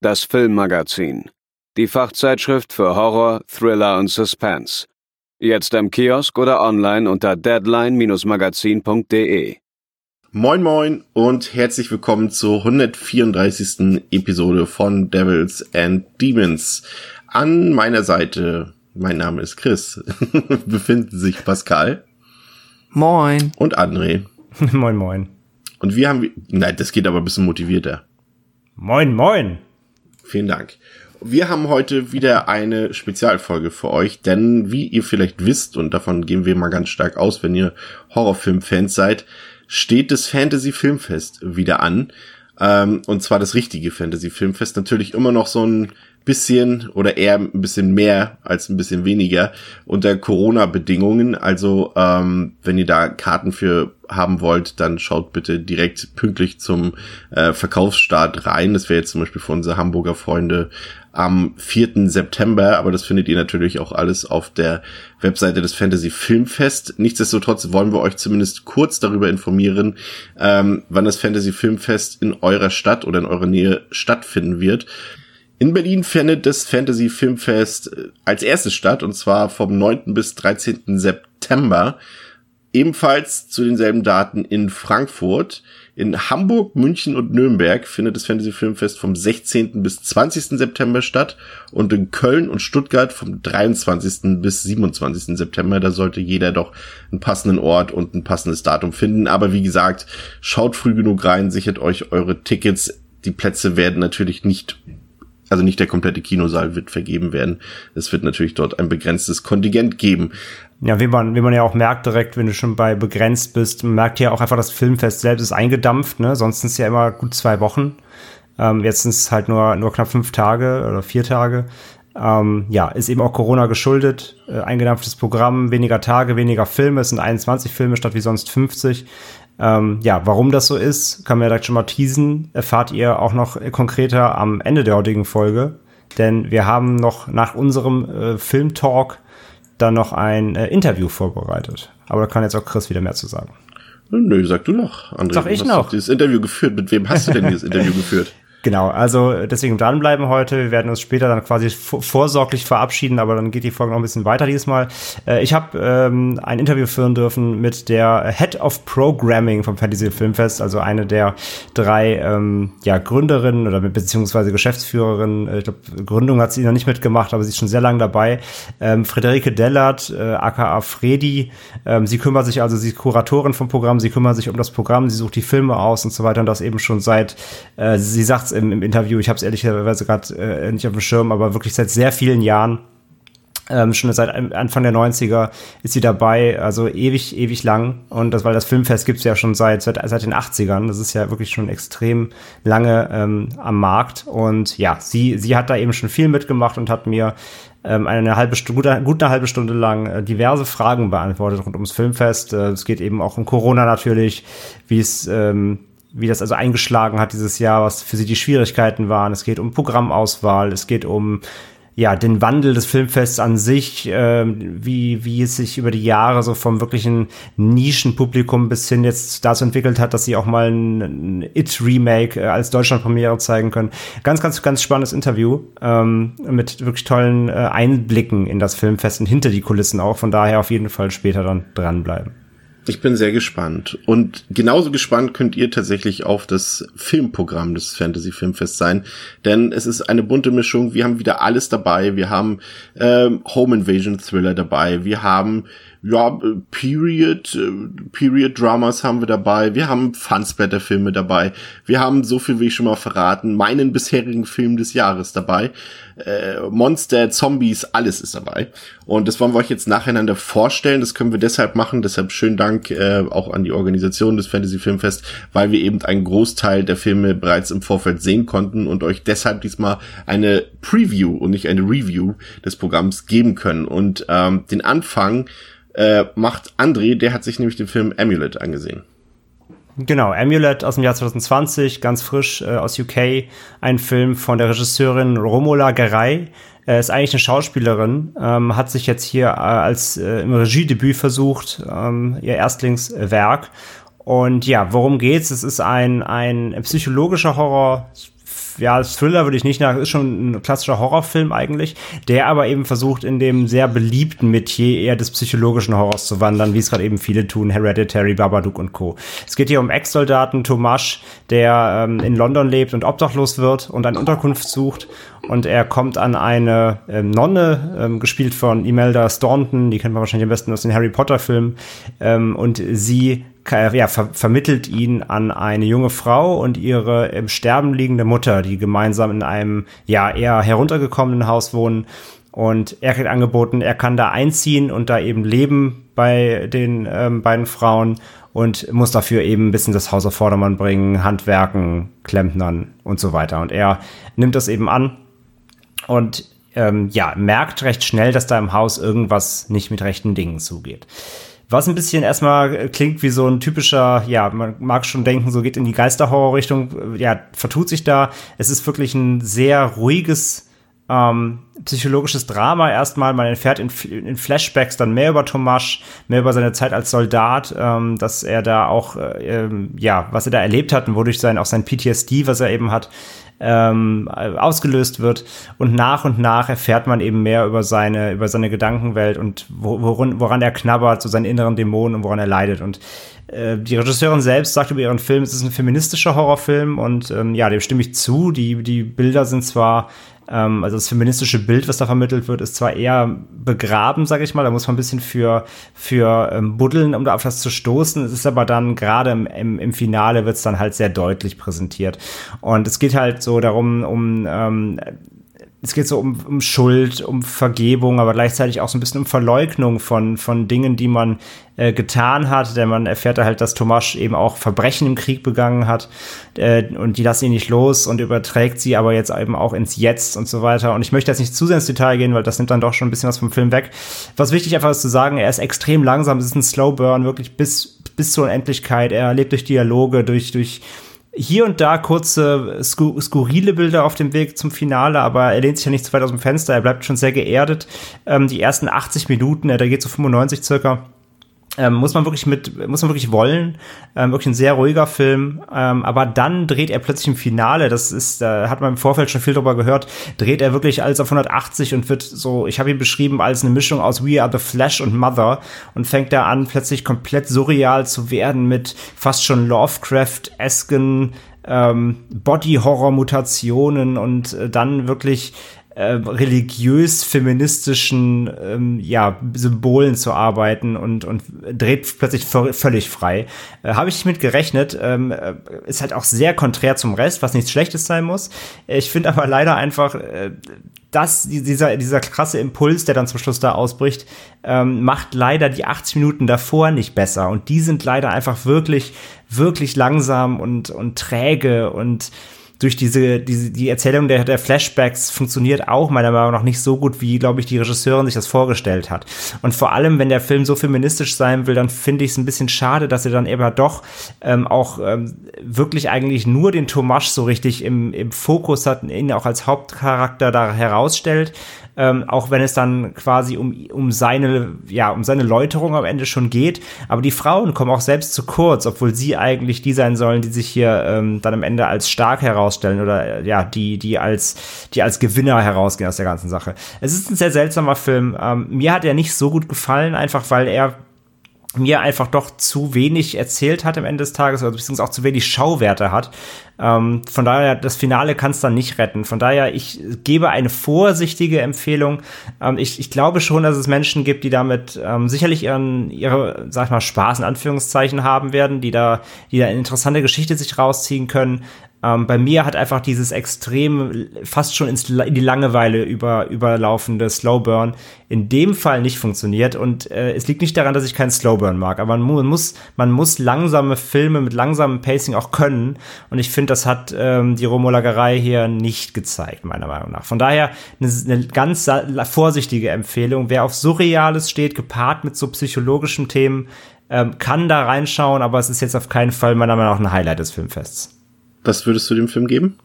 das Filmmagazin, die Fachzeitschrift für Horror, Thriller und Suspense. Jetzt im Kiosk oder online unter deadline-magazin.de. Moin moin und herzlich willkommen zur 134. Episode von Devils and Demons. An meiner Seite, mein Name ist Chris, befinden sich Pascal Moin. und André. moin, moin. Und wir haben, nein, das geht aber ein bisschen motivierter. Moin, moin. Vielen Dank. Wir haben heute wieder eine Spezialfolge für euch, denn wie ihr vielleicht wisst, und davon gehen wir mal ganz stark aus, wenn ihr Horrorfilm-Fans seid, steht das Fantasy-Filmfest wieder an. Ähm, und zwar das richtige Fantasy-Filmfest. Natürlich immer noch so ein bisschen oder eher ein bisschen mehr als ein bisschen weniger unter Corona-Bedingungen. Also ähm, wenn ihr da Karten für haben wollt, dann schaut bitte direkt pünktlich zum äh, Verkaufsstart rein. Das wäre jetzt zum Beispiel für unsere Hamburger Freunde am 4. September, aber das findet ihr natürlich auch alles auf der Webseite des Fantasy Filmfest. Nichtsdestotrotz wollen wir euch zumindest kurz darüber informieren, ähm, wann das Fantasy Filmfest in eurer Stadt oder in eurer Nähe stattfinden wird. In Berlin findet das Fantasy Filmfest äh, als erstes statt und zwar vom 9. bis 13. September. Ebenfalls zu denselben Daten in Frankfurt. In Hamburg, München und Nürnberg findet das Fantasy Filmfest vom 16. bis 20. September statt und in Köln und Stuttgart vom 23. bis 27. September. Da sollte jeder doch einen passenden Ort und ein passendes Datum finden. Aber wie gesagt, schaut früh genug rein, sichert euch eure Tickets. Die Plätze werden natürlich nicht also nicht der komplette Kinosaal wird vergeben werden. Es wird natürlich dort ein begrenztes Kontingent geben. Ja, wie man, wie man ja auch merkt direkt, wenn du schon bei begrenzt bist, man merkt ja auch einfach, das Filmfest selbst ist eingedampft, ne? Sonst sind es ja immer gut zwei Wochen. Ähm, jetzt sind es halt nur, nur knapp fünf Tage oder vier Tage. Ähm, ja, ist eben auch Corona geschuldet. Äh, eingedampftes Programm, weniger Tage, weniger Filme. Es sind 21 Filme statt wie sonst 50. Ähm, ja, warum das so ist, kann man ja direkt schon mal teasen. Erfahrt ihr auch noch konkreter am Ende der heutigen Folge. Denn wir haben noch nach unserem äh, Filmtalk dann noch ein äh, Interview vorbereitet. Aber da kann jetzt auch Chris wieder mehr zu sagen. Nö, sag du noch, André. Sag ich noch. Dieses Interview geführt. Mit wem hast du denn dieses Interview geführt? Genau, also deswegen dranbleiben heute. Wir werden uns später dann quasi vorsorglich verabschieden, aber dann geht die Folge noch ein bisschen weiter diesmal. Äh, ich habe ähm, ein Interview führen dürfen mit der Head of Programming vom Fantasy Filmfest, also eine der drei ähm, ja, Gründerinnen oder beziehungsweise Geschäftsführerinnen. Ich glaube, Gründung hat sie noch nicht mitgemacht, aber sie ist schon sehr lange dabei. Ähm, Friederike Dellert, äh, aka Fredi. Ähm, sie kümmert sich also, sie ist Kuratorin vom Programm, sie kümmert sich um das Programm, sie sucht die Filme aus und so weiter und das eben schon seit, äh, sie sagt im, im Interview, ich habe es ehrlicherweise gerade äh, nicht auf dem Schirm, aber wirklich seit sehr vielen Jahren. Ähm, schon seit Anfang der 90er ist sie dabei, also ewig, ewig lang. Und das, weil das Filmfest gibt's ja schon seit, seit, seit den 80ern. Das ist ja wirklich schon extrem lange ähm, am Markt. Und ja, sie, sie hat da eben schon viel mitgemacht und hat mir ähm, eine halbe Stunde, gut eine halbe Stunde lang äh, diverse Fragen beantwortet rund ums Filmfest. Äh, es geht eben auch um Corona natürlich, wie es ähm, wie das also eingeschlagen hat dieses Jahr, was für sie die Schwierigkeiten waren. Es geht um Programmauswahl, es geht um ja, den Wandel des Filmfests an sich, äh, wie, wie es sich über die Jahre so vom wirklichen Nischenpublikum bis hin jetzt dazu entwickelt hat, dass sie auch mal ein, ein It-Remake äh, als Deutschlandpremiere zeigen können. Ganz, ganz, ganz spannendes Interview ähm, mit wirklich tollen äh, Einblicken in das Filmfest und hinter die Kulissen auch. Von daher auf jeden Fall später dann dranbleiben. Ich bin sehr gespannt. Und genauso gespannt könnt ihr tatsächlich auf das Filmprogramm des Fantasy Filmfest sein. Denn es ist eine bunte Mischung. Wir haben wieder alles dabei. Wir haben ähm, Home Invasion Thriller dabei. Wir haben ja, Period, äh, Period Dramas haben wir dabei. Wir haben Funsplatter-Filme dabei. Wir haben so viel, wie ich schon mal verraten, meinen bisherigen Film des Jahres dabei. Äh, Monster, Zombies, alles ist dabei. Und das wollen wir euch jetzt nacheinander vorstellen. Das können wir deshalb machen. Deshalb schönen Dank äh, auch an die Organisation des Fantasy Filmfest, weil wir eben einen Großteil der Filme bereits im Vorfeld sehen konnten und euch deshalb diesmal eine Preview und nicht eine Review des Programms geben können. Und ähm, den Anfang äh, macht André, der hat sich nämlich den Film Amulet angesehen. Genau, Amulet aus dem Jahr 2020, ganz frisch äh, aus UK, ein Film von der Regisseurin Romola Garay. Äh, ist eigentlich eine Schauspielerin, ähm, hat sich jetzt hier äh, als äh, im Regiedebüt versucht, ähm, ihr Erstlingswerk. Und ja, worum geht's? Es ist ein, ein psychologischer Horror, ja, Thriller würde ich nicht nach, ist schon ein klassischer Horrorfilm eigentlich, der aber eben versucht, in dem sehr beliebten Metier eher des psychologischen Horrors zu wandern, wie es gerade eben viele tun, Hereditary, Babadook und Co. Es geht hier um Ex-Soldaten Tomasz, der ähm, in London lebt und obdachlos wird und eine Unterkunft sucht und er kommt an eine ähm, Nonne, ähm, gespielt von Imelda Staunton, die kennt man wahrscheinlich am besten aus den Harry Potter Filmen, ähm, und sie ja, ver vermittelt ihn an eine junge Frau und ihre im Sterben liegende Mutter, die gemeinsam in einem ja eher heruntergekommenen Haus wohnen. Und er kriegt angeboten, er kann da einziehen und da eben leben bei den ähm, beiden Frauen und muss dafür eben ein bisschen das Haus auf Vordermann bringen, Handwerken, Klempnern und so weiter. Und er nimmt das eben an und ähm, ja, merkt recht schnell, dass da im Haus irgendwas nicht mit rechten Dingen zugeht. Was ein bisschen erstmal klingt wie so ein typischer, ja, man mag schon denken, so geht in die Geisterhorror-Richtung, ja, vertut sich da. Es ist wirklich ein sehr ruhiges, ähm, psychologisches Drama erstmal. Man erfährt in, in, Flashbacks dann mehr über Tomasz, mehr über seine Zeit als Soldat, ähm, dass er da auch, äh, ähm, ja, was er da erlebt hat und wodurch sein, auch sein PTSD, was er eben hat, ähm, ausgelöst wird. Und nach und nach erfährt man eben mehr über seine, über seine Gedankenwelt und woran, woran er knabbert, so seinen inneren Dämonen und woran er leidet. Und äh, die Regisseurin selbst sagt über ihren Film, es ist ein feministischer Horrorfilm und ähm, ja, dem stimme ich zu. Die, die Bilder sind zwar ähm, also das feministische Bild, was da vermittelt wird, ist zwar eher begraben, sage ich mal. Da muss man ein bisschen für, für ähm, buddeln, um da auf das zu stoßen. Es ist aber dann gerade im, im, im Finale wird es dann halt sehr deutlich präsentiert. Und es geht halt so darum, um ähm, es geht so um, um Schuld, um Vergebung, aber gleichzeitig auch so ein bisschen um Verleugnung von, von Dingen, die man äh, getan hat. Denn man erfährt halt, dass Tomasz eben auch Verbrechen im Krieg begangen hat äh, und die lassen ihn nicht los und überträgt sie aber jetzt eben auch ins Jetzt und so weiter. Und ich möchte jetzt nicht zu sehr ins Detail gehen, weil das nimmt dann doch schon ein bisschen was vom Film weg. Was wichtig einfach ist zu sagen, er ist extrem langsam, es ist ein Slow Burn, wirklich bis, bis zur Unendlichkeit. Er lebt durch Dialoge, durch, durch hier und da kurze skur skurrile Bilder auf dem Weg zum Finale, aber er lehnt sich ja nicht zu weit aus dem Fenster, er bleibt schon sehr geerdet. Ähm, die ersten 80 Minuten, äh, da geht so 95 circa, ähm, muss man wirklich mit, muss man wirklich wollen. Ähm, wirklich ein sehr ruhiger Film. Ähm, aber dann dreht er plötzlich im Finale, das ist, da hat man im Vorfeld schon viel drüber gehört, dreht er wirklich alles auf 180 und wird so, ich habe ihn beschrieben als eine Mischung aus We Are the Flash und Mother und fängt da an, plötzlich komplett surreal zu werden mit fast schon Lovecraft-esken ähm, Body-Horror-Mutationen und äh, dann wirklich äh, religiös-feministischen ähm, ja, Symbolen zu arbeiten und, und dreht plötzlich völlig frei. Äh, Habe ich mit gerechnet. Ähm, äh, ist halt auch sehr konträr zum Rest, was nichts Schlechtes sein muss. Ich finde aber leider einfach, äh, dass dieser, dieser krasse Impuls, der dann zum Schluss da ausbricht, ähm, macht leider die 80 Minuten davor nicht besser. Und die sind leider einfach wirklich, wirklich langsam und, und träge und durch diese, diese die Erzählung der, der Flashbacks funktioniert auch meiner Meinung nach nicht so gut, wie, glaube ich, die Regisseurin sich das vorgestellt hat. Und vor allem, wenn der Film so feministisch sein will, dann finde ich es ein bisschen schade, dass er dann eben doch ähm, auch ähm, wirklich eigentlich nur den Tomasz so richtig im, im Fokus hat, ihn auch als Hauptcharakter da herausstellt ähm, auch wenn es dann quasi um, um seine, ja, um seine Läuterung am Ende schon geht. Aber die Frauen kommen auch selbst zu kurz, obwohl sie eigentlich die sein sollen, die sich hier ähm, dann am Ende als stark herausstellen oder ja, die, die als, die als Gewinner herausgehen aus der ganzen Sache. Es ist ein sehr seltsamer Film. Ähm, mir hat er nicht so gut gefallen, einfach weil er mir einfach doch zu wenig erzählt hat am Ende des Tages, oder beziehungsweise auch zu wenig Schauwerte hat. Ähm, von daher, das Finale kann es dann nicht retten. Von daher, ich gebe eine vorsichtige Empfehlung. Ähm, ich, ich glaube schon, dass es Menschen gibt, die damit ähm, sicherlich ihren, ihre, sag ich mal, Spaß in Anführungszeichen haben werden, die da, die da eine interessante Geschichte sich rausziehen können. Ähm, bei mir hat einfach dieses extrem fast schon ins, in die Langeweile über, überlaufende Slowburn in dem Fall nicht funktioniert. Und äh, es liegt nicht daran, dass ich keinen Slowburn mag, aber man, muss, man muss langsame Filme mit langsamem Pacing auch können. Und ich finde, das hat ähm, die Romolagerei hier nicht gezeigt, meiner Meinung nach. Von daher eine, eine ganz vorsichtige Empfehlung. Wer auf Surreales steht, gepaart mit so psychologischen Themen, ähm, kann da reinschauen, aber es ist jetzt auf keinen Fall meiner Meinung nach ein Highlight des Filmfests. Was würdest du dem Film geben?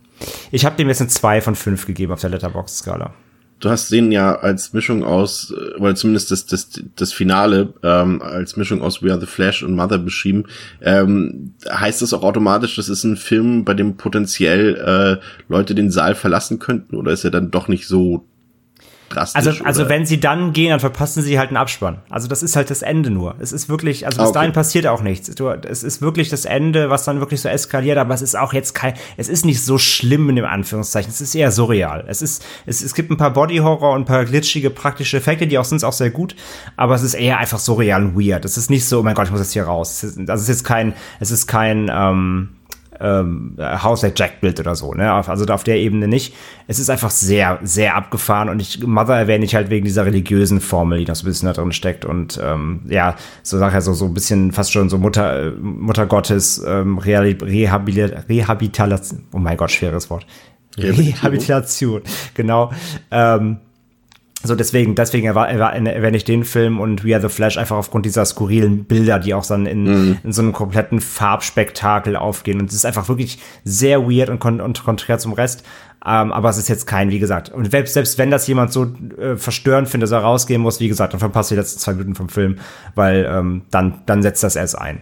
Ich habe dem jetzt eine 2 von 5 gegeben auf der Letterbox-Skala. Du hast den ja als Mischung aus, äh, oder zumindest das, das, das Finale ähm, als Mischung aus We Are the Flash und Mother beschrieben. Ähm, heißt das auch automatisch, das ist ein Film, bei dem potenziell äh, Leute den Saal verlassen könnten, oder ist er dann doch nicht so drastisch. Also, also wenn sie dann gehen, dann verpassen sie halt einen Abspann. Also das ist halt das Ende nur. Es ist wirklich, also bis okay. dahin passiert auch nichts. Du, es ist wirklich das Ende, was dann wirklich so eskaliert, aber es ist auch jetzt kein, es ist nicht so schlimm in dem Anführungszeichen. Es ist eher surreal. Es ist, es, es gibt ein paar Body Horror und ein paar glitschige praktische Effekte, die auch sind auch sehr gut, aber es ist eher einfach surreal und weird. Es ist nicht so, oh mein Gott, ich muss jetzt hier raus. Es ist, das ist jetzt kein, es ist kein, ähm, ähm, House at Jack Bild oder so, ne? Also auf der Ebene nicht. Es ist einfach sehr, sehr abgefahren und ich, Mother erwähne ich halt wegen dieser religiösen Formel, die noch so ein bisschen da drin steckt und ähm, ja, so nachher so, so ein bisschen fast schon so Mutter, Mutter Gottes, ähm, Rehabilitation, oh mein Gott, schweres Wort. Rehabilitation, genau. Ähm, so deswegen, deswegen erwähne ich den Film und We Are the Flash einfach aufgrund dieser skurrilen Bilder, die auch dann in, mhm. in so einem kompletten Farbspektakel aufgehen. Und es ist einfach wirklich sehr weird und, kon und konträr zum Rest. Ähm, aber es ist jetzt kein, wie gesagt, und selbst, selbst wenn das jemand so äh, verstörend findet, dass er rausgehen muss, wie gesagt, dann verpasst die letzten zwei Minuten vom Film, weil ähm, dann, dann setzt das erst ein.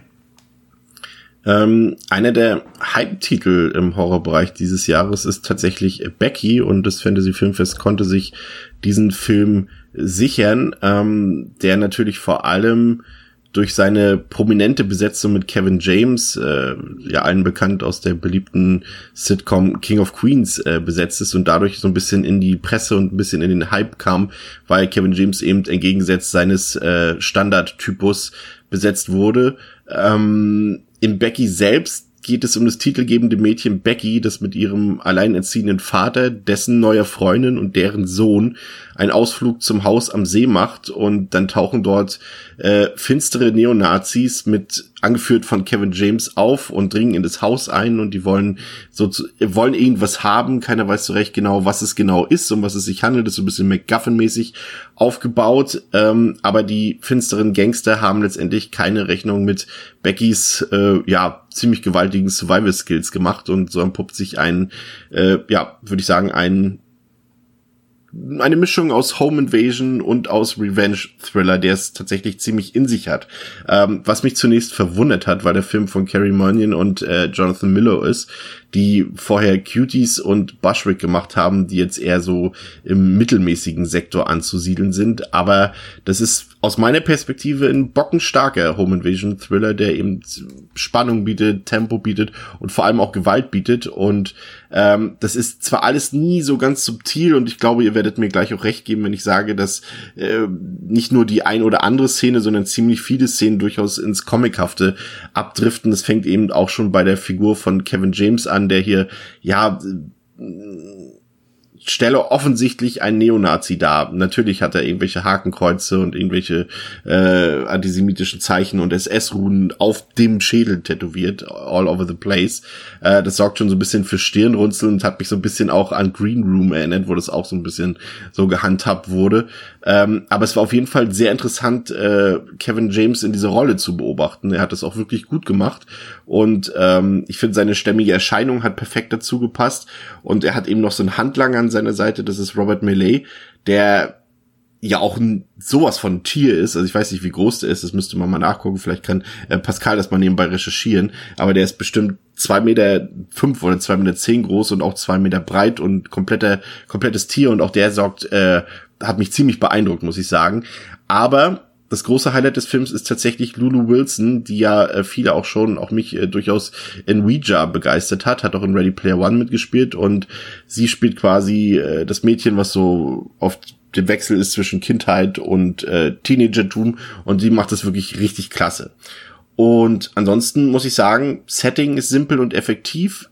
Ähm, einer der Hype-Titel im Horrorbereich dieses Jahres ist tatsächlich Becky und das Fantasy Filmfest konnte sich diesen Film sichern, ähm, der natürlich vor allem durch seine prominente Besetzung mit Kevin James, äh, ja allen bekannt aus der beliebten Sitcom King of Queens, äh, besetzt ist und dadurch so ein bisschen in die Presse und ein bisschen in den Hype kam, weil Kevin James eben entgegengesetzt seines äh, Standardtypus besetzt wurde. Ähm, in Becky selbst geht es um das titelgebende Mädchen Becky, das mit ihrem alleinerziehenden Vater, dessen neuer Freundin und deren Sohn einen Ausflug zum Haus am See macht und dann tauchen dort äh, finstere Neonazis mit angeführt von Kevin James auf und dringen in das Haus ein und die wollen so zu, wollen irgendwas haben. Keiner weiß so recht genau, was es genau ist, um was es sich handelt. Das ist so ein bisschen MacGuffin-mäßig aufgebaut. Ähm, aber die finsteren Gangster haben letztendlich keine Rechnung mit Beckys äh, ja ziemlich gewaltigen Survival-Skills gemacht und so entpuppt sich ein, äh, ja, würde ich sagen, ein eine Mischung aus Home Invasion und aus Revenge Thriller, der es tatsächlich ziemlich in sich hat. Ähm, was mich zunächst verwundert hat, weil der Film von Carrie Munyon und äh, Jonathan Miller ist, die vorher Cuties und Bushwick gemacht haben, die jetzt eher so im mittelmäßigen Sektor anzusiedeln sind. Aber das ist aus meiner Perspektive ein bockenstarker Home Invasion Thriller, der eben Spannung bietet, Tempo bietet und vor allem auch Gewalt bietet. Und ähm, das ist zwar alles nie so ganz subtil und ich glaube, ihr werdet mir gleich auch recht geben, wenn ich sage, dass äh, nicht nur die ein oder andere Szene, sondern ziemlich viele Szenen durchaus ins Comichafte abdriften. Das fängt eben auch schon bei der Figur von Kevin James an, der hier ja stelle offensichtlich ein Neonazi dar. Natürlich hat er irgendwelche Hakenkreuze und irgendwelche äh, antisemitischen Zeichen und SS-Runen auf dem Schädel tätowiert, all over the place. Äh, das sorgt schon so ein bisschen für Stirnrunzeln und hat mich so ein bisschen auch an Green Room erinnert, wo das auch so ein bisschen so gehandhabt wurde. Ähm, aber es war auf jeden Fall sehr interessant, äh, Kevin James in dieser Rolle zu beobachten. Er hat das auch wirklich gut gemacht und ähm, ich finde, seine stämmige Erscheinung hat perfekt dazu gepasst und er hat eben noch so einen Handlanger an seiner Seite, das ist Robert Millay, der ja auch ein sowas von Tier ist. Also ich weiß nicht, wie groß der ist, das müsste man mal nachgucken. Vielleicht kann äh, Pascal das mal nebenbei recherchieren. Aber der ist bestimmt zwei Meter fünf oder zwei Meter zehn groß und auch zwei Meter breit und kompletter, komplettes Tier. Und auch der sorgt, äh, hat mich ziemlich beeindruckt, muss ich sagen. Aber das große Highlight des Films ist tatsächlich Lulu Wilson, die ja äh, viele auch schon, auch mich äh, durchaus in Ouija begeistert hat, hat auch in Ready Player One mitgespielt und sie spielt quasi äh, das Mädchen, was so oft dem Wechsel ist zwischen Kindheit und äh, Teenagertum und sie macht das wirklich richtig klasse. Und ansonsten muss ich sagen, Setting ist simpel und effektiv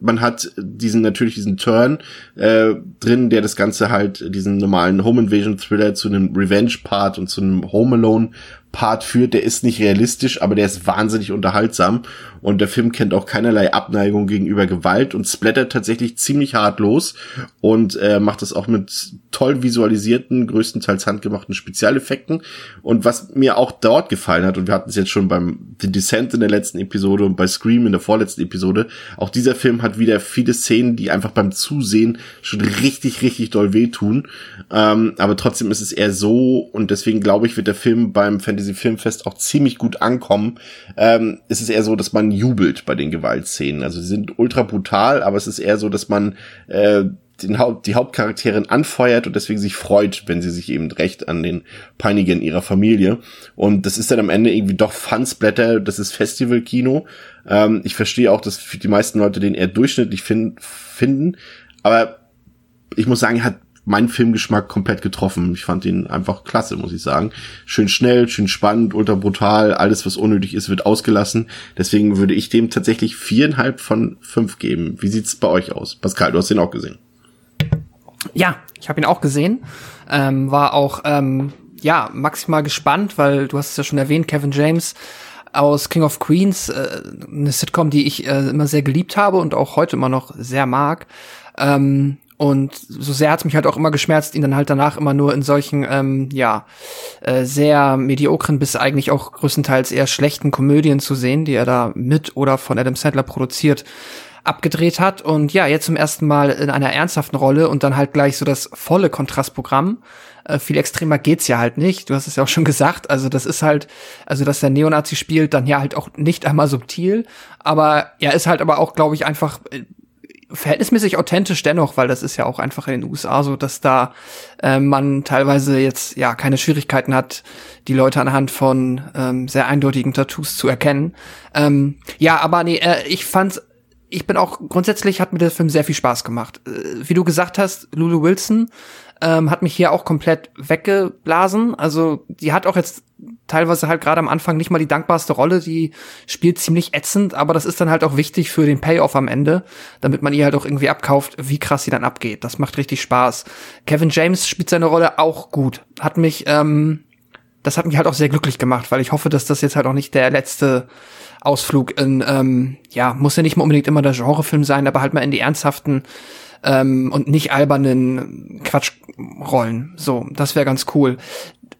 man hat diesen natürlich diesen Turn äh, drin, der das Ganze halt diesen normalen Home Invasion Thriller zu einem Revenge Part und zu einem Home Alone Part führt, der ist nicht realistisch, aber der ist wahnsinnig unterhaltsam. Und der Film kennt auch keinerlei Abneigung gegenüber Gewalt und splattert tatsächlich ziemlich hart los und äh, macht das auch mit toll visualisierten, größtenteils handgemachten Spezialeffekten. Und was mir auch dort gefallen hat und wir hatten es jetzt schon beim The Descent in der letzten Episode und bei Scream in der vorletzten Episode, auch dieser Film hat wieder viele Szenen, die einfach beim Zusehen schon richtig, richtig doll wehtun, ähm, aber trotzdem ist es eher so und deswegen glaube ich, wird der Film beim Fantasy Fantasy Filmfest auch ziemlich gut ankommen, ähm, ist es eher so, dass man jubelt bei den Gewaltszenen. Also sie sind ultra brutal, aber es ist eher so, dass man äh, den Haupt, die Hauptcharakterin anfeuert und deswegen sich freut, wenn sie sich eben recht an den Peinigen ihrer Familie. Und das ist dann am Ende irgendwie doch Fansblätter, das ist Festivalkino. Ähm, ich verstehe auch, dass die meisten Leute den eher durchschnittlich fin finden, aber ich muss sagen, er hat meinen Filmgeschmack komplett getroffen. Ich fand ihn einfach klasse, muss ich sagen. Schön schnell, schön spannend, ultra brutal. Alles, was unnötig ist, wird ausgelassen. Deswegen würde ich dem tatsächlich viereinhalb von fünf geben. Wie sieht's bei euch aus? Pascal, du hast ihn auch gesehen. Ja, ich habe ihn auch gesehen. Ähm, war auch ähm, ja maximal gespannt, weil du hast es ja schon erwähnt, Kevin James aus King of Queens, äh, eine Sitcom, die ich äh, immer sehr geliebt habe und auch heute immer noch sehr mag. Ähm, und so sehr hat's mich halt auch immer geschmerzt, ihn dann halt danach immer nur in solchen, ähm, ja, äh, sehr mediokren bis eigentlich auch größtenteils eher schlechten Komödien zu sehen, die er da mit oder von Adam Sandler produziert abgedreht hat. Und ja, jetzt zum ersten Mal in einer ernsthaften Rolle und dann halt gleich so das volle Kontrastprogramm. Äh, viel extremer geht's ja halt nicht. Du hast es ja auch schon gesagt. Also das ist halt, also dass der Neonazi spielt, dann ja halt auch nicht einmal subtil. Aber er ist halt aber auch, glaube ich, einfach äh, verhältnismäßig authentisch dennoch, weil das ist ja auch einfach in den USA so, dass da äh, man teilweise jetzt ja keine Schwierigkeiten hat, die Leute anhand von ähm, sehr eindeutigen Tattoos zu erkennen. Ähm, ja, aber nee, äh, ich fand's ich bin auch grundsätzlich hat mir der Film sehr viel Spaß gemacht. Äh, wie du gesagt hast, Lulu Wilson ähm, hat mich hier auch komplett weggeblasen. Also die hat auch jetzt teilweise halt gerade am Anfang nicht mal die dankbarste Rolle. Die spielt ziemlich ätzend, aber das ist dann halt auch wichtig für den Payoff am Ende, damit man ihr halt auch irgendwie abkauft, wie krass sie dann abgeht. Das macht richtig Spaß. Kevin James spielt seine Rolle auch gut. Hat mich, ähm, das hat mich halt auch sehr glücklich gemacht, weil ich hoffe, dass das jetzt halt auch nicht der letzte Ausflug in, ähm, ja, muss ja nicht mal unbedingt immer der Genrefilm sein, aber halt mal in die ernsthaften ähm, und nicht albernen Quatschrollen. So, das wäre ganz cool.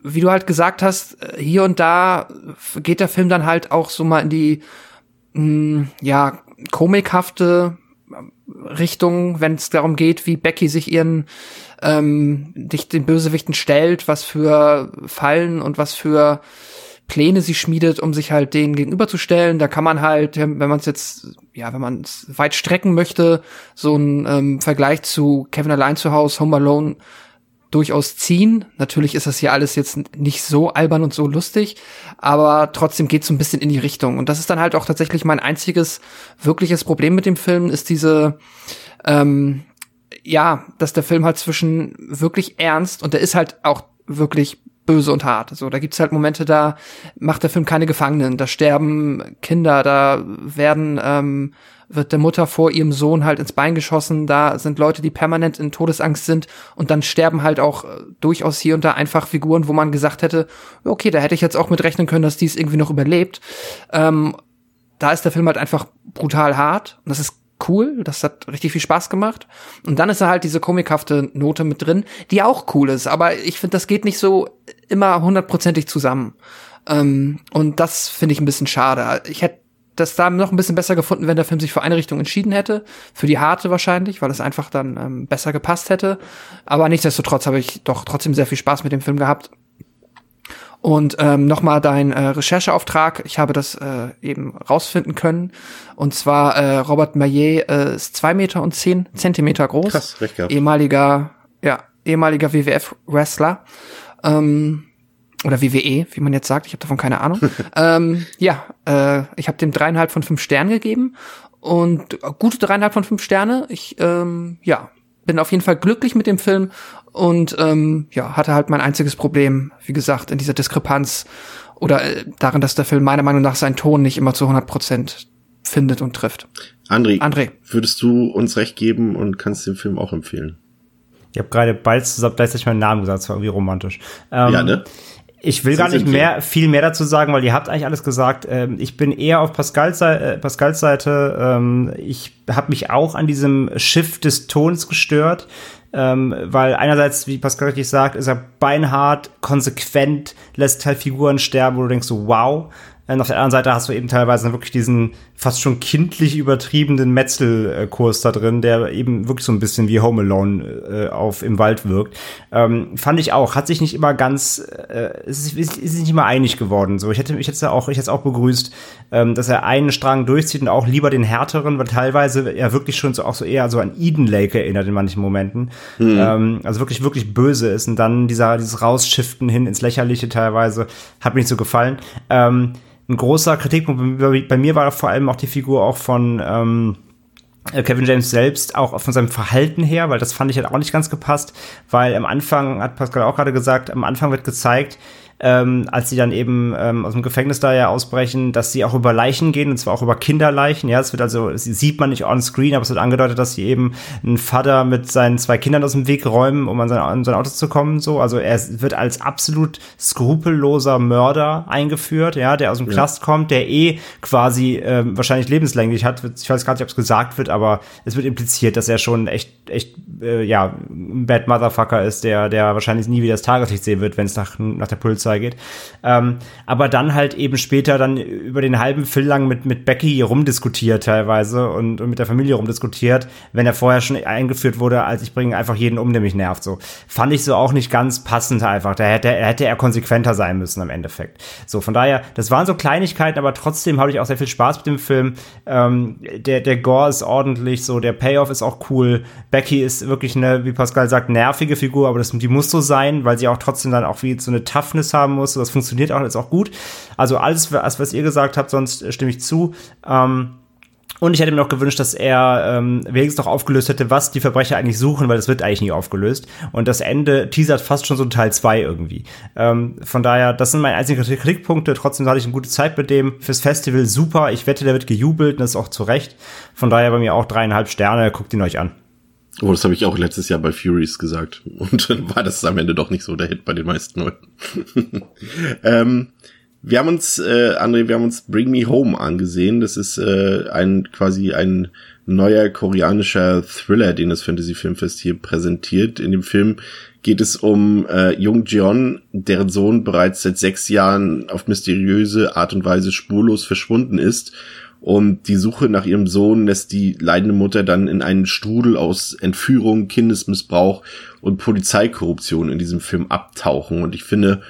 Wie du halt gesagt hast, hier und da geht der Film dann halt auch so mal in die, mh, hm, ja, komikhafte Richtung, wenn es darum geht, wie Becky sich ihren ähm, dich den Bösewichten stellt, was für Fallen und was für Pläne sie schmiedet, um sich halt denen gegenüberzustellen. Da kann man halt, wenn man es jetzt, ja, wenn man es weit strecken möchte, so ein ähm, Vergleich zu Kevin Allein zu Hause, Home Alone durchaus ziehen. Natürlich ist das hier alles jetzt nicht so albern und so lustig, aber trotzdem geht es so ein bisschen in die Richtung. Und das ist dann halt auch tatsächlich mein einziges wirkliches Problem mit dem Film, ist diese, ähm, ja, dass der Film halt zwischen wirklich ernst und der ist halt auch wirklich böse und hart. So, da gibt's halt Momente, da macht der Film keine Gefangenen, da sterben Kinder, da werden ähm, wird der Mutter vor ihrem Sohn halt ins Bein geschossen, da sind Leute, die permanent in Todesangst sind und dann sterben halt auch äh, durchaus hier und da einfach Figuren, wo man gesagt hätte, okay, da hätte ich jetzt auch mit rechnen können, dass dies irgendwie noch überlebt. Ähm, da ist der Film halt einfach brutal hart und das ist cool, das hat richtig viel Spaß gemacht. Und dann ist da halt diese komikhafte Note mit drin, die auch cool ist, aber ich finde, das geht nicht so immer hundertprozentig zusammen. Ähm, und das finde ich ein bisschen schade. Ich hätte das da noch ein bisschen besser gefunden, wenn der Film sich für eine Richtung entschieden hätte. Für die harte wahrscheinlich, weil es einfach dann ähm, besser gepasst hätte. Aber nichtsdestotrotz habe ich doch trotzdem sehr viel Spaß mit dem Film gehabt. Und ähm, nochmal dein äh, Rechercheauftrag. Ich habe das äh, eben rausfinden können. Und zwar äh, Robert Maillet äh, ist zwei Meter und zehn Zentimeter groß. Krass, recht gehabt. Ehemaliger, ja, ehemaliger WWF-Wrestler. Ähm, oder WWE, wie man jetzt sagt, ich habe davon keine Ahnung. ähm, ja, äh, ich habe dem dreieinhalb von fünf Sternen gegeben und gute dreieinhalb von fünf Sterne. Ich ähm, ja bin auf jeden Fall glücklich mit dem Film und ähm, ja hatte halt mein einziges Problem, wie gesagt, in dieser Diskrepanz oder äh, darin, dass der Film meiner Meinung nach seinen Ton nicht immer zu 100 Prozent findet und trifft. André, André, würdest du uns recht geben und kannst den Film auch empfehlen? Ich habe gerade bald zusammen gleichzeitig meinen Namen gesagt, das war irgendwie romantisch. Ähm, ja, ne? Ich will gar nicht mehr, viel mehr dazu sagen, weil ihr habt eigentlich alles gesagt. Ähm, ich bin eher auf Pascals, Seite. Äh, Pascals Seite. Ähm, ich habe mich auch an diesem Schiff des Tons gestört. Ähm, weil einerseits, wie Pascal richtig sagt, ist er beinhart, konsequent, lässt halt Figuren sterben, wo du denkst so, wow. Und auf der anderen Seite hast du eben teilweise wirklich diesen fast schon kindlich übertriebenen Metzelkurs da drin, der eben wirklich so ein bisschen wie Home Alone äh, auf im Wald wirkt. Ähm, fand ich auch, hat sich nicht immer ganz, äh, ist, ist, ist nicht immer einig geworden. So, ich hätte, ich hätte auch, ich hätte es auch begrüßt, ähm, dass er einen Strang durchzieht und auch lieber den härteren, weil teilweise er wirklich schon so auch so eher so an Eden Lake erinnert in manchen Momenten. Mhm. Ähm, also wirklich, wirklich böse ist und dann dieser, dieses Rausschiften hin ins Lächerliche teilweise hat mir nicht so gefallen. Ähm, ein großer Kritikpunkt. Bei, mir war vor allem auch die Figur auch von ähm, äh, Kevin James selbst auch von seinem Verhalten her, weil das fand ich halt auch nicht ganz gepasst, weil am Anfang, hat Pascal auch gerade gesagt, am Anfang wird gezeigt, ähm, als sie dann eben ähm, aus dem Gefängnis da ja ausbrechen, dass sie auch über Leichen gehen, und zwar auch über Kinderleichen. Ja, es wird also, sie sieht man nicht on screen, aber es wird angedeutet, dass sie eben einen Vater mit seinen zwei Kindern aus dem Weg räumen, um an sein, an sein Auto zu kommen. So, also er wird als absolut skrupelloser Mörder eingeführt, ja, der aus dem ja. Knast kommt, der eh quasi ähm, wahrscheinlich lebenslänglich hat. Ich weiß gar nicht, ob es gesagt wird, aber es wird impliziert, dass er schon echt, echt, äh, ja, ein Bad Motherfucker ist, der, der wahrscheinlich nie wieder das Tageslicht sehen wird, wenn es nach, nach der Polizei geht. Ähm, aber dann halt eben später dann über den halben Film lang mit, mit Becky rumdiskutiert teilweise und, und mit der Familie rumdiskutiert, wenn er vorher schon eingeführt wurde, als ich bringe einfach jeden um, der mich nervt. So fand ich so auch nicht ganz passend einfach. Da hätte, hätte er konsequenter sein müssen am Endeffekt. So von daher, das waren so Kleinigkeiten, aber trotzdem habe ich auch sehr viel Spaß mit dem Film. Ähm, der, der Gore ist ordentlich, so der Payoff ist auch cool. Becky ist wirklich eine, wie Pascal sagt, nervige Figur, aber das, die muss so sein, weil sie auch trotzdem dann auch wie so eine Toughness hat haben muss. Das funktioniert auch, ist auch gut. Also alles, was, was ihr gesagt habt, sonst stimme ich zu. Ähm, und ich hätte mir noch gewünscht, dass er ähm, wenigstens noch aufgelöst hätte, was die Verbrecher eigentlich suchen, weil das wird eigentlich nie aufgelöst. Und das Ende teasert fast schon so Teil 2 irgendwie. Ähm, von daher, das sind meine einzigen Kritikpunkte. Trotzdem hatte ich eine gute Zeit mit dem. Fürs Festival super. Ich wette, der wird gejubelt und das ist auch zu Recht. Von daher bei mir auch dreieinhalb Sterne. Guckt ihn euch an. Oh, das habe ich auch letztes Jahr bei Furies gesagt. Und dann war das am Ende doch nicht so der Hit bei den meisten Leuten. ähm, wir haben uns, äh, André, wir haben uns Bring Me Home angesehen. Das ist äh, ein quasi ein neuer koreanischer Thriller, den das Fantasy Filmfest hier präsentiert. In dem Film geht es um äh, Jung Jeon, deren Sohn bereits seit sechs Jahren auf mysteriöse Art und Weise spurlos verschwunden ist und die Suche nach ihrem Sohn lässt die leidende Mutter dann in einen Strudel aus Entführung, Kindesmissbrauch und Polizeikorruption in diesem Film abtauchen. Und ich finde,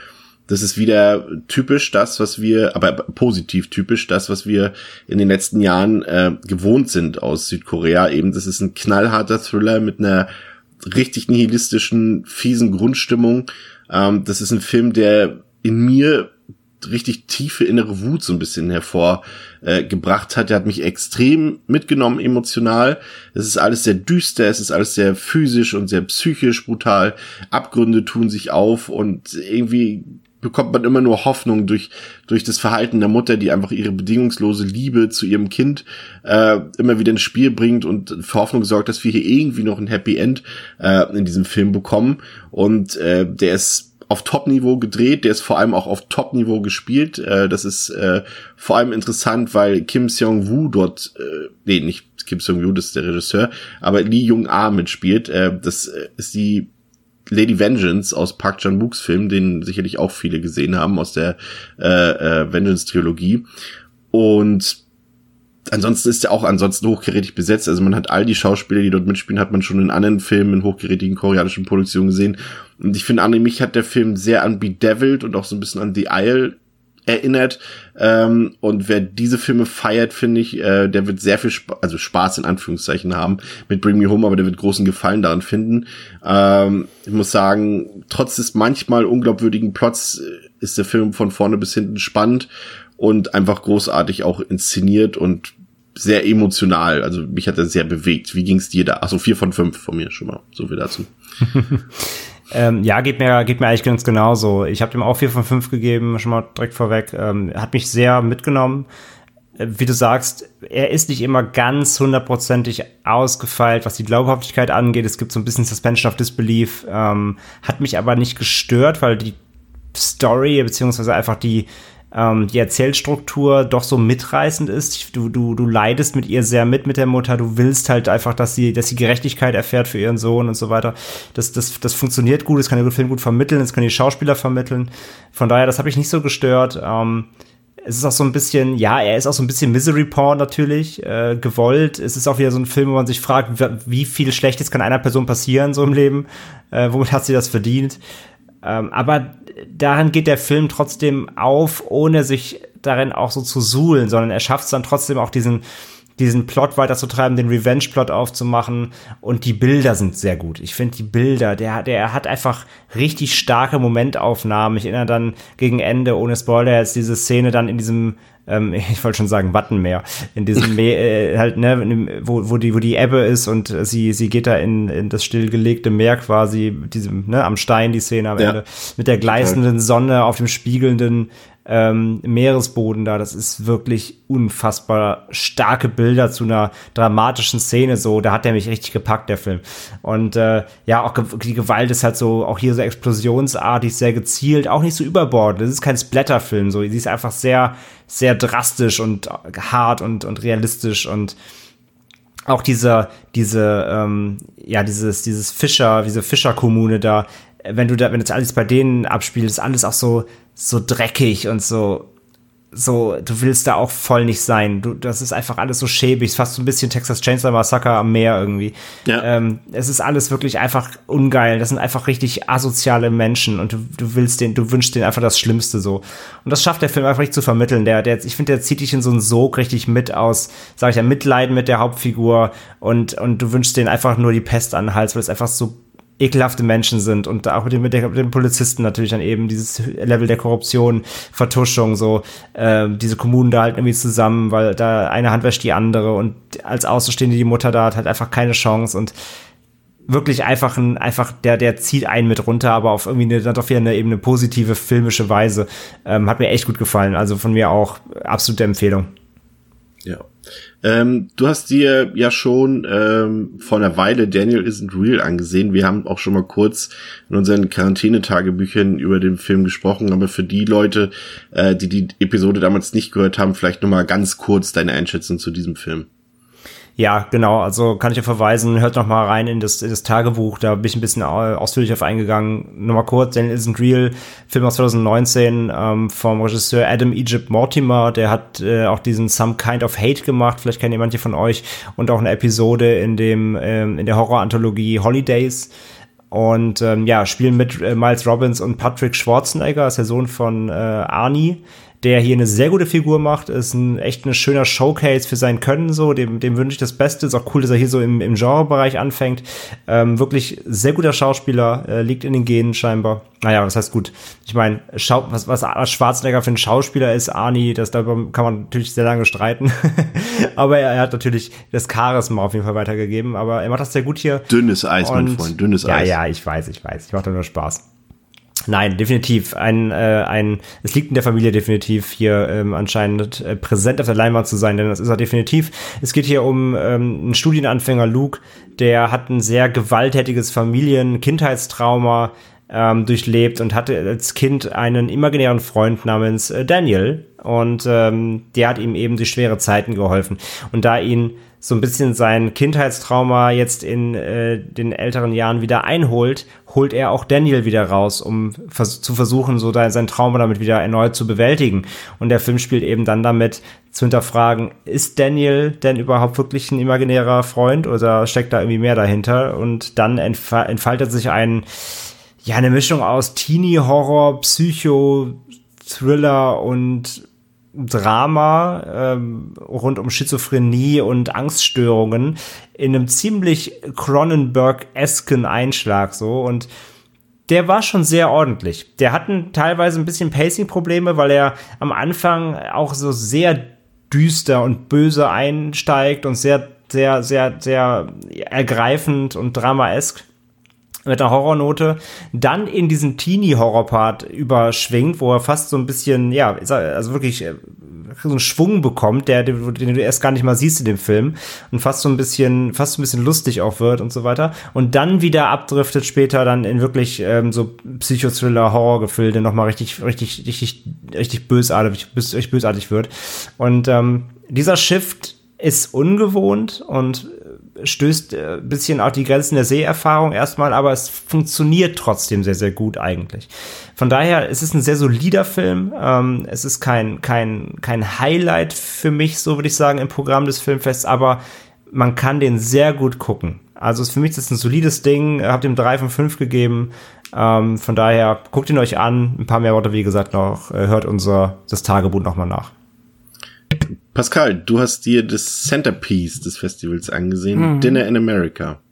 das ist wieder typisch das, was wir, aber positiv typisch das, was wir in den letzten Jahren äh, gewohnt sind aus Südkorea. Eben, das ist ein knallharter Thriller mit einer richtig nihilistischen, fiesen Grundstimmung. Ähm, das ist ein Film, der in mir richtig tiefe innere Wut so ein bisschen hervorgebracht äh, hat. Der hat mich extrem mitgenommen emotional. Es ist alles sehr düster, es ist alles sehr physisch und sehr psychisch brutal. Abgründe tun sich auf und irgendwie bekommt man immer nur Hoffnung durch durch das Verhalten der Mutter, die einfach ihre bedingungslose Liebe zu ihrem Kind äh, immer wieder ins Spiel bringt und für Hoffnung sorgt, dass wir hier irgendwie noch ein Happy End äh, in diesem Film bekommen. Und äh, der ist auf Top-Niveau gedreht, der ist vor allem auch auf Top-Niveau gespielt. Äh, das ist äh, vor allem interessant, weil Kim Seong-woo dort, äh, nee, nicht Kim Seong-woo, das ist der Regisseur, aber Lee Jung-ah mitspielt. Äh, das äh, ist die Lady Vengeance aus Park Chan-wooks Film, den sicherlich auch viele gesehen haben aus der äh, äh, Vengeance-Trilogie. Und ansonsten ist er auch ansonsten hochgerätig besetzt. Also man hat all die Schauspieler, die dort mitspielen, hat man schon in anderen Filmen in hochgerätigen koreanischen Produktionen gesehen. Und ich finde, an mich hat der Film sehr an Bedeviled und auch so ein bisschen an The Isle erinnert. Ähm, und wer diese Filme feiert, finde ich, äh, der wird sehr viel Sp also Spaß in Anführungszeichen haben mit Bring Me Home, aber der wird großen Gefallen daran finden. Ähm, ich muss sagen, trotz des manchmal unglaubwürdigen Plots äh, ist der Film von vorne bis hinten spannend und einfach großartig auch inszeniert und sehr emotional. Also mich hat er sehr bewegt. Wie ging's dir da? Achso, vier von fünf von mir schon mal. So viel dazu. ähm, ja, geht mir, geht mir eigentlich ganz genauso. Ich habe dem auch vier von fünf gegeben, schon mal direkt vorweg. Ähm, hat mich sehr mitgenommen. Äh, wie du sagst, er ist nicht immer ganz hundertprozentig ausgefeilt, was die Glaubhaftigkeit angeht. Es gibt so ein bisschen Suspension of Disbelief. Ähm, hat mich aber nicht gestört, weil die Story beziehungsweise einfach die ähm, die Erzählstruktur doch so mitreißend ist. Du, du, du leidest mit ihr sehr mit, mit der Mutter. Du willst halt einfach, dass sie, dass sie Gerechtigkeit erfährt für ihren Sohn und so weiter. Das, das, das funktioniert gut, das kann der Film gut vermitteln, das können die Schauspieler vermitteln. Von daher, das habe ich nicht so gestört. Ähm, es ist auch so ein bisschen, ja, er ist auch so ein bisschen Misery Porn natürlich, äh, gewollt. Es ist auch wieder so ein Film, wo man sich fragt, wie viel Schlechtes kann einer Person passieren so im Leben? Äh, womit hat sie das verdient? Ähm, aber daran geht der Film trotzdem auf, ohne sich darin auch so zu suhlen, sondern er schafft es dann trotzdem auch diesen, diesen Plot weiterzutreiben, den Revenge-Plot aufzumachen und die Bilder sind sehr gut. Ich finde die Bilder, der, der hat einfach richtig starke Momentaufnahmen. Ich erinnere dann gegen Ende, ohne Spoiler, jetzt diese Szene dann in diesem ähm, ich wollte schon sagen Wattenmeer, in diesem Meer, äh, halt, ne, wo, wo die, wo die Ebbe ist und sie, sie geht da in, in das stillgelegte Meer quasi, diesem, ne, am Stein, die Szene am ja. Ende, mit der gleißenden Sonne auf dem spiegelnden ähm, Meeresboden da. Das ist wirklich unfassbar starke Bilder zu einer dramatischen Szene. So, da hat er mich richtig gepackt, der Film. Und äh, ja, auch die Gewalt ist halt so, auch hier so explosionsartig, sehr gezielt, auch nicht so überbordend. Das ist kein Splatterfilm. So, sie ist einfach sehr, sehr drastisch und hart und, und realistisch und auch diese, diese, ähm, ja, dieses, dieses Fischer, diese Fischerkommune da, wenn du da, wenn jetzt alles bei denen abspielst, ist alles auch so, so dreckig und so, so, du willst da auch voll nicht sein. Du, das ist einfach alles so schäbig, fast so ein bisschen Texas Chainsaw Massacre am Meer irgendwie. Ja. Ähm, es ist alles wirklich einfach ungeil. Das sind einfach richtig asoziale Menschen und du, du willst den, du wünschst denen einfach das Schlimmste so. Und das schafft der Film einfach nicht zu vermitteln. Der, der, ich finde, der zieht dich in so einen Sog richtig mit aus, sag ich ja, Mitleiden mit der Hauptfigur und, und du wünschst denen einfach nur die Pest an den Hals, weil es einfach so ekelhafte Menschen sind und auch mit dem, mit, dem Polizisten natürlich dann eben dieses Level der Korruption, Vertuschung, so äh, diese Kommunen da halt irgendwie zusammen, weil da eine Hand wäscht die andere und als Außenstehende die Mutter da hat halt einfach keine Chance und wirklich einfach ein, einfach, der, der zieht einen mit runter, aber auf irgendwie eine, dann doch wieder eine eben eine positive filmische Weise. Ähm, hat mir echt gut gefallen. Also von mir auch absolute Empfehlung. Ähm, du hast dir ja schon ähm, vor einer Weile Daniel Isn't Real angesehen. Wir haben auch schon mal kurz in unseren Quarantänetagebüchern über den Film gesprochen, aber für die Leute, äh, die die Episode damals nicht gehört haben, vielleicht nur mal ganz kurz deine Einschätzung zu diesem Film. Ja, genau. Also kann ich ja verweisen, hört noch mal rein in das, in das Tagebuch. Da bin ich ein bisschen ausführlich auf eingegangen. Nochmal kurz, Daniel Isn't Real, Film aus 2019 ähm, vom Regisseur Adam Egypt Mortimer. Der hat äh, auch diesen Some Kind of Hate gemacht. Vielleicht kennen ihr manche von euch. Und auch eine Episode in dem ähm, in der Horror-Anthologie Holidays. Und ähm, ja, spielen mit äh, Miles Robbins und Patrick Schwarzenegger, ist der Sohn von äh, Arnie der hier eine sehr gute Figur macht, ist ein echt ein schöner Showcase für sein Können so, dem, dem wünsche ich das Beste, ist auch cool, dass er hier so im, im Genrebereich anfängt, ähm, wirklich sehr guter Schauspieler, äh, liegt in den Genen scheinbar. Naja, das heißt gut, ich meine, was, was Schwarzenegger für ein Schauspieler ist, Arnie, das darüber kann man natürlich sehr lange streiten, aber er, er, hat natürlich das Charisma auf jeden Fall weitergegeben, aber er macht das sehr gut hier. Dünnes Eis, mein Freund, dünnes ja, Eis. Ja, ja, ich weiß, ich weiß, ich mache da nur Spaß. Nein, definitiv. Ein, äh, ein, es liegt in der Familie definitiv hier ähm, anscheinend äh, präsent auf der Leinwand zu sein, denn das ist er definitiv. Es geht hier um ähm, einen Studienanfänger Luke, der hat ein sehr gewalttätiges Familien-Kindheitstrauma ähm, durchlebt und hatte als Kind einen imaginären Freund namens äh, Daniel und ähm, der hat ihm eben durch schwere Zeiten geholfen. Und da ihn so ein bisschen sein Kindheitstrauma jetzt in äh, den älteren Jahren wieder einholt, holt er auch Daniel wieder raus, um vers zu versuchen, so da, sein Trauma damit wieder erneut zu bewältigen. Und der Film spielt eben dann damit zu hinterfragen, ist Daniel denn überhaupt wirklich ein imaginärer Freund oder steckt da irgendwie mehr dahinter? Und dann entfa entfaltet sich ein, ja, eine Mischung aus Teenie-Horror, Psycho, Thriller und Drama ähm, rund um Schizophrenie und Angststörungen in einem ziemlich Cronenberg-esken Einschlag so und der war schon sehr ordentlich. Der hatten teilweise ein bisschen Pacing-Probleme, weil er am Anfang auch so sehr düster und böse einsteigt und sehr, sehr, sehr, sehr ergreifend und dramaesk mit einer Horrornote, dann in diesen Teenie-Horror-Part überschwingt, wo er fast so ein bisschen, ja, also wirklich äh, so einen Schwung bekommt, der, den du erst gar nicht mal siehst in dem Film und fast so ein bisschen, fast so ein bisschen lustig auch wird und so weiter. Und dann wieder abdriftet später dann in wirklich ähm, so Psychothriller, Horrorgefilde nochmal richtig, richtig, richtig, richtig bösartig, bösartig wird. Und ähm, dieser Shift ist ungewohnt und stößt ein äh, bisschen auf die Grenzen der Seherfahrung erstmal, aber es funktioniert trotzdem sehr, sehr gut eigentlich. Von daher, es ist ein sehr solider Film. Ähm, es ist kein, kein, kein Highlight für mich, so würde ich sagen, im Programm des Filmfests, aber man kann den sehr gut gucken. Also für mich ist es ein solides Ding, habt ihm drei von fünf gegeben. Ähm, von daher, guckt ihn euch an. Ein paar mehr Worte, wie gesagt, noch. Äh, hört unser, das Tagebuch nochmal nach. Pascal, du hast dir das Centerpiece des Festivals angesehen, mhm. Dinner in America.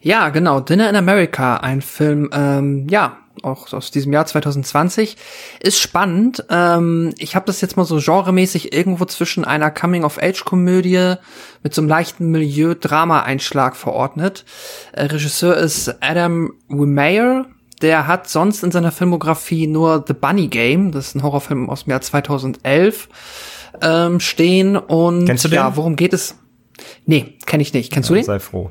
Ja, genau, Dinner in America, ein Film, ähm, ja, auch aus diesem Jahr 2020, ist spannend. Ähm, ich habe das jetzt mal so genremäßig irgendwo zwischen einer Coming-of-Age-Komödie mit so einem leichten Milieu-Drama-Einschlag verordnet. Äh, Regisseur ist Adam Wimeyer, der hat sonst in seiner Filmografie nur The Bunny Game, das ist ein Horrorfilm aus dem Jahr 2011, ähm, stehen. Und Kennst du den? ja, worum geht es? Nee, kenne ich nicht. Kennst ja, du den? Sei froh.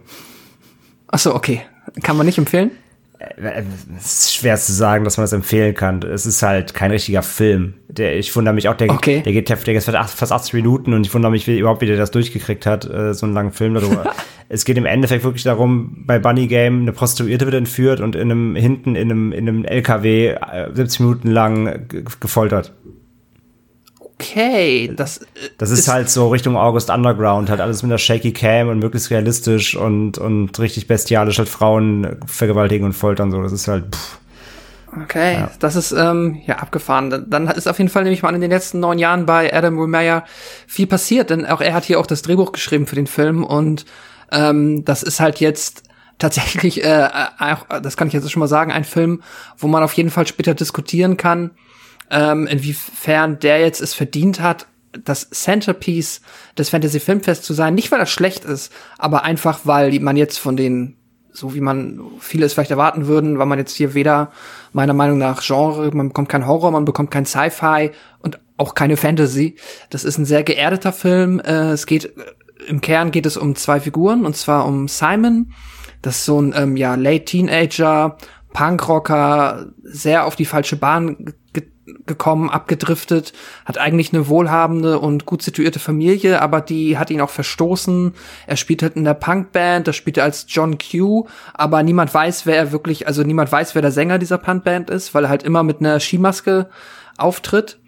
Ach so, okay. Kann man nicht empfehlen? Äh, es ist schwer zu sagen, dass man das empfehlen kann. Es ist halt kein richtiger Film. Der, ich wundere mich auch, der, okay. der geht, der geht fast 80 Minuten und ich wundere mich wie, überhaupt, wie der das durchgekriegt hat, äh, so einen langen Film darüber. es geht im Endeffekt wirklich darum, bei Bunny Game eine Prostituierte wird entführt und in einem, hinten in einem, in einem LKW äh, 70 Minuten lang gefoltert okay, das, äh, das ist, ist, halt so Richtung August Underground, halt alles mit einer shaky Cam und möglichst realistisch und, und richtig bestialisch halt Frauen vergewaltigen und foltern, so, das ist halt, pff. Okay, ja. das ist ähm, ja abgefahren. Dann ist auf jeden Fall nämlich mal in den letzten neun Jahren bei Adam Remeyer viel passiert, denn auch er hat hier auch das Drehbuch geschrieben für den Film und ähm, das ist halt jetzt tatsächlich, äh, auch, das kann ich jetzt schon mal sagen, ein Film, wo man auf jeden Fall später diskutieren kann, ähm, inwiefern der jetzt es verdient hat, das Centerpiece des Fantasy Filmfests zu sein. Nicht, weil das schlecht ist, aber einfach, weil man jetzt von den, so wie man viele es vielleicht erwarten würden, weil man jetzt hier weder meiner Meinung nach Genre, man bekommt kein Horror, man bekommt kein Sci-Fi und auch keine Fantasy. Das ist ein sehr geerdeter Film. Äh, es geht, im Kern geht es um zwei Figuren, und zwar um Simon. Das ist so ein, ähm, ja, Late Teenager, Punkrocker, sehr auf die falsche Bahn gekommen, abgedriftet, hat eigentlich eine wohlhabende und gut situierte Familie, aber die hat ihn auch verstoßen. Er spielt halt in der Punkband, da spielt er als John Q, aber niemand weiß, wer er wirklich, also niemand weiß, wer der Sänger dieser Punkband ist, weil er halt immer mit einer Skimaske auftritt.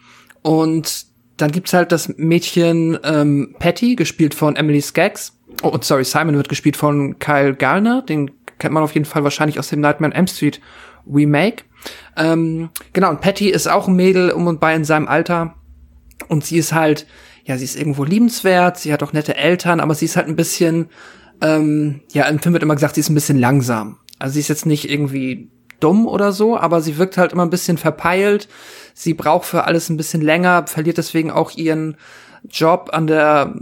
Und dann gibt's halt das Mädchen ähm, Patty, gespielt von Emily Skaggs. Oh, und sorry, Simon wird gespielt von Kyle Garner, den kennt man auf jeden Fall wahrscheinlich aus dem Nightmare on Elm Street Remake. Ähm, genau, und Patty ist auch ein Mädel um und bei in seinem Alter. Und sie ist halt, ja, sie ist irgendwo liebenswert, sie hat auch nette Eltern, aber sie ist halt ein bisschen, ähm, ja, im Film wird immer gesagt, sie ist ein bisschen langsam. Also sie ist jetzt nicht irgendwie dumm oder so, aber sie wirkt halt immer ein bisschen verpeilt. Sie braucht für alles ein bisschen länger, verliert deswegen auch ihren Job an der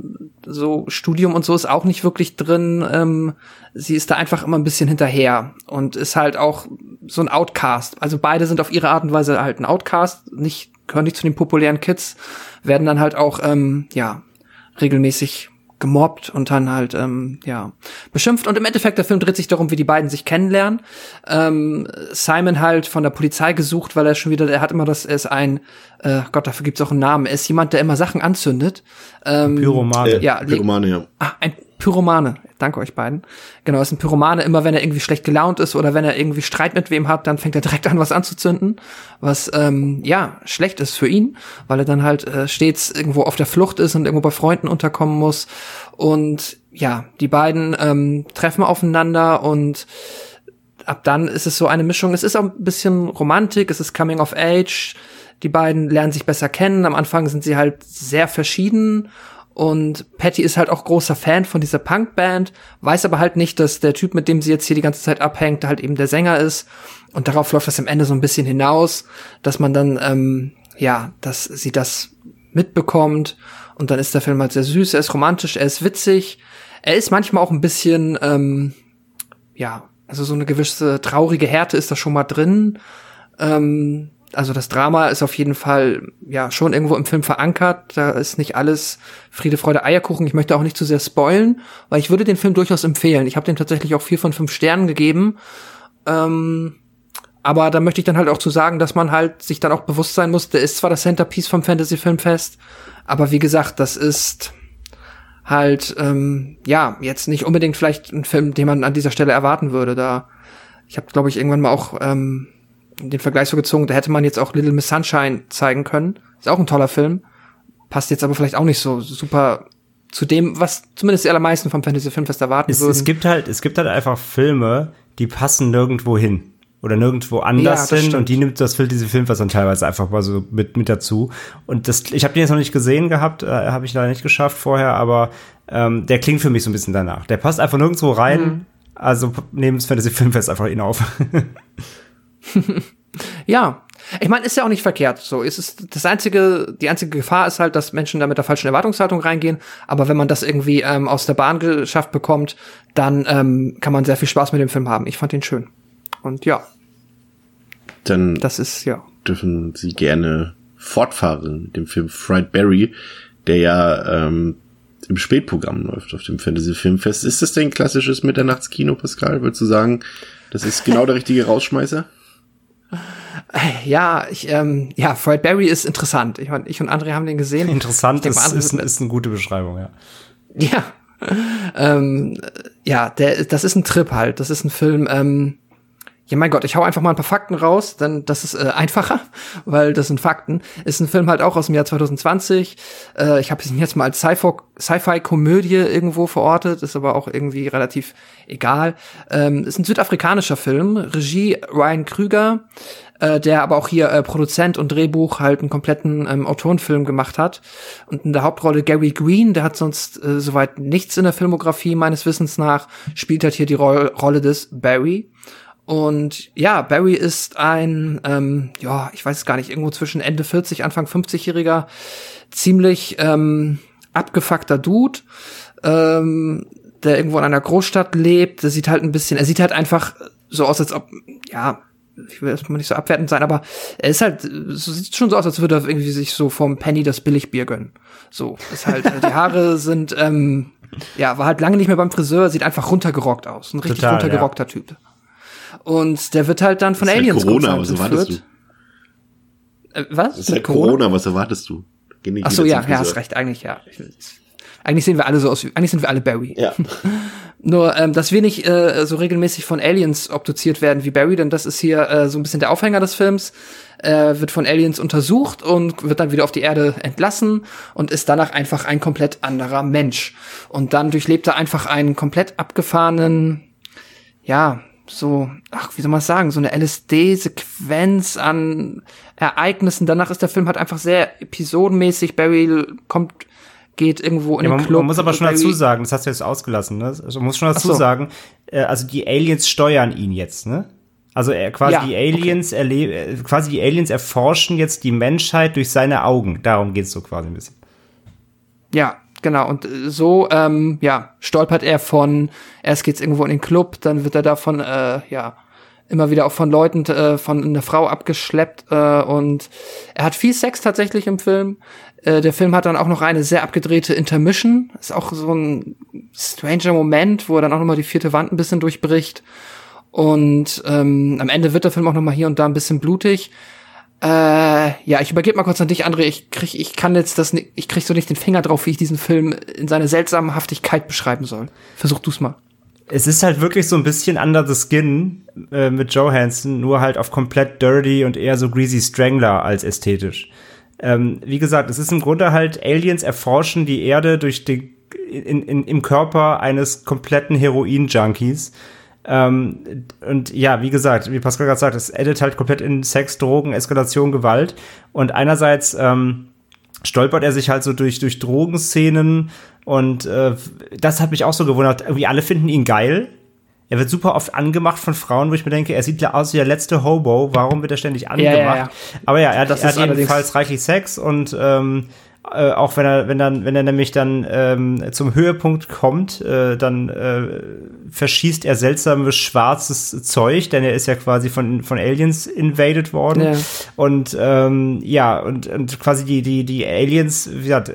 so Studium und so ist auch nicht wirklich drin. Ähm, sie ist da einfach immer ein bisschen hinterher und ist halt auch so ein Outcast. Also beide sind auf ihre Art und Weise halt ein Outcast, nicht gehören nicht zu den populären Kids, werden dann halt auch ähm, ja regelmäßig gemobbt und dann halt ähm, ja beschimpft und im Endeffekt der Film dreht sich darum, wie die beiden sich kennenlernen. Ähm, Simon halt von der Polizei gesucht, weil er schon wieder, er hat immer das, er ist ein, äh, Gott, dafür gibt's auch einen Namen, er ist jemand, der immer Sachen anzündet. Ähm, Pyromane. Äh, ja, Pyromane, ja. Ah, ein Pyromane. Danke euch beiden. Genau, ist ein Pyromane. Immer wenn er irgendwie schlecht gelaunt ist oder wenn er irgendwie Streit mit wem hat, dann fängt er direkt an, was anzuzünden. Was, ähm, ja, schlecht ist für ihn, weil er dann halt äh, stets irgendwo auf der Flucht ist und irgendwo bei Freunden unterkommen muss. Und ja, die beiden ähm, treffen aufeinander und ab dann ist es so eine Mischung. Es ist auch ein bisschen Romantik, es ist Coming of Age. Die beiden lernen sich besser kennen. Am Anfang sind sie halt sehr verschieden Und Patty ist halt auch großer Fan von dieser Punkband, weiß aber halt nicht, dass der Typ, mit dem sie jetzt hier die ganze Zeit abhängt, halt eben der Sänger ist. Und darauf läuft das am Ende so ein bisschen hinaus, dass man dann, ähm, ja, dass sie das mitbekommt. Und dann ist der Film halt sehr süß, er ist romantisch, er ist witzig. Er ist manchmal auch ein bisschen, ähm, ja, also so eine gewisse traurige Härte ist da schon mal drin. Ähm, also das Drama ist auf jeden Fall ja schon irgendwo im Film verankert. Da ist nicht alles Friede, Freude, Eierkuchen. Ich möchte auch nicht zu sehr spoilen, weil ich würde den Film durchaus empfehlen. Ich habe den tatsächlich auch vier von fünf Sternen gegeben. Ähm, aber da möchte ich dann halt auch zu sagen, dass man halt sich dann auch bewusst sein muss, der ist zwar das Centerpiece vom Fantasy Filmfest, aber wie gesagt, das ist halt ähm, ja jetzt nicht unbedingt vielleicht ein Film, den man an dieser Stelle erwarten würde. Da ich habe glaube ich irgendwann mal auch ähm, den Vergleich so gezogen, da hätte man jetzt auch Little Miss Sunshine zeigen können. Ist auch ein toller Film. Passt jetzt aber vielleicht auch nicht so super zu dem, was zumindest die allermeisten vom Fantasy Filmfest erwarten es, würden. Es gibt halt, es gibt halt einfach Filme, die passen nirgendwo hin oder nirgendwo anders Ja, hin stimmt. und die nimmt das Film, diese Filmfest dann teilweise einfach mal so mit, mit dazu. Und das, ich habe den jetzt noch nicht gesehen gehabt, äh, habe ich leider nicht geschafft vorher, aber ähm, der klingt für mich so ein bisschen danach. Der passt einfach nirgendwo rein. Mhm. Also nehmen das Fantasy Filmfest einfach ihn auf. Ja, ich meine, ist ja auch nicht verkehrt. So, es ist das einzige, die einzige Gefahr ist halt, dass Menschen da mit der falschen Erwartungshaltung reingehen. Aber wenn man das irgendwie ähm, aus der Bahn geschafft bekommt, dann ähm, kann man sehr viel Spaß mit dem Film haben. Ich fand ihn schön. Und ja, Dann das ist ja. dürfen Sie gerne fortfahren mit dem Film Fried Berry, der ja ähm, im Spätprogramm läuft auf dem Fantasy Filmfest. Ist das denn ein klassisches Mitternachtskino, Pascal? Würdest du sagen, das ist genau der richtige Rausschmeißer? Ja, ich, ähm, ja, Fred Barry ist interessant. Ich, ich und André haben den gesehen. Interessant ist, mal, ist, ist eine gute Beschreibung, ja. Ja. ähm, ja, der, das ist ein Trip halt. Das ist ein Film, ähm, ja mein Gott, ich hau einfach mal ein paar Fakten raus, denn das ist äh, einfacher, weil das sind Fakten. Ist ein Film halt auch aus dem Jahr 2020. Äh, ich habe ihn jetzt mal als Sci-Fi- Sci-Fi-Komödie irgendwo verortet, ist aber auch irgendwie relativ egal. Ähm, ist ein südafrikanischer Film, Regie Ryan Krüger, äh, der aber auch hier äh, Produzent und Drehbuch halt einen kompletten ähm, Autorenfilm gemacht hat. Und in der Hauptrolle Gary Green, der hat sonst äh, soweit nichts in der Filmografie meines Wissens nach, spielt halt hier die Roll Rolle des Barry. Und ja, Barry ist ein, ähm, ja, ich weiß es gar nicht, irgendwo zwischen Ende 40, Anfang 50-jähriger, ziemlich ähm, abgefuckter Dude, ähm, der irgendwo in einer Großstadt lebt. Der sieht halt ein bisschen, er sieht halt einfach so aus, als ob, ja, ich will erstmal nicht so abwertend sein, aber er ist halt, so sieht schon so aus, als würde er irgendwie sich so vom Penny das Billigbier gönnen. So, ist halt, die Haare sind, ähm, ja, war halt lange nicht mehr beim Friseur, sieht einfach runtergerockt aus. Ein richtig Total, runtergerockter Typ. Und der wird halt dann von Das ist halt Aliens Corona, Gott was erwartest entführt. Äh, was? Das ist halt Corona, was erwartest du? Ach so, ja, ja, hast recht, eigentlich, ja. Eigentlich sehen wir alle so aus, wie- eigentlich sind wir alle Barry. Ja. Nur, ähm, dass wir nicht äh, so regelmäßig von Aliens obduziert werden wie Barry, denn das ist hier äh, so ein bisschen der Aufhänger des Films. Äh, wird von Aliens untersucht und wird dann wieder auf die Erde entlassen und ist danach einfach ein komplett anderer Mensch. Und dann durchlebt er einfach einen komplett abgefahrenen, ja, so, ach, wie soll man es sagen, so eine LSD-Sequenz an Ereignissen. Danach ist der Film halt einfach sehr episodenmäßig. Barry kommt, geht irgendwo in Ja, den man, Club. man muss aber schon Barry- dazu sagen, das hast du jetzt ausgelassen, ne? Also man muss schon dazu so. sagen, äh, also die Aliens steuern ihn jetzt, ne? Also er, quasi Ja, die Aliens erleben, äh, quasi die Aliens erforschen jetzt die Menschheit durch seine Augen. Darum geht's so quasi ein bisschen. Ja, genau. Und so, ähm, ja, stolpert er von, erst geht's irgendwo in den Club, dann wird er davon, äh, ja, immer wieder auch von Leuten, äh, von einer Frau abgeschleppt äh, und er hat viel Sex tatsächlich im Film. Äh, der Film hat dann auch noch eine sehr abgedrehte Intermission. Ist auch so ein stranger Moment, wo er dann auch nochmal die vierte Wand ein bisschen durchbricht. Und ähm, am Ende wird der Film auch nochmal hier und da ein bisschen blutig. Äh, ja, ich übergebe mal kurz an dich, André. Ich krieg, ich kann jetzt das, ich krieg so nicht den Finger drauf, wie ich diesen Film in seiner Seltsamhaftigkeit beschreiben soll. Versuch du's mal. Es ist halt wirklich so ein bisschen under the skin äh, mit Johansson, nur halt auf komplett dirty und eher so greasy Strangler als ästhetisch. Ähm, wie gesagt, es ist im Grunde halt Aliens erforschen die Erde durch den in, in, im Körper eines kompletten Heroin-Junkies. Ähm, und ja, wie gesagt, wie Pascal gerade sagt, es edit halt komplett in Sex, Drogen, Eskalation, Gewalt. Und einerseits ähm, stolpert er sich halt so durch, durch Drogenszenen und äh, das hat mich auch so gewundert. Irgendwie alle finden ihn geil. Er wird super oft angemacht von Frauen, wo ich mir denke, er sieht aus wie der letzte Hobo. Warum wird er ständig angemacht? Ja, ja, ja. Aber ja, er hat, er hat jedenfalls reichlich Sex und ähm, äh, auch wenn er, wenn dann, wenn er nämlich dann ähm, zum Höhepunkt kommt, äh, dann äh, verschießt er seltsames schwarzes Zeug, denn er ist ja quasi von von Aliens invaded worden ja. und ähm, ja und und quasi die die die Aliens, wie gesagt,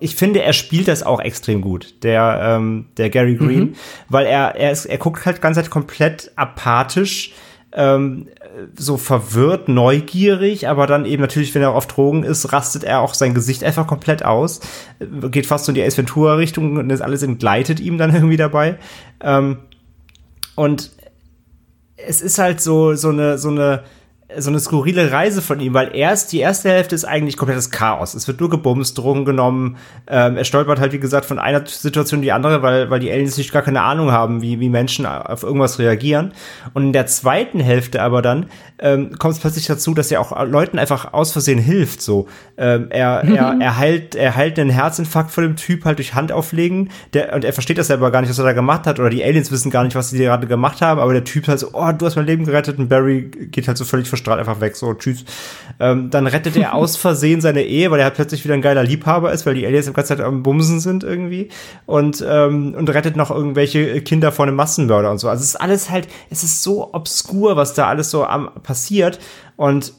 ich finde, er spielt das auch extrem gut, der ähm, der Gary Green, mhm. weil er er ist er guckt halt ganz halt komplett apathisch ähm, so verwirrt, neugierig, aber dann eben natürlich, wenn er auf Drogen ist, rastet er auch sein Gesicht einfach komplett aus, geht fast so in die Ace Ventura-Richtung und das alles entgleitet ihm dann irgendwie dabei. Ähm, und es ist halt so, so eine, so eine, so eine skurrile Reise von ihm, weil erst die erste Hälfte ist eigentlich komplettes Chaos. Es wird nur gebumst, Drogen genommen. Ähm, er stolpert halt, wie gesagt, von einer Situation in die andere, weil, weil die Aliens nicht gar keine Ahnung haben, wie, wie Menschen auf irgendwas reagieren. Und in der zweiten Hälfte aber dann ähm, kommt es plötzlich dazu, dass er auch Leuten einfach aus Versehen hilft. So, ähm, er, mhm. er, er heilt, er heilt einen Herzinfarkt von dem Typ halt durch Hand auflegen. Der, und er versteht das selber gar nicht, was er da gemacht hat. Oder die Aliens wissen gar nicht, was sie gerade gemacht haben. Aber der Typ halt so, oh, du hast mein Leben gerettet. Und Barry geht halt so völlig verstrahlt einfach weg. So, tschüss. Ähm, dann rettet er aus Versehen seine Ehe, weil er halt plötzlich wieder ein geiler Liebhaber ist, weil die Aliens die ganze Zeit am Bumsen sind irgendwie. Und, ähm, und rettet noch irgendwelche Kinder vor einem Massenmörder und so. Also es ist alles halt, es ist so obskur, was da alles so am passiert. Und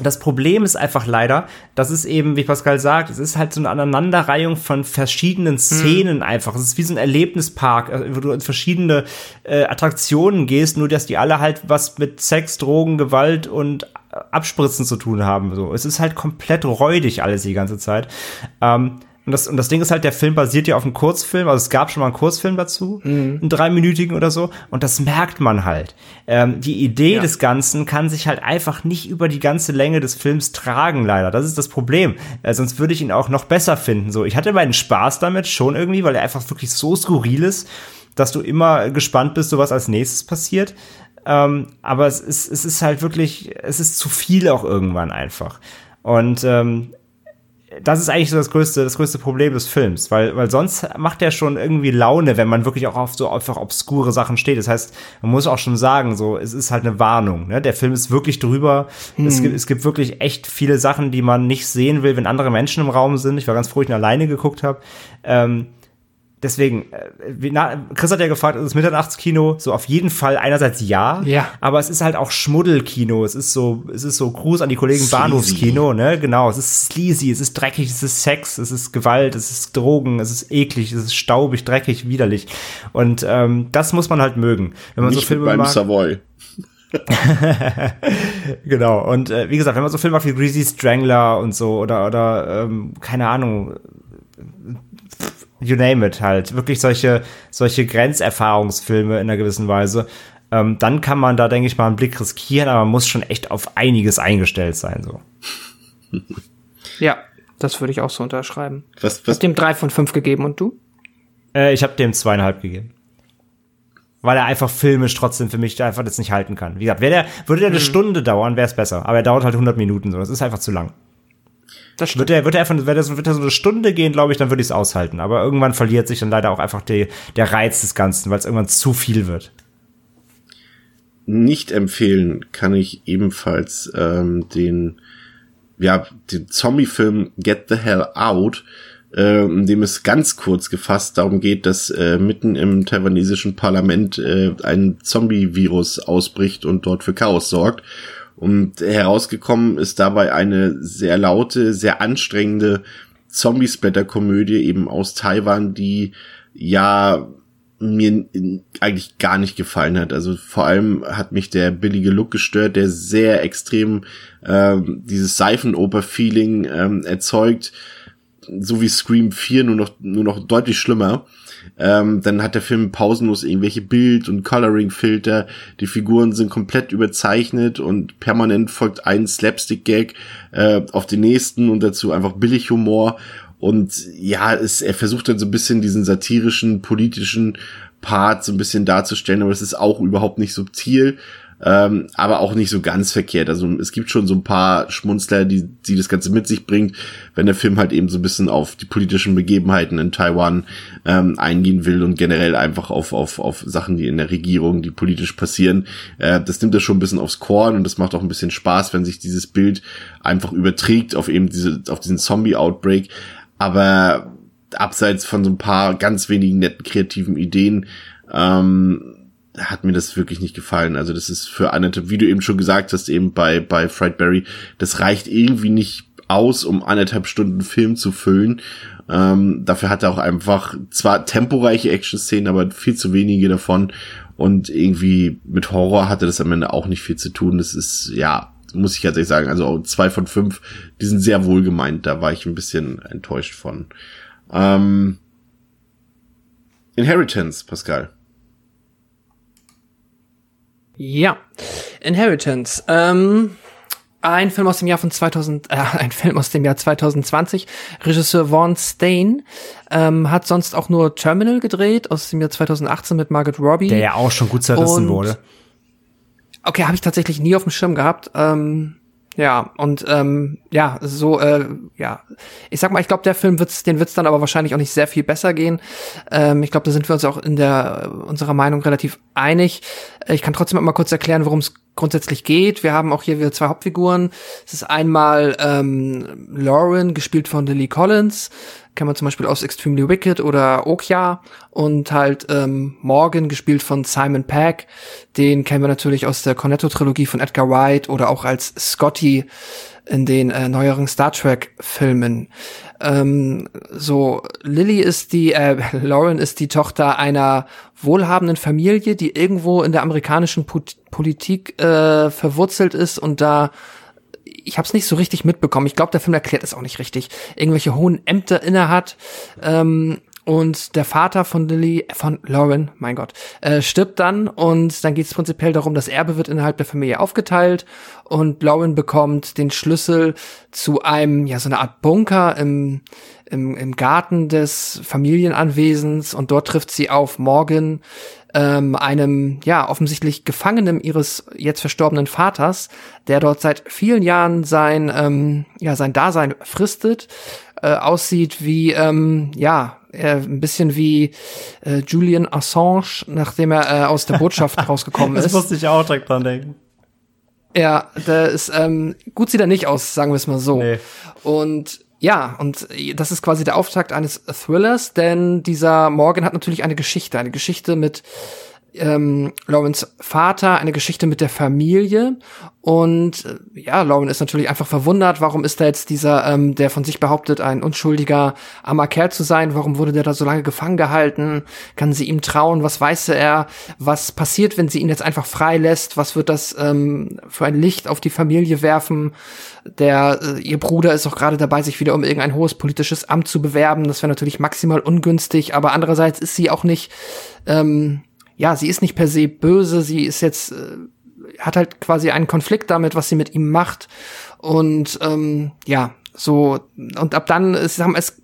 das Problem ist einfach leider, dass es eben, wie Pascal sagt, es ist halt so eine Aneinanderreihung von verschiedenen hm. Szenen hm. einfach. Es ist wie so ein Erlebnispark, äh, wo du in verschiedene äh, Attraktionen gehst, nur dass die alle halt was mit Sex, Drogen, Gewalt und äh, Abspritzen zu tun haben. So, es ist halt komplett räudig alles die ganze Zeit. Ähm, und das, und das Ding ist halt, der Film basiert ja auf einem Kurzfilm, also es gab schon mal einen Kurzfilm dazu, mhm. einen dreiminütigen oder so, und das merkt man halt. Ähm, die Idee ja. des Ganzen kann sich halt einfach nicht über die ganze Länge des Films tragen, leider. Das ist das Problem. Äh, sonst würde ich ihn auch noch besser finden. So, ich hatte meinen Spaß damit schon irgendwie, weil er einfach wirklich so skurril ist, dass du immer gespannt bist, so was als nächstes passiert. Ähm, aber es ist, es ist halt wirklich, es ist zu viel auch irgendwann einfach. Und ähm, das ist eigentlich so das größte, das größte Problem des Films, weil, weil sonst macht er schon irgendwie Laune, wenn man wirklich auch auf so einfach obskure Sachen steht. Das heißt, man muss auch schon sagen, so, es ist halt eine Warnung, ne? Der Film ist wirklich drüber. Hm. Es gibt, es gibt wirklich echt viele Sachen, die man nicht sehen will, wenn andere Menschen im Raum sind. Ich war ganz froh, ich ihn alleine geguckt habe. Ähm, deswegen, äh, wie, na, Chris hat ja gefragt, ist es Mitternachtskino? So auf jeden Fall einerseits ja, ja. aber es ist halt auch Schmuddelkino. Es ist so, es ist so Gruß an die Kollegen sleazy. Bahnhofskino, ne? Genau. Es ist sleazy, es ist dreckig, es ist Sex, es ist Gewalt, es ist Drogen, es ist eklig, es ist staubig, dreckig, widerlich. Und ähm, das muss man halt mögen, wenn man Nicht so Filme beim mag. Savoy. genau. Und äh, wie gesagt, wenn man so Filme macht wie Greasy Strangler und so oder oder ähm, keine Ahnung you name it halt, wirklich solche, solche Grenzerfahrungsfilme in einer gewissen Weise, ähm, dann kann man da, denke ich mal, einen Blick riskieren, aber man muss schon echt auf einiges eingestellt sein, so. Ja, das würde ich auch so unterschreiben. Was, was? Ich dem drei von fünf gegeben und du? Äh, ich habe dem zweieinhalb gegeben. Weil er einfach filmisch trotzdem für mich einfach das nicht halten kann. Wie gesagt, der, würde der eine hm. Stunde dauern, wäre es besser. Aber er dauert halt 100 Minuten so. Das ist einfach zu lang. Das wird er, wird er einfach, wird er, wird er so eine Stunde gehen, glaube ich, dann würde ich es aushalten. Aber irgendwann verliert sich dann leider auch einfach die, der Reiz des Ganzen, weil es irgendwann zu viel wird. Nicht empfehlen kann ich ebenfalls ähm, den, ja, den Zombie-Film Get the Hell Out, äh, in dem es ganz kurz gefasst darum geht, dass äh, mitten im taiwanesischen Parlament äh, ein Zombie-Virus ausbricht und dort für Chaos sorgt. Und herausgekommen ist dabei eine sehr laute, sehr anstrengende Zombie-Splatter-Komödie eben aus Taiwan, die ja mir eigentlich gar nicht gefallen hat. Also vor allem hat mich der billige Look gestört, der sehr extrem ähm, dieses Seifenoper-Feeling ähm, erzeugt, so wie Scream 4, nur noch, nur noch deutlich schlimmer. Ähm, dann hat der Film pausenlos irgendwelche Bild- und Coloring-Filter. Die Figuren sind komplett überzeichnet und permanent folgt ein Slapstick-Gag äh, auf den nächsten und dazu einfach Billig-Humor. Und ja, es, er versucht dann so ein bisschen diesen satirischen, politischen Part so ein bisschen darzustellen, aber es ist auch überhaupt nicht subtil. Ähm, aber auch nicht so ganz verkehrt. Also es gibt schon so ein paar Schmunzler, die, die das Ganze mit sich bringt, wenn der Film halt eben so ein bisschen auf die politischen Begebenheiten in Taiwan ähm, eingehen will und generell einfach auf, auf, auf Sachen, die in der Regierung, die politisch passieren. Äh, das nimmt er schon ein bisschen aufs Korn und das macht auch ein bisschen Spaß, wenn sich dieses Bild einfach überträgt auf eben diese, auf diesen Zombie-Outbreak. Aber abseits von so ein paar ganz wenigen netten kreativen Ideen, ähm, hat mir das wirklich nicht gefallen. Also das ist für anderthalb, wie du eben schon gesagt hast, eben bei, bei Frightberry, das reicht irgendwie nicht aus, um anderthalb Stunden Film zu füllen. Ähm, dafür hat er auch einfach zwar temporeiche Action-Szenen, aber viel zu wenige davon. Und irgendwie mit Horror hatte das am Ende auch nicht viel zu tun. Das ist, ja, muss ich tatsächlich sagen, also zwei von fünf, die sind sehr wohl gemeint. Da war ich ein bisschen enttäuscht von. Ähm, Inheritance, Pascal. Ja, Inheritance. Ähm, ein Film aus dem Jahr von 2000, äh, ein Film aus dem Jahr 2020. Regisseur Vaughn Stain ähm, hat sonst auch nur Terminal gedreht aus dem Jahr 2018 mit Margaret Robbie. Der ja auch schon gut zerrissen Und- wurde. Okay, habe ich tatsächlich nie auf dem Schirm gehabt. Ähm, ja, und ähm, ja, so, äh, ja, ich sag mal, ich glaube, der Film wird's, den wird's dann aber wahrscheinlich auch nicht sehr viel besser gehen. Ähm, ich glaube, da sind wir uns auch in der unserer Meinung relativ einig. Äh, Ich kann trotzdem mal kurz erklären, worum es grundsätzlich geht. Wir haben auch hier wieder zwei Hauptfiguren. Es ist einmal ähm, Lauren, gespielt von Lily Collins, kennt man zum Beispiel aus Extremely Wicked oder Okja und halt ähm, Morgan, gespielt von Simon Pegg. Den kennen wir natürlich aus der Cornetto-Trilogie von Edgar Wright oder auch als Scotty in den äh, neueren Star Trek-Filmen. Ähm, so, Lily ist die, äh, Lauren ist die Tochter einer wohlhabenden Familie, die irgendwo in der amerikanischen Put Politik äh, verwurzelt ist und da ich habe es nicht so richtig mitbekommen. Ich glaube, der Film erklärt es auch nicht richtig. Irgendwelche hohen Ämter innehat. Ähm, und der Vater von Lily, von Lauren, mein Gott, äh, stirbt dann und dann geht es prinzipiell darum, das Erbe wird innerhalb der Familie aufgeteilt und Lauren bekommt den Schlüssel zu einem, ja, so eine Art Bunker im, im, im Garten des Familienanwesens und dort trifft sie auf Morgan, ähm, einem, ja, offensichtlich Gefangenen ihres jetzt verstorbenen Vaters, der dort seit vielen Jahren sein, ähm, ja, sein Dasein fristet, äh, aussieht wie, ähm, ja, äh, ein bisschen wie äh, Julian Assange, nachdem er äh, aus der Botschaft rausgekommen Das ist. musste ich auch direkt dran denken. Ja, der ist ähm, gut sieht er nicht aus, sagen wir es mal so. Nee. Und ja, und das ist quasi der Auftakt eines Thrillers, denn dieser Morgan hat natürlich eine Geschichte, eine Geschichte mit ähm, Laurens Vater, eine Geschichte mit der Familie. Und äh, ja, Lauren ist natürlich einfach verwundert, warum ist da jetzt dieser, ähm, der von sich behauptet, ein unschuldiger armer Kerl zu sein, warum wurde der da so lange gefangen gehalten, kann sie ihm trauen, was weiß er, was passiert, wenn sie ihn jetzt einfach frei lässt, was wird das ähm, für ein Licht auf die Familie werfen, der, äh, ihr Bruder ist auch gerade dabei, sich wieder um irgendein hohes politisches Amt zu bewerben, das wäre natürlich maximal ungünstig, aber andererseits ist sie auch nicht, ähm, ja, sie ist nicht per se böse, sie ist jetzt, äh, hat halt quasi einen Konflikt damit, was sie mit ihm macht. Und ähm, ja, so, und ab dann ist, wir, es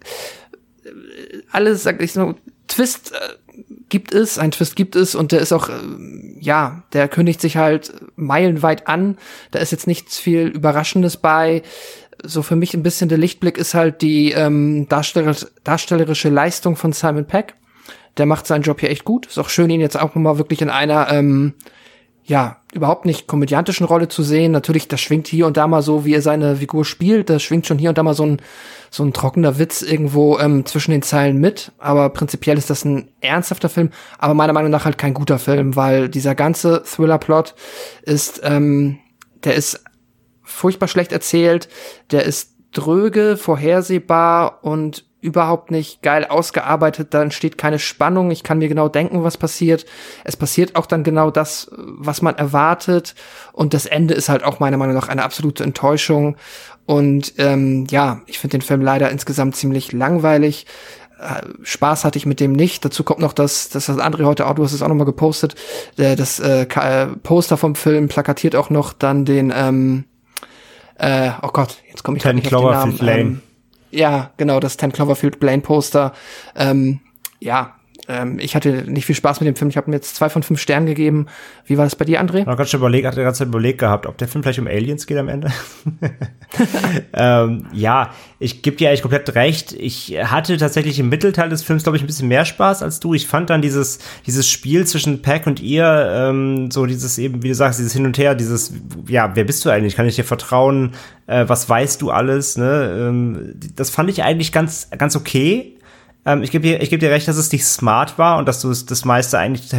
alles, sag ich so, Twist äh, gibt es, ein Twist gibt es und der ist auch, äh, ja, der kündigt sich halt meilenweit an. Da ist jetzt nichts viel Überraschendes bei. So für mich ein bisschen der Lichtblick ist halt die ähm, darsteller darstellerische Leistung von Simon Peck. Der macht seinen Job hier echt gut. Ist auch schön, ihn jetzt auch mal wirklich in einer, ähm, ja, überhaupt nicht komödiantischen Rolle zu sehen. Natürlich, das schwingt hier und da mal so, wie er seine Figur spielt. Da schwingt schon hier und da mal so ein, so ein trockener Witz irgendwo ähm, zwischen den Zeilen mit. Aber prinzipiell ist das ein ernsthafter Film, aber meiner Meinung nach halt kein guter Film, weil dieser ganze Thriller-Plot ist, ähm, der ist furchtbar schlecht erzählt, der ist dröge, vorhersehbar und überhaupt nicht geil ausgearbeitet, da entsteht keine Spannung, ich kann mir genau denken, was passiert. Es passiert auch dann genau das, was man erwartet und das Ende ist halt auch meiner Meinung nach eine absolute Enttäuschung und ähm, ja, ich finde den Film leider insgesamt ziemlich langweilig. Äh, Spaß hatte ich mit dem nicht. Dazu kommt noch das, das hat André heute auch, du hast es auch noch mal gepostet, der, das äh, äh, Poster vom Film plakatiert auch noch dann den, ähm, äh, oh Gott, jetzt komme ich Ten nicht auf den Namen. Lane. Ähm, ja, genau, das Ten Cloverfield Lane Poster. Ähm, ja, ähm, ich hatte nicht viel Spaß mit dem Film. Ich habe mir jetzt zwei von fünf Sternen gegeben. Wie war das bei dir, André? Ich habe gerade schon überlegt, hatte gerade überlegt gehabt, ob der Film vielleicht um Aliens geht am Ende. ähm, ja, ich gebe dir eigentlich komplett recht. Ich hatte tatsächlich im Mittelteil des Films, glaube ich, ein bisschen mehr Spaß als du. Ich fand dann dieses, dieses Spiel zwischen Pack und ihr, ähm, so dieses eben, wie du sagst, dieses Hin und Her, dieses, ja, wer bist du eigentlich? Kann ich dir vertrauen? Äh, was weißt du alles? Ne? Ähm, das fand ich eigentlich ganz, ganz okay. Ähm, ich gebe dir, ich geb dir recht, dass es nicht smart war und dass du das meiste eigentlich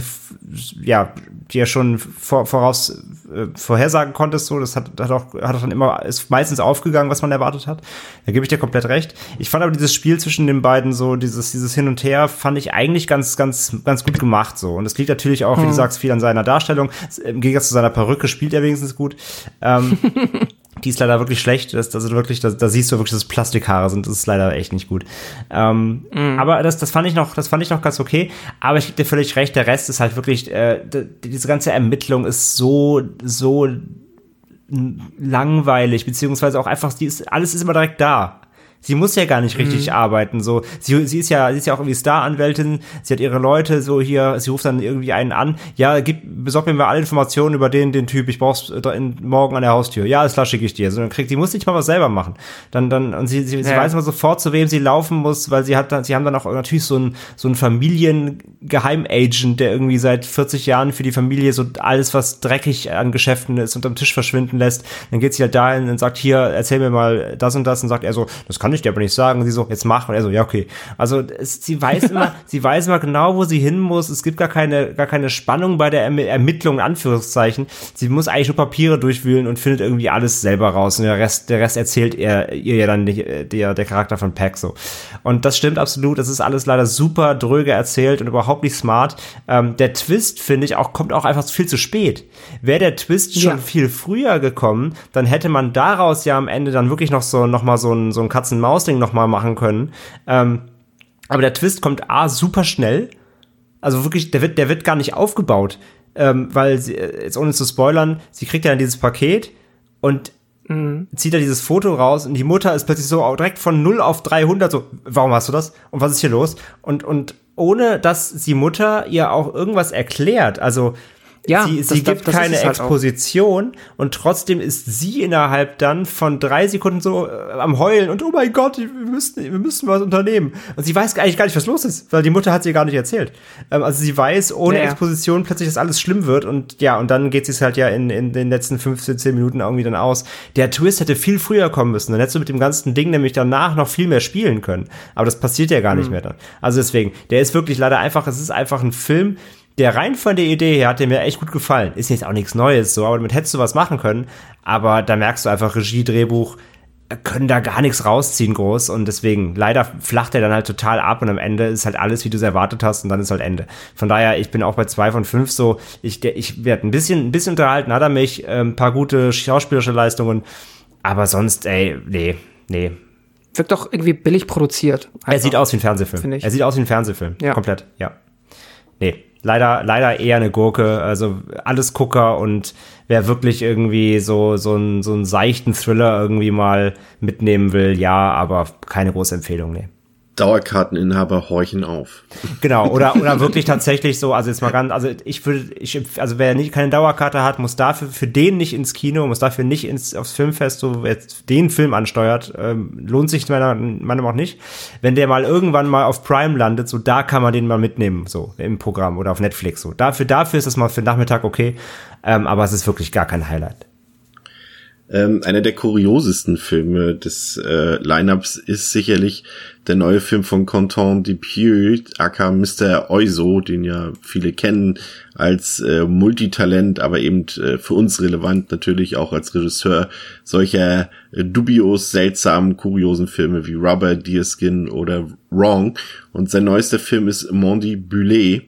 ja dir schon vor, voraus äh, vorhersagen konntest. So, das hat, hat auch hat auch dann immer ist meistens aufgegangen, was man erwartet hat. Da gebe ich dir komplett recht. Ich fand aber dieses Spiel zwischen den beiden so dieses dieses hin und her fand ich eigentlich ganz ganz ganz gut gemacht so. Und es liegt natürlich auch, wie du hm. sagst, viel an seiner Darstellung. Im Gegensatz zu seiner Perücke spielt er wenigstens gut. Ähm, die ist leider wirklich schlecht. Das, das ist wirklich, da, da siehst du wirklich, dass Plastikhaare sind. Das ist leider echt nicht gut. Ähm, mm. Aber das, das fand ich noch, das fand ich noch ganz okay. Aber ich gebe dir völlig recht. Der Rest ist halt wirklich, äh, diese ganze Ermittlung ist so, so langweilig, beziehungsweise auch einfach, die ist, alles ist immer direkt da. Sie muss ja gar nicht richtig mhm. arbeiten. So, sie, sie ist ja, sie ist ja auch irgendwie Star-Anwältin. Sie hat ihre Leute so hier. Sie ruft dann irgendwie einen an. Ja, gib, besorg mir mal alle Informationen über den, den Typ. Ich brauch's morgen an der Haustür. Ja, das klar schicke ich dir. So, dann kriegt, sie muss nicht mal was selber machen. Dann, dann, und sie, sie, ja. sie weiß immer sofort, zu wem sie laufen muss, weil sie hat dann, sie haben dann auch natürlich so ein, so ein Familiengeheimagent, der irgendwie seit 40 Jahren für die Familie so alles, was dreckig an Geschäften ist, unterm Tisch verschwinden lässt. Dann geht sie halt dahin und sagt, hier, erzähl mir mal das und das und sagt er so, das kann ich dir aber nicht sagen. Und sie so, jetzt mach. Und er so, ja, okay. Also es, sie weiß immer, sie weiß immer genau, wo sie hin muss. Es gibt gar keine, gar keine Spannung bei der erm Ermittlung, in Anführungszeichen. Sie muss eigentlich nur Papiere durchwühlen und findet irgendwie alles selber raus. Und der Rest, der Rest erzählt er, ihr ja dann nicht, äh, der, der Charakter von Pack so. Und das stimmt absolut. Das ist alles leider super dröge erzählt und überhaupt nicht smart. Ähm, der Twist, finde ich, auch, kommt auch einfach viel zu spät. Wäre der Twist schon ja. viel früher gekommen, dann hätte man daraus ja am Ende dann wirklich noch so, noch mal so ein, so ein Katzen Maus-Ding nochmal machen können. Ähm, aber der Twist kommt A super schnell. Also wirklich, der wird, der wird gar nicht aufgebaut. Ähm, weil sie, äh, jetzt ohne zu spoilern, sie kriegt ja dann dieses Paket und mhm. zieht da dieses Foto raus und die Mutter ist plötzlich so direkt von 0 auf 300 so, warum hast du das? Und was ist hier los? Und, und ohne dass die Mutter ihr auch irgendwas erklärt, also ja, sie, sie gibt das keine halt Exposition und trotzdem ist sie innerhalb dann von drei Sekunden so äh, am Heulen und oh mein Gott, wir müssen, wir müssen was unternehmen. Und sie weiß eigentlich gar nicht, was los ist, weil die Mutter hat sie gar nicht erzählt. Ähm, also sie weiß ohne ja, Exposition plötzlich, dass alles schlimm wird und ja, und dann geht sie es halt ja in, in den letzten 15, 10 Minuten irgendwie dann aus. Der Twist hätte viel früher kommen müssen. Dann hättest du mit dem ganzen Ding nämlich danach noch viel mehr spielen können. Aber das passiert ja gar mhm. nicht mehr dann. Also deswegen, der ist wirklich leider einfach, es ist einfach ein Film, der rein von der Idee her hat der mir echt gut gefallen. Ist jetzt auch nichts Neues, so, aber damit hättest du was machen können. Aber da merkst du einfach, Regie, Drehbuch, können da gar nichts rausziehen groß und deswegen leider flacht er dann halt total ab und am Ende ist halt alles, wie du es erwartet hast und dann ist halt Ende. Von daher, ich bin auch bei zwei von fünf so, ich, ich werde ein bisschen, ein bisschen unterhalten, hat er mich, äh, ein paar gute schauspielerische Leistungen, aber sonst, ey, nee, nee. Wirkt doch irgendwie billig produziert. Einfach. Er sieht aus wie ein Fernsehfilm. Er sieht aus wie ein Fernsehfilm. Ja. Komplett, ja. Nee, leider, leider eher eine Gurke. Also alles Gucker und wer wirklich irgendwie so, so, einen, so einen seichten Thriller irgendwie mal mitnehmen will, ja, aber keine große Empfehlung, nee. Dauerkarteninhaber horchen auf. Genau, oder, oder wirklich tatsächlich so, also jetzt mal ganz, also ich würde, ich, also wer nicht keine Dauerkarte hat, muss dafür, für den nicht ins Kino, muss dafür nicht ins, aufs Filmfest, so jetzt den Film ansteuert, ähm, lohnt sich meiner Meinung nach nicht. Wenn der mal irgendwann mal auf Prime landet, so da kann man den mal mitnehmen, so im Programm oder auf Netflix, so. Dafür, dafür ist das mal für den Nachmittag okay, ähm, aber es ist wirklich gar kein Highlight. Ähm, einer der kuriosesten Filme des äh, Lineups ist sicherlich der neue Film von Quentin Dupieux, aka Mr. Oizo, den ja viele kennen als äh, Multitalent, aber eben äh, für uns relevant natürlich auch als Regisseur solcher äh, dubios, seltsamen, kuriosen Filme wie Rubber, Deerskin oder Wrong. Und sein neuester Film ist Mondi Bullet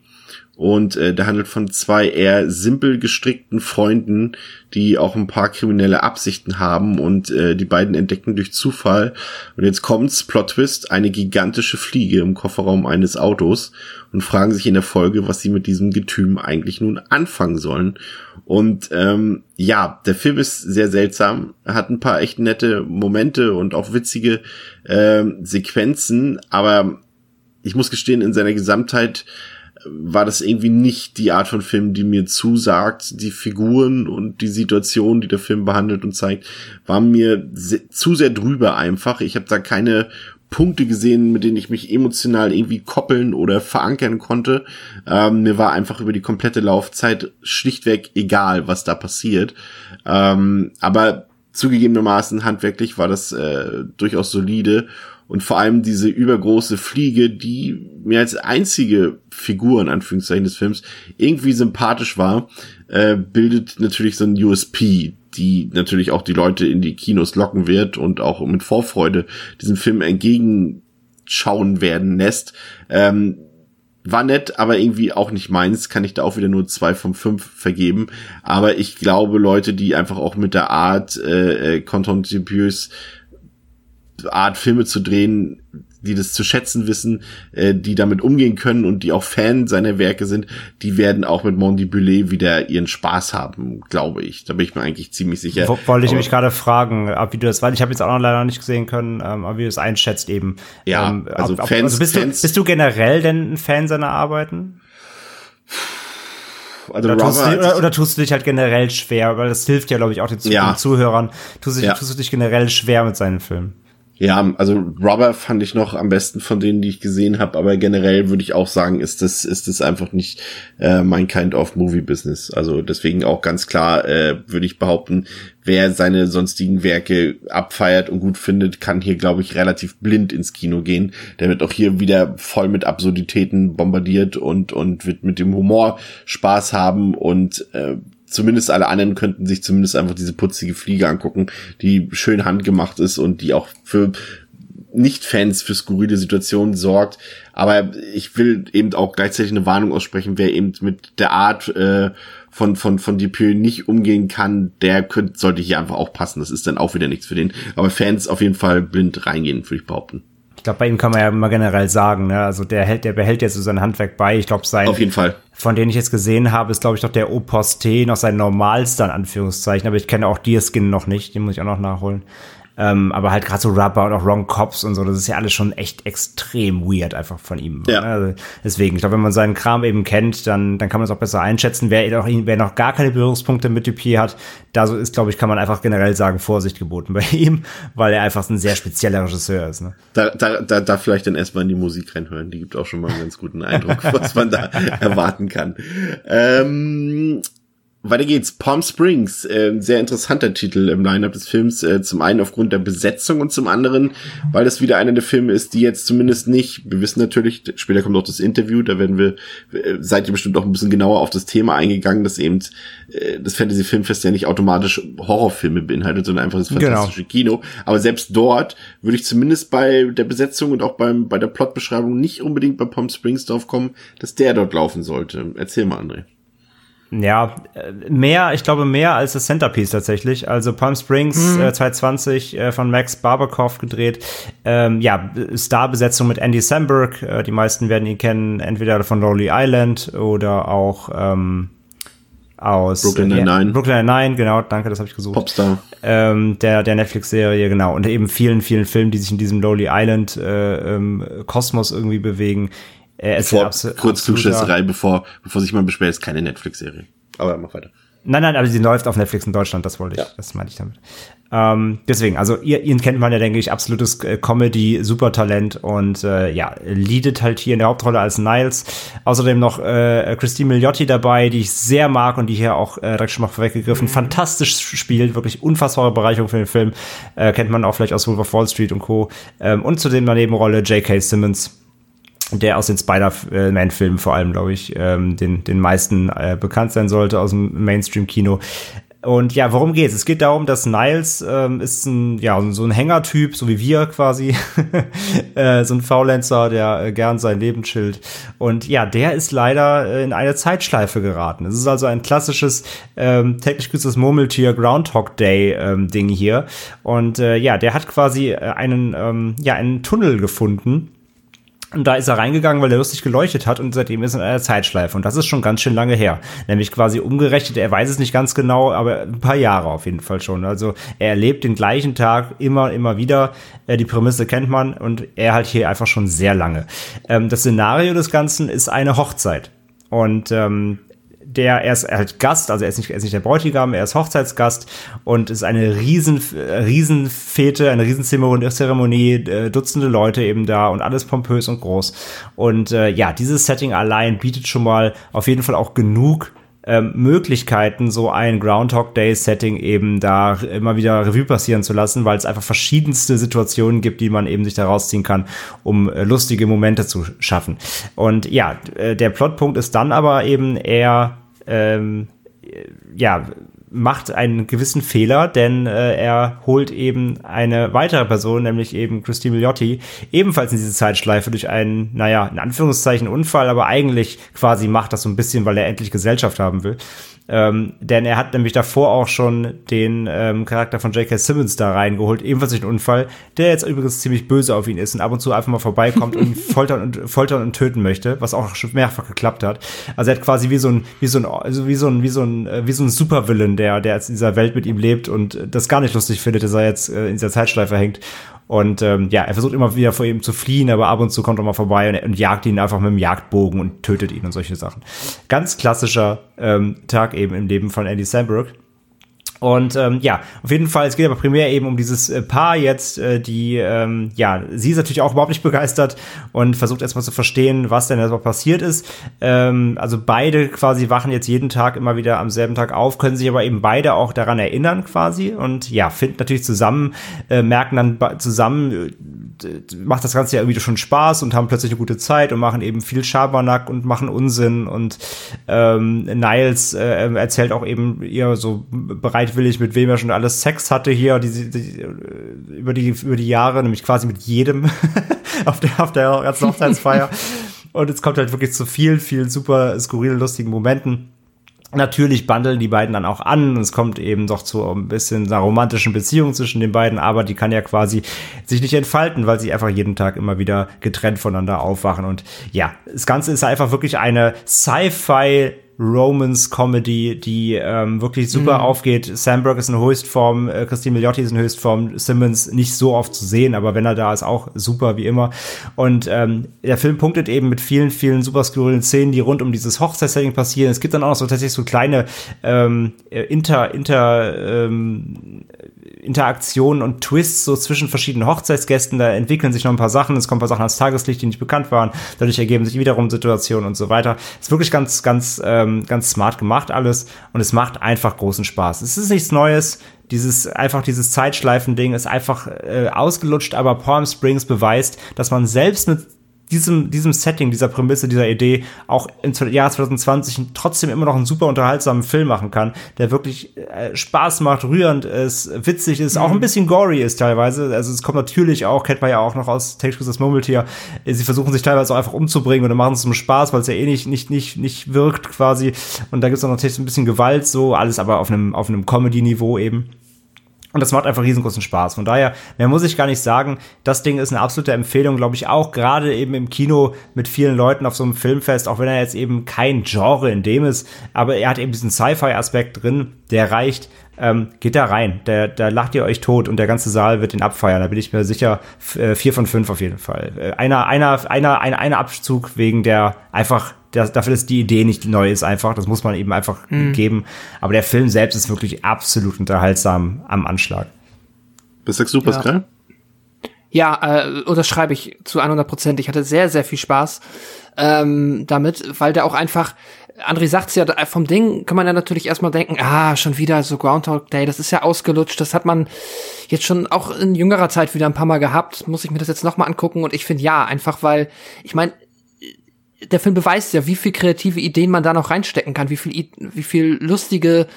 und äh, der handelt von zwei eher simpel gestrickten Freunden, die auch ein paar kriminelle Absichten haben und äh, die beiden entdecken durch Zufall und jetzt kommt's Plot Twist eine gigantische Fliege im Kofferraum eines Autos und fragen sich in der Folge, was sie mit diesem Getüm eigentlich nun anfangen sollen. Und ähm, ja, der Film ist sehr seltsam, hat ein paar echt nette Momente und auch witzige äh, Sequenzen, aber ich muss gestehen, in seiner Gesamtheit war das irgendwie nicht die Art von Film, die mir zusagt. Die Figuren und die Situation, die der Film behandelt und zeigt, waren mir se zu sehr drüber einfach. Ich habe da keine Punkte gesehen, mit denen ich mich emotional irgendwie koppeln oder verankern konnte. Ähm, mir war einfach über die komplette Laufzeit schlichtweg egal, was da passiert. Ähm, aber zugegebenermaßen handwerklich war das äh, durchaus solide und vor allem diese übergroße Fliege, die mir als einzige Figur in Anführungszeichen des Films irgendwie sympathisch war, äh, bildet natürlich so ein USP, die natürlich auch die Leute in die Kinos locken wird und auch mit Vorfreude diesen Film entgegenschauen werden lässt. Ähm, war nett, aber irgendwie auch nicht meins, kann ich da auch wieder nur zwei von fünf vergeben. Aber ich glaube, Leute, die einfach auch mit der Art äh, äh Content Art Filme zu drehen, die das zu schätzen wissen, äh, die damit umgehen können und die auch Fan seiner Werke sind, die werden auch mit Mondi Bullet wieder ihren Spaß haben, glaube ich. Da bin ich mir eigentlich ziemlich sicher. Wollte ich mich gerade fragen, ab wie du das, weil ich habe jetzt auch noch leider nicht gesehen können, ähm, aber wie du es einschätzt eben. Ja, ähm, also ob, Fans, also bist, Fans, du, bist du generell denn ein Fan seiner Arbeiten? Also oder, tust du, oder, oder, tust du dich halt generell schwer, weil das hilft ja, glaube ich, auch den, Ja. den Zuhörern. Tust, dich, Ja. tust du dich generell schwer mit seinen Filmen? Ja, also Rubber fand ich noch am besten von denen, die ich gesehen habe, aber generell würde ich auch sagen, ist das ist das einfach nicht äh, mein kind of Movie Business. Also deswegen auch ganz klar äh, würde ich behaupten, wer seine sonstigen Werke abfeiert und gut findet, kann hier glaube ich relativ blind ins Kino gehen. Der wird auch hier wieder voll mit Absurditäten bombardiert und und wird mit dem Humor Spaß haben und äh, zumindest alle anderen könnten sich zumindest einfach diese putzige Fliege angucken, die schön handgemacht ist und die auch für nicht-Fans für skurrile Situationen sorgt. Aber ich will eben auch gleichzeitig eine Warnung aussprechen, wer eben mit der Art äh, von, von, von Dupieux nicht umgehen kann, der könnte, sollte hier einfach auch passen. Das ist dann auch wieder nichts für den. Aber Fans auf jeden Fall blind reingehen, würde ich behaupten. Ich glaube, bei ihm kann man ja immer generell sagen, ne? Also der hält, der behält jetzt so sein Handwerk bei. Ich glaube, sein Auf jeden Fall. von denen ich jetzt gesehen habe, ist, glaube ich, doch der Oposte noch sein normalster, in Anführungszeichen. Aber ich kenne auch Deerskin noch nicht, den muss ich auch noch nachholen. Ähm, aber halt gerade so Rubber und auch Wrong Cops und so, das ist ja alles schon echt extrem weird einfach von ihm. Ja. Also deswegen, ich glaube, wenn man seinen Kram eben kennt, dann, dann kann man es auch besser einschätzen. Wer, auch, wer noch gar keine Berührungspunkte mit Dupier hat, da so ist, glaube ich, kann man einfach generell sagen, Vorsicht geboten bei ihm, weil er einfach ein sehr spezieller Regisseur ist. Ne? Da, da, da, da vielleicht dann erstmal in die Musik reinhören. Die gibt auch schon mal einen ganz guten Eindruck, was man da erwarten kann. Ähm, weiter geht's. Palm Springs, äh, sehr interessanter Titel im Lineup des Films. Äh, zum einen aufgrund der Besetzung und zum anderen, weil das wieder einer der Filme ist, die jetzt zumindest nicht, wir wissen natürlich, später kommt auch das Interview, da werden wir, äh, seid ihr bestimmt auch ein bisschen genauer auf das Thema eingegangen, dass eben äh, das Fantasy Filmfest ja nicht automatisch Horrorfilme beinhaltet, sondern einfach das Genau. fantastische Kino. Aber selbst dort würde ich zumindest bei der Besetzung und auch beim, bei der Plotbeschreibung nicht unbedingt bei Palm Springs drauf kommen, dass der dort laufen sollte. Erzähl mal, André. Ja, äh, mehr, ich glaube mehr als das Centerpiece tatsächlich. Also Palm Springs äh, 2020 äh, von Max Barbakoff gedreht. Ähm, ja, Starbesetzung mit Andy Samberg. Äh, die meisten werden ihn kennen, entweder von Lonely Island oder auch ähm, aus Brooklyn äh, Nine-Nine. Brooklyn Nine, genau, danke, das habe ich gesucht. Popstar. Ähm, der der Netflix-Serie, genau. Und eben vielen, vielen Filmen, die sich in diesem Lonely Island äh, ähm, Kosmos irgendwie bewegen. Er ist Vor, ein abso- kurz Zuschätzerei, bevor, bevor sich mal beschwert, ist keine Netflix-Serie. Aber mach weiter. Nein, nein, aber sie läuft auf Netflix in Deutschland, das wollte ich, Ja. das meinte ich damit. Ähm, deswegen, also ihr, ihn kennt man ja, denke ich, absolutes äh, Comedy, Supertalent und äh, ja, leadet halt hier in der Hauptrolle als Niles. Außerdem noch äh, Christine Milioti dabei, die ich sehr mag und die hier auch äh, direkt schon mal vorweggegriffen fantastisch spielt, wirklich unfassbare Bereicherung für den Film. Äh, kennt man auch vielleicht aus Wolf of Wall Street und Co. Ähm, und zudem der Nebenrolle J.K. Simmons der aus den Spider-Man-Filmen vor allem, glaube ich, ähm, den, den meisten äh, bekannt sein sollte aus dem Mainstream-Kino. Und ja, worum geht's? Es geht darum, dass Niles ähm, ist ein, ja, so ein Hängertyp, so wie wir quasi, äh, so ein Faulenzer, der äh, gern sein Leben chillt. Und ja, der ist leider äh, in eine Zeitschleife geraten. Es ist also ein klassisches ähm, täglich grüßtes Murmeltier Groundhog Day ähm, Ding hier. Und äh, ja, der hat quasi äh, einen, ähm, ja, einen Tunnel gefunden Und da ist er reingegangen, weil er lustig geleuchtet hat und seitdem ist er in einer Zeitschleife. Und das ist schon ganz schön lange her. Nämlich quasi umgerechnet, er weiß es nicht ganz genau, aber ein paar Jahre auf jeden Fall schon. Also er erlebt den gleichen Tag immer, immer wieder. Äh, die Prämisse kennt man und er halt hier einfach schon sehr lange. Ähm, das Szenario des Ganzen ist eine Hochzeit. Und ähm, der, er ist halt Gast, also er ist nicht, er ist nicht der Bräutigam, er ist Hochzeitsgast und ist eine riesen, riesen Fete, eine riesen Zeremonie, äh, Dutzende Leute eben da und alles pompös und groß. Und äh, ja, dieses Setting allein bietet schon mal auf jeden Fall auch genug ähm, Möglichkeiten, so ein Groundhog Day Setting eben da immer wieder Revue passieren zu lassen, weil es einfach verschiedenste Situationen gibt, die man eben sich da rausziehen kann, um äh, lustige Momente zu schaffen. Und ja, äh, der Plotpunkt ist dann aber eben eher ähm, ja, macht einen gewissen Fehler, denn äh, er holt eben eine weitere Person, nämlich eben Christine Milioti, ebenfalls in diese Zeitschleife durch einen, naja, in Anführungszeichen Unfall, aber eigentlich quasi macht das so ein bisschen, weil er endlich Gesellschaft haben will. Ähm, denn er hat nämlich davor auch schon den ähm, Charakter von J.K. Simmons da reingeholt, ebenfalls durch einen Unfall, der jetzt übrigens ziemlich böse auf ihn ist und ab und zu einfach mal vorbeikommt und ihn foltern und foltern und töten möchte, was auch schon mehrfach geklappt hat. Also er hat quasi wie so ein, wie so ein, also wie so ein, wie so ein, äh, wie so ein Supervillain, der, der in dieser Welt mit ihm lebt und das gar nicht lustig findet, dass er jetzt äh, in dieser Zeitschleife hängt. Und ähm, ja, er versucht immer wieder vor ihm zu fliehen, aber ab und zu kommt er mal vorbei und, und jagt ihn einfach mit dem Jagdbogen und tötet ihn und solche Sachen. Ganz klassischer ähm, Tag eben im Leben von Andy Samberg. Und ähm, ja, auf jeden Fall, es geht aber primär eben um dieses äh, Paar jetzt, äh, die, ähm, ja, sie ist natürlich auch überhaupt nicht begeistert und versucht erstmal zu verstehen, was denn erstmal passiert ist. Ähm, also beide quasi wachen jetzt jeden Tag immer wieder am selben Tag auf, können sich aber eben beide auch daran erinnern quasi und ja, finden natürlich zusammen, äh, merken dann zusammen, äh, macht das Ganze ja irgendwie schon Spaß und haben plötzlich eine gute Zeit und machen eben viel Schabernack und machen Unsinn und ähm, Niles äh, erzählt auch eben ihr so bereit bereitwillig, mit wem er schon alles Sex hatte hier die, die, über, die, über die Jahre, nämlich quasi mit jedem auf der, auf der ganzen Hochzeitsfeier. Und es kommt halt wirklich zu vielen, vielen super skurrilen, lustigen Momenten. Natürlich bandeln die beiden dann auch an und es kommt eben doch zu ein bisschen einer romantischen Beziehung zwischen den beiden, aber die kann ja quasi sich nicht entfalten, weil sie einfach jeden Tag immer wieder getrennt voneinander aufwachen. Und ja, das Ganze ist einfach wirklich eine Sci-Fi Romance-Comedy, die ähm, wirklich super mhm. aufgeht. Sandberg ist in Höchstform, äh, Christine Milioti ist in Höchstform, Simmons nicht so oft zu sehen, aber wenn er da ist, auch super wie immer. Und ähm, der Film punktet eben mit vielen, vielen super skurrilen Szenen, die rund um dieses Hochzeitssetting passieren. Es gibt dann auch noch so tatsächlich so kleine ähm, inter, inter ähm, Interaktionen und Twists so zwischen verschiedenen Hochzeitsgästen. Da entwickeln sich noch ein paar Sachen. Es kommen ein paar Sachen ans Tageslicht, die nicht bekannt waren. Dadurch ergeben sich wiederum Situationen und so weiter. Ist wirklich ganz, ganz, ähm, ganz smart gemacht alles und es macht einfach großen Spaß. Es ist nichts Neues. Dieses einfach dieses Zeitschleifen-Ding ist einfach äh, ausgelutscht, aber Palm Springs beweist, dass man selbst mit diesem, diesem Setting, dieser Prämisse, dieser Idee auch im Jahr 2020 trotzdem immer noch einen super unterhaltsamen Film machen kann, der wirklich äh, Spaß macht, rührend ist, witzig ist, mhm. auch ein mhm. bisschen gory ist teilweise. Also es kommt natürlich auch, kennt man ja auch noch aus Take das Murmeltier, sie versuchen sich teilweise auch einfach umzubringen oder machen es zum Spaß, weil es ja eh nicht, nicht, nicht, nicht wirkt quasi. Und da gibt es auch natürlich ein bisschen Gewalt, so alles aber auf einem, auf einem Comedy-Niveau eben. Und das macht einfach riesengroßen Spaß. Von daher, mehr muss ich gar nicht sagen. Das Ding ist eine absolute Empfehlung, glaube ich, auch gerade eben im Kino mit vielen Leuten auf so einem Filmfest, auch wenn er jetzt eben kein Genre in dem ist, aber er hat eben diesen Sci-Fi-Aspekt drin, der reicht. Ähm, geht da rein, da, da lacht ihr euch tot und der ganze Saal wird den abfeiern. Da bin ich mir sicher, äh, vier von fünf auf jeden Fall. Äh, einer, einer, einer, einer, einer Abzug wegen der einfach das, dafür, dass die Idee nicht neu ist, einfach. Das muss man eben einfach mhm. geben. Aber der Film selbst ist wirklich absolut unterhaltsam am Anschlag. Sagst du, Pascal? Ja, ja äh, unterschreibe ich zu 100 Prozent. Ich hatte sehr, sehr viel Spaß ähm, damit, weil der auch einfach, André sagt's ja, vom Ding kann man ja natürlich erstmal denken, ah, schon wieder so Groundhog Day, das ist ja ausgelutscht, das hat man jetzt schon auch in jüngerer Zeit wieder ein paar Mal gehabt, muss ich mir das jetzt nochmal angucken und ich finde ja, einfach weil, ich meine, der Film beweist ja, wie viel kreative Ideen man da noch reinstecken kann, wie viel, wie viel lustige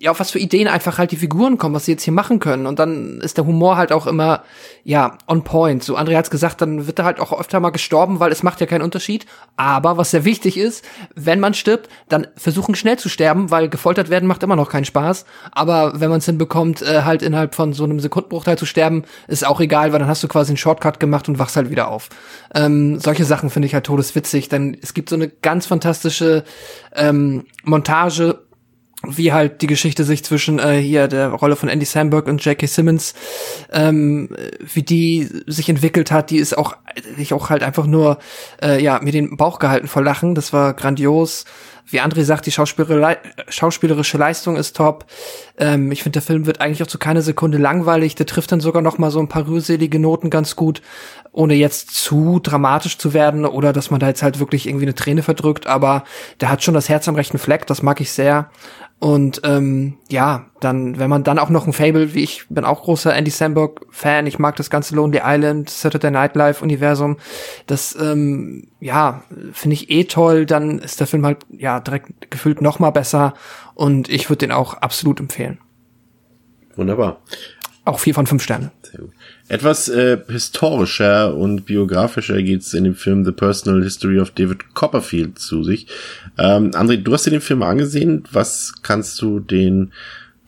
ja, auf was für Ideen einfach halt die Figuren kommen, was sie jetzt hier machen können. Und dann ist der Humor halt auch immer, ja, on point. So, André hat's gesagt, dann wird er halt auch öfter mal gestorben, weil es macht ja keinen Unterschied. Aber was sehr wichtig ist, wenn man stirbt, dann versuchen schnell zu sterben, weil gefoltert werden macht immer noch keinen Spaß. Aber wenn man es hinbekommt, äh, halt innerhalb von so einem Sekundenbruchteil zu sterben, ist auch egal, weil dann hast du quasi einen Shortcut gemacht und wachst halt wieder auf. Ähm, solche Sachen finde ich halt todeswitzig, denn es gibt so eine ganz fantastische ähm, Montage wie halt die Geschichte sich zwischen äh, hier der Rolle von Andy Samberg und J.K. Simmons, ähm, wie die sich entwickelt hat, die ist auch, ich auch halt einfach nur, äh, ja, mir den Bauch gehalten vor Lachen. Das war grandios. Wie André sagt, die schauspielerische Leistung ist top. Ähm, ich finde, der Film wird eigentlich auch zu keiner Sekunde langweilig. Der trifft dann sogar noch mal so ein paar rührselige Noten ganz gut, ohne jetzt zu dramatisch zu werden oder dass man da jetzt halt wirklich irgendwie eine Träne verdrückt. Aber der hat schon das Herz am rechten Fleck. Das mag ich sehr. Und ähm, ja, dann, wenn man dann auch noch ein Fable, wie ich bin auch großer Andy Samberg-Fan, ich mag das ganze Lonely Island, Saturday Night Live-Universum, das ähm, ja, finde ich eh toll, dann ist der Film halt ja direkt gefühlt noch mal besser und ich würde den auch absolut empfehlen. Wunderbar. Auch vier von fünf Sternen. Etwas äh, historischer und biografischer geht's in dem Film The Personal History of David Copperfield zu sich. Ähm, André, du hast dir den Film angesehen. Was kannst du den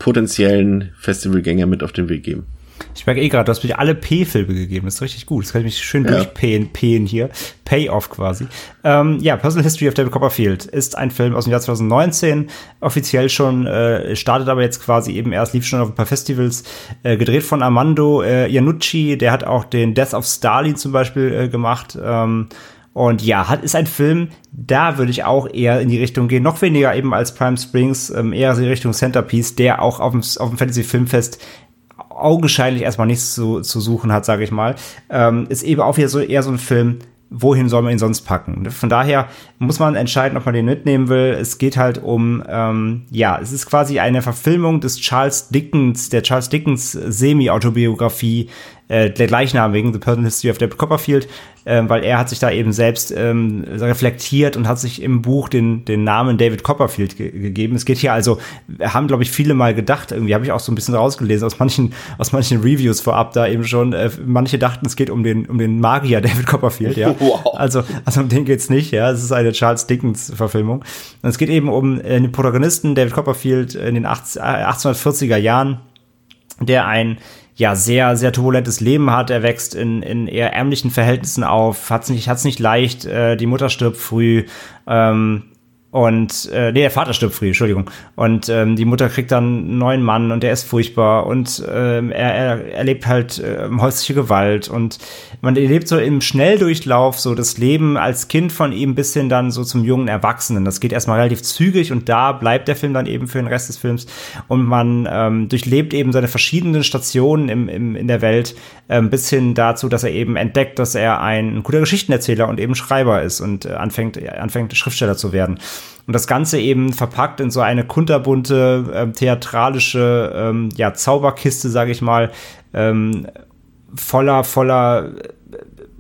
potenziellen Festivalgänger mit auf den Weg geben? Ich merke eh gerade, du hast mir alle P-Filme gegeben. Das ist richtig gut. Das kann ich mich schön ja. durchpähen hier. Payoff quasi. Ähm, ja, Personal History of David Copperfield ist ein Film aus dem Jahr 2019. Offiziell schon, äh, startet aber jetzt quasi eben erst, lief schon auf ein paar Festivals. Äh, gedreht von Armando äh, Iannucci. Der hat auch den Death of Stalin zum Beispiel äh, gemacht. Ähm, und ja, hat, ist ein Film, da würde ich auch eher in die Richtung gehen, noch weniger eben als Prime Springs, ähm, eher in die Richtung Centerpiece, der auch auf dem, auf dem Fantasy Filmfest augenscheinlich erstmal nichts zu, zu suchen hat, sage ich mal, ähm, ist eben auch wieder so eher so ein Film, wohin soll man ihn sonst packen? Von daher muss man entscheiden, ob man den mitnehmen will. Es geht halt um, ähm, ja, es ist quasi eine Verfilmung des Charles Dickens, der Charles Dickens Semi-Autobiografie äh, der gleichnamigen The Personal History of David Copperfield, äh, weil er hat sich da eben selbst ähm, reflektiert und hat sich im Buch den, den Namen David Copperfield ge gegeben. Es geht hier also, haben glaube ich viele mal gedacht, irgendwie habe ich auch so ein bisschen rausgelesen aus manchen, aus manchen Reviews vorab da eben schon, äh, manche dachten, es geht um den, um den Magier David Copperfield, ja. Wow. Also, also um den geht's nicht, ja. Es ist eine Charles Dickens Verfilmung. Und es geht eben um äh, den Protagonisten David Copperfield in den 18, 1840er äh, Jahren, der ein ja sehr sehr turbulentes Leben hat. Er wächst in, in eher ärmlichen Verhältnissen auf, hat's nicht hat's nicht leicht. Äh, die Mutter stirbt früh. Ähm, und äh, nee, der Vater stirbt früh, Entschuldigung. Und ähm, die Mutter kriegt dann einen neuen Mann und der ist furchtbar und ähm, er, er erlebt halt äh, häusliche Gewalt und man erlebt so im Schnelldurchlauf so das Leben als Kind von ihm bis hin dann so zum jungen Erwachsenen. Das geht erstmal relativ zügig und da bleibt der Film dann eben für den Rest des Films und man ähm, durchlebt eben seine verschiedenen Stationen im, im, in der Welt ähm, bis hin dazu, dass er eben entdeckt, dass er ein guter Geschichtenerzähler und eben Schreiber ist und äh, anfängt, anfängt Schriftsteller zu werden. Und das Ganze eben verpackt in so eine kunterbunte, äh, theatralische ähm, ja, Zauberkiste, sage ich mal, ähm, voller, voller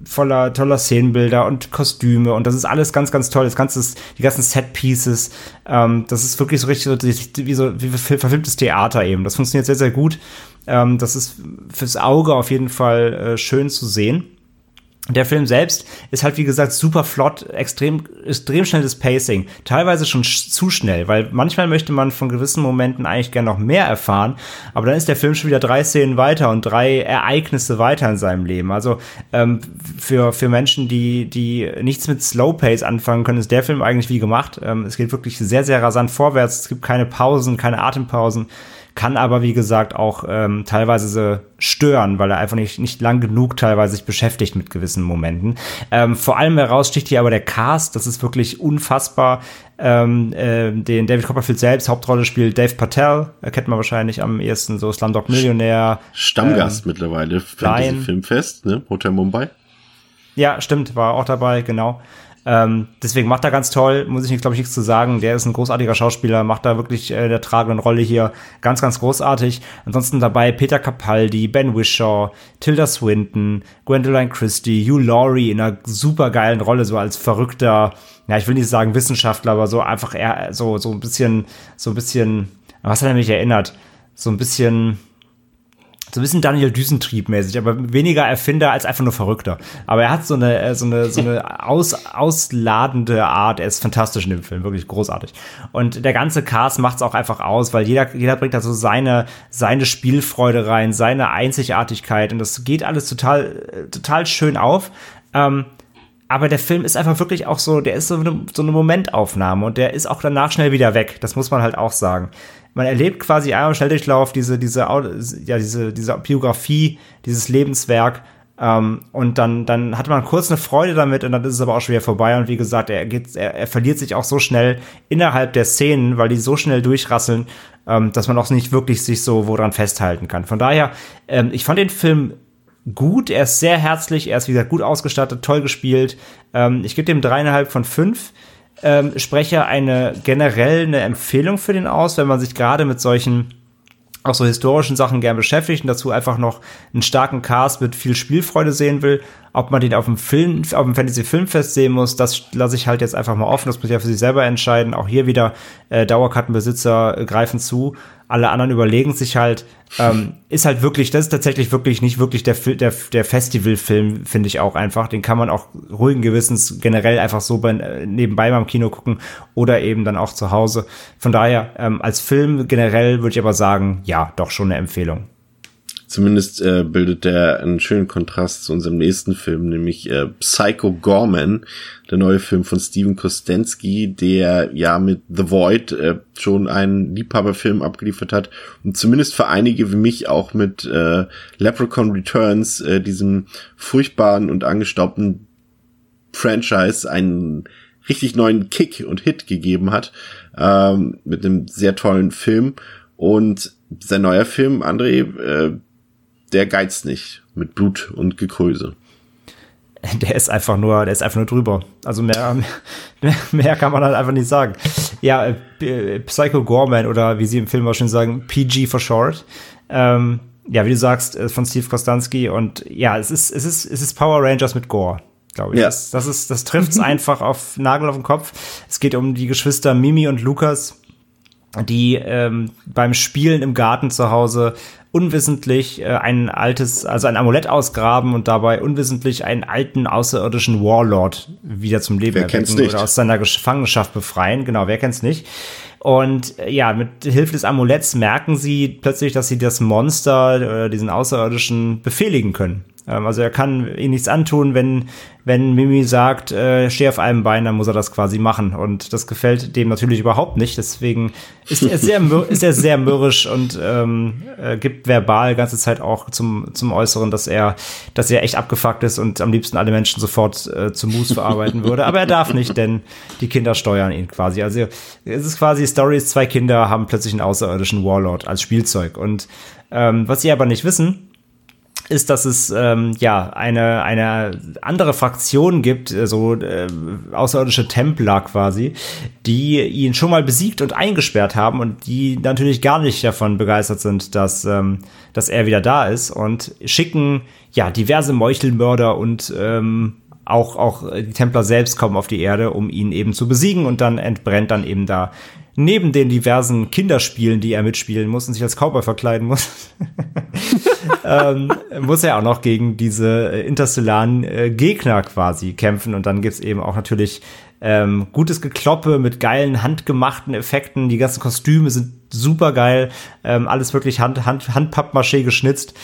voller toller Szenenbilder und Kostüme und das ist alles ganz, ganz toll. Das ganze, die ganzen Set-Pieces, ähm, das ist wirklich so richtig so, wie so wie verfilmtes Theater eben. Das funktioniert sehr, sehr gut. Ähm, das ist fürs Auge auf jeden Fall äh, schön zu sehen. Der Film selbst ist halt, wie gesagt, super flott, extrem, extrem schnelles Pacing. Teilweise schon zu schnell, weil manchmal möchte man von gewissen Momenten eigentlich gerne noch mehr erfahren, aber dann ist der Film schon wieder drei Szenen weiter und drei Ereignisse weiter in seinem Leben. Also ähm, für, für Menschen, die, die nichts mit Slow Pace anfangen können, ist der Film eigentlich wie gemacht. Ähm, es geht wirklich sehr, sehr rasant vorwärts. Es gibt keine Pausen, keine Atempausen kann aber, wie gesagt, auch ähm, teilweise stören, weil er einfach nicht, nicht lang genug teilweise sich beschäftigt mit gewissen Momenten. Ähm, vor allem heraussticht hier aber der Cast, das ist wirklich unfassbar. Ähm, äh, den David Copperfield selbst, Hauptrolle spielt Dave Patel, kennt man wahrscheinlich am ehesten, so Slumdog Millionär. Stammgast ähm, mittlerweile, Fantasy Filmfest, ne? Hotel Mumbai. Ja, stimmt, war auch dabei, genau. Ähm, deswegen macht er ganz toll, muss ich, glaube ich, nichts zu sagen. Der ist ein großartiger Schauspieler, macht da wirklich äh, der tragenden Rolle hier ganz, ganz großartig. Ansonsten dabei Peter Capaldi, Ben Wishaw, Tilda Swinton, Gwendoline Christie, Hugh Laurie in einer super geilen Rolle, so als verrückter, ja, ich will nicht sagen Wissenschaftler, aber so einfach eher so, so ein bisschen, so ein bisschen was hat er mich erinnert? So ein bisschen, so ein bisschen Daniel Düsentrieb-mäßig, aber weniger Erfinder als einfach nur Verrückter. Aber er hat so eine, äh, so eine, so eine aus, ausladende Art. Er ist fantastisch in dem Film, wirklich großartig. Und der ganze Cast macht es auch einfach aus, weil jeder, jeder bringt da so seine, seine Spielfreude rein, seine Einzigartigkeit. Und das geht alles total, äh, total schön auf. Ähm, aber der Film ist einfach wirklich auch so, der ist so eine, so eine Momentaufnahme und der ist auch danach schnell wieder weg. Das muss man halt auch sagen man erlebt quasi einmal im Schnelldurchlauf diese, diese, ja, diese, diese Biografie, dieses Lebenswerk. Ähm, und dann, dann hat man kurz eine Freude damit und dann ist es aber auch schon wieder vorbei. Und wie gesagt, er, geht, er, er verliert sich auch so schnell innerhalb der Szenen, weil die so schnell durchrasseln, ähm, dass man auch nicht wirklich sich so woran festhalten kann. Von daher, ähm, ich fand den Film gut, er ist sehr herzlich, er ist wie gesagt gut ausgestattet, toll gespielt. Ähm, ich gebe dem dreieinhalb von fünf ähm, spreche eine generell eine Empfehlung für den aus, wenn man sich gerade mit solchen auch so historischen Sachen gern beschäftigt und dazu einfach noch einen starken Cast mit viel Spielfreude sehen will. Ob man den auf dem Film, auf dem Fantasy Filmfest sehen muss, das lasse ich halt jetzt einfach mal offen. Das muss ja für sich selber entscheiden. Auch hier wieder äh, Dauerkartenbesitzer greifen zu alle anderen überlegen sich halt, ähm, ist halt wirklich, das ist tatsächlich wirklich nicht wirklich der, der, der Festivalfilm, finde ich auch einfach. Den kann man auch ruhigen Gewissens generell einfach so bei, äh, nebenbei beim Kino gucken oder eben dann auch zu Hause. Von daher, ähm, als Film generell würde ich aber sagen, ja, doch schon eine Empfehlung. Zumindest äh, bildet der einen schönen Kontrast zu unserem nächsten Film, nämlich äh, Psycho Gorman, der neue Film von Steven Kostensky, der ja mit The Void äh, schon einen Liebhaberfilm abgeliefert hat und zumindest für einige wie mich auch mit äh, Leprechaun Returns, äh, diesem furchtbaren und angestaubten Franchise, einen richtig neuen Kick und Hit gegeben hat, ähm, mit einem sehr tollen Film. Und sein neuer Film, André, äh, der geizt nicht mit Blut und Gekröse. Der ist einfach nur, der ist einfach nur drüber. Also mehr, mehr, mehr kann man halt einfach nicht sagen. Ja, äh, Psycho Gorman oder wie sie im Film auch schon sagen, PG for short. Ähm, ja, wie du sagst, äh, von Steve Kostanski und ja, es ist, es ist, es ist Power Rangers mit Gore glaube ich. Ja. Das, das, ist, das trifft's einfach auf Nagel auf den Kopf. Es geht um die Geschwister Mimi und Lukas, die ähm, beim Spielen im Garten zu Hause unwissentlich äh, ein altes, also ein Amulett ausgraben und dabei unwissentlich einen alten außerirdischen Warlord wieder zum Leben wer erwecken oder aus seiner Gefangenschaft befreien. Genau, wer kennt's nicht? Und äh, ja, mit Hilfe des Amuletts merken sie plötzlich, dass sie das Monster oder äh, diesen Außerirdischen befehligen können. Ähm, also er kann ihm nichts antun, wenn, wenn Mimi sagt, äh, steh auf einem Bein, dann muss er das quasi machen. Und das gefällt dem natürlich überhaupt nicht. Deswegen ist er sehr, ist er sehr mürrisch und ähm, äh, gibt verbal ganze Zeit auch zum, zum Äußeren, dass er, dass er echt abgefuckt ist und am liebsten alle Menschen sofort äh, zu Mus verarbeiten würde. Aber er darf nicht, denn die Kinder steuern ihn quasi. Also es ist quasi Stories, zwei Kinder haben plötzlich einen außerirdischen Warlord als Spielzeug. Und ähm, was sie aber nicht wissen, ist, dass es ähm, ja eine eine andere Fraktion gibt, äh, so äh, außerirdische Templer quasi, die ihn schon mal besiegt und eingesperrt haben und die natürlich gar nicht davon begeistert sind, dass ähm, dass er wieder da ist und schicken ja diverse Meuchelmörder und ähm, auch auch die Templer selbst kommen auf die Erde, um ihn eben zu besiegen und dann entbrennt dann eben da neben den diversen Kinderspielen, die er mitspielen muss und sich als Cowboy verkleiden muss, ähm, muss er auch noch gegen diese äh, interstellaren äh, Gegner quasi kämpfen. Und dann gibt's eben auch natürlich ähm, gutes Gekloppe mit geilen handgemachten Effekten. Die ganzen Kostüme sind super geil. Ähm, alles wirklich Hand, Hand, Handpappmaché geschnitzt.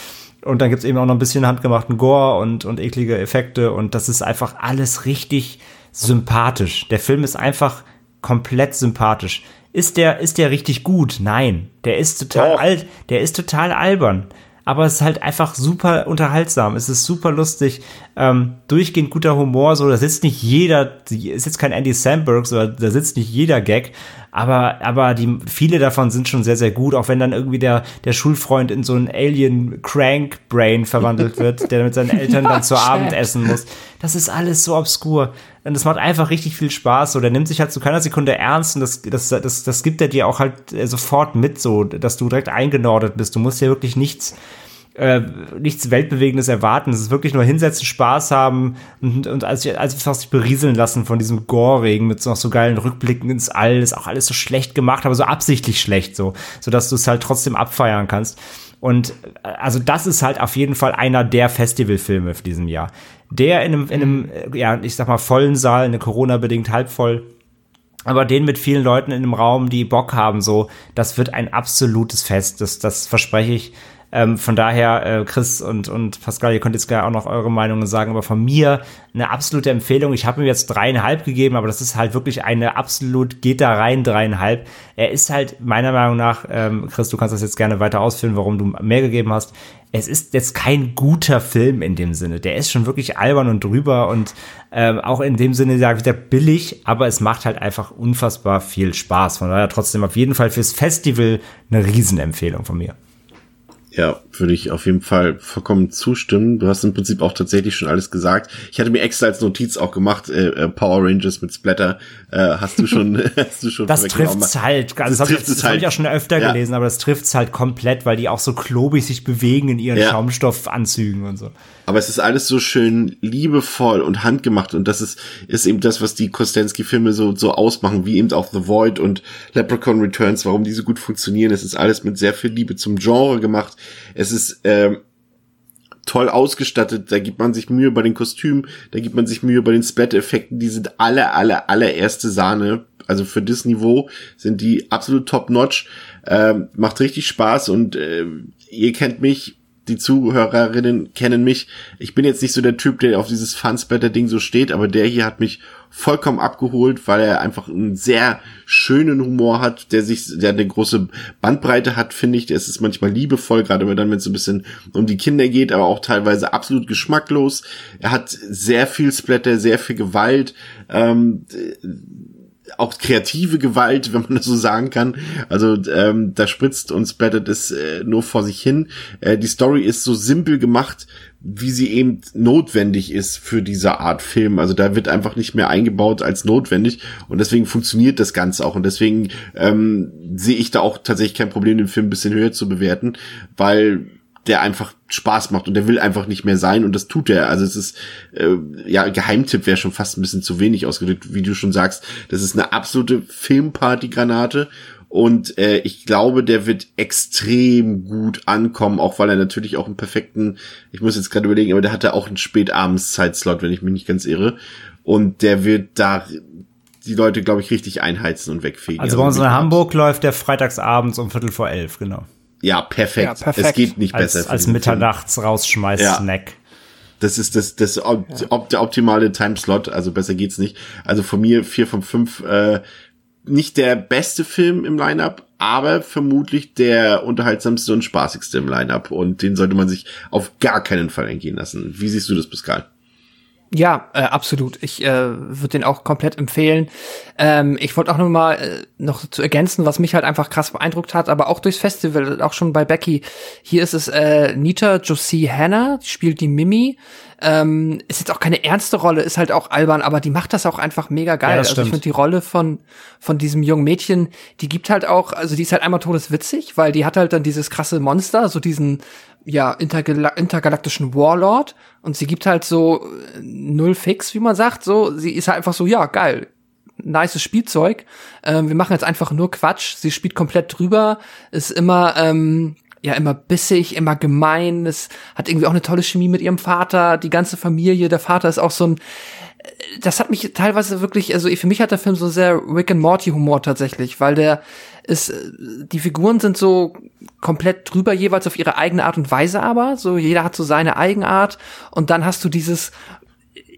Und dann gibt's eben auch noch ein bisschen handgemachten Gore und, und eklige Effekte. Und das ist einfach alles richtig sympathisch. Der Film ist einfach komplett sympathisch. Ist der, ist der richtig gut? Nein. Der ist total oh. alt, der ist total albern. Aber es ist halt einfach super unterhaltsam. Es ist super lustig. Ähm, durchgehend guter Humor. So, da sitzt nicht jeder, ist jetzt kein Andy Samberg, so, da sitzt nicht jeder Gag. Aber, aber die, viele davon sind schon sehr, sehr gut. Auch wenn dann irgendwie der, der Schulfreund in so einen Alien Crank Brain verwandelt wird, der mit seinen Eltern dann zu Abend essen muss. Das ist alles so obskur. Und das macht einfach richtig viel Spaß. So, der nimmt sich halt zu keiner Sekunde ernst und das, das, das, das gibt er dir auch halt äh, sofort mit, so, dass du direkt eingenordet bist. Du musst ja wirklich nichts äh, nichts Weltbewegendes erwarten. Es ist wirklich nur hinsetzen, Spaß haben und, und als, als einfach sich berieseln lassen von diesem Gore-Regen mit so, noch so geilen Rückblicken ins All. Ist auch alles so schlecht gemacht, aber so absichtlich schlecht, so, so dass du es halt trotzdem abfeiern kannst. Und äh, also das ist halt auf jeden Fall einer der Festivalfilme für diesem Jahr. Der in einem, in einem, äh, ja, ich sag mal, vollen Saal, eine Corona-bedingt halb voll, aber den mit vielen Leuten in einem Raum, die Bock haben, so, das wird ein absolutes Fest. Das, das verspreche ich. Ähm, von daher, äh, Chris und, und Pascal, ihr könnt jetzt gerne auch noch eure Meinungen sagen, aber von mir eine absolute Empfehlung. Ich habe ihm jetzt dreieinhalb gegeben, aber das ist halt wirklich eine absolut, geht da rein, dreieinhalb. Er ist halt meiner Meinung nach, ähm, Chris, du kannst das jetzt gerne weiter ausführen, warum du mehr gegeben hast. Es ist jetzt kein guter Film in dem Sinne. Der ist schon wirklich albern und drüber und ähm, auch in dem Sinne ja wieder billig, aber es macht halt einfach unfassbar viel Spaß. Von daher trotzdem auf jeden Fall fürs Festival eine Riesenempfehlung von mir. Ja, würde ich auf jeden Fall vollkommen zustimmen. Du hast im Prinzip auch tatsächlich schon alles gesagt. Ich hatte mir extra als Notiz auch gemacht, äh, äh Power Rangers mit Splatter. Äh, hast du schon, hast du schon Das trifft's halt. Also das, das, trifft ich, das halt. habe ich auch schon öfter ja. gelesen, aber das trifft's halt komplett, weil die auch so klobig sich bewegen in ihren ja. Schaumstoffanzügen und so. Aber es ist alles so schön liebevoll und handgemacht und das ist, ist eben das, was die Kostensky-Filme so, so ausmachen, wie eben auch The Void und Leprechaun Returns, warum die so gut funktionieren. Es ist alles mit sehr viel Liebe zum Genre gemacht. Es ist, ähm, toll ausgestattet, da gibt man sich Mühe bei den Kostümen, da gibt man sich Mühe bei den Splat-Effekten, die sind alle, alle, allererste Sahne. Also für das Niveau sind die absolut top-notch. Ähm, macht richtig Spaß und äh, ihr kennt mich, die Zuhörerinnen kennen mich. Ich bin jetzt nicht so der Typ, der auf dieses Funsplatter-Ding so steht, aber der hier hat mich vollkommen abgeholt, weil er einfach einen sehr schönen Humor hat, der sich, der eine große Bandbreite hat, finde ich. Der ist manchmal liebevoll, gerade dann, wenn es so ein bisschen um die Kinder geht, aber auch teilweise absolut geschmacklos. Er hat sehr viel Splatter, sehr viel Gewalt. Ähm, auch kreative Gewalt, wenn man das so sagen kann. Also ähm, da spritzt und splattert es äh, nur vor sich hin. Äh, die Story ist so simpel gemacht, wie sie eben notwendig ist für diese Art Film. Also da wird einfach nicht mehr eingebaut als notwendig und deswegen funktioniert das Ganze auch und deswegen ähm, sehe ich da auch tatsächlich kein Problem, den Film ein bisschen höher zu bewerten, weil der einfach Spaß macht und der will einfach nicht mehr sein und das tut er. Also es ist, äh, ja, Geheimtipp wäre schon fast ein bisschen zu wenig ausgedrückt, wie du schon sagst. Das ist eine absolute Filmparty-Granate und äh, ich glaube, der wird extrem gut ankommen, auch weil er natürlich auch einen perfekten, ich muss jetzt gerade überlegen, aber der hatte auch einen Spätabends-Zeitslot, wenn ich mich nicht ganz irre. Und der wird da die Leute, glaube ich, richtig einheizen und wegfegen. Also bei uns in Hamburg läuft der freitagsabends um Viertel vor elf, genau. Ja, perfekt. Ja, perfekt. Es geht nicht als, besser. Als mitternachts rausschmeiß ja. Snack. Das ist das, das op ja. der optimale Timeslot, also besser geht's nicht. Also von mir vier von fünf, äh, nicht der beste Film im Lineup, aber vermutlich der unterhaltsamste und spaßigste im Lineup. Und den sollte man sich auf gar keinen Fall entgehen lassen. Wie siehst du das, Pascal? Ja, äh, absolut. Ich äh, würde den auch komplett empfehlen. Ähm, ich wollte auch noch mal äh, noch zu ergänzen, was mich halt einfach krass beeindruckt hat, aber auch durchs Festival, auch schon bei Becky. Hier ist es äh, Nita Josie Hannah, die spielt die Mimi. Ähm, ist jetzt auch keine ernste Rolle, ist halt auch albern, aber die macht das auch einfach mega geil. Ja, also ich finde die Rolle von von diesem jungen Mädchen, die gibt halt auch, also die ist halt einmal todeswitzig, weil die hat halt dann dieses krasse Monster, so diesen ja, intergal intergalaktischen Warlord und sie gibt halt so äh, null Fix, wie man sagt, so, sie ist halt einfach so, ja, geil, nice Spielzeug, ähm, wir machen jetzt einfach nur Quatsch, sie spielt komplett drüber, ist immer, ähm, ja, immer bissig, immer gemein, es hat irgendwie auch eine tolle Chemie mit ihrem Vater, die ganze Familie, der Vater ist auch so ein, äh, das hat mich teilweise wirklich, also für mich hat der Film so sehr Rick and Morty Humor tatsächlich, weil der ist, äh, die Figuren sind so komplett drüber jeweils auf ihre eigene Art und Weise aber, so jeder hat so seine Eigenart und dann hast du dieses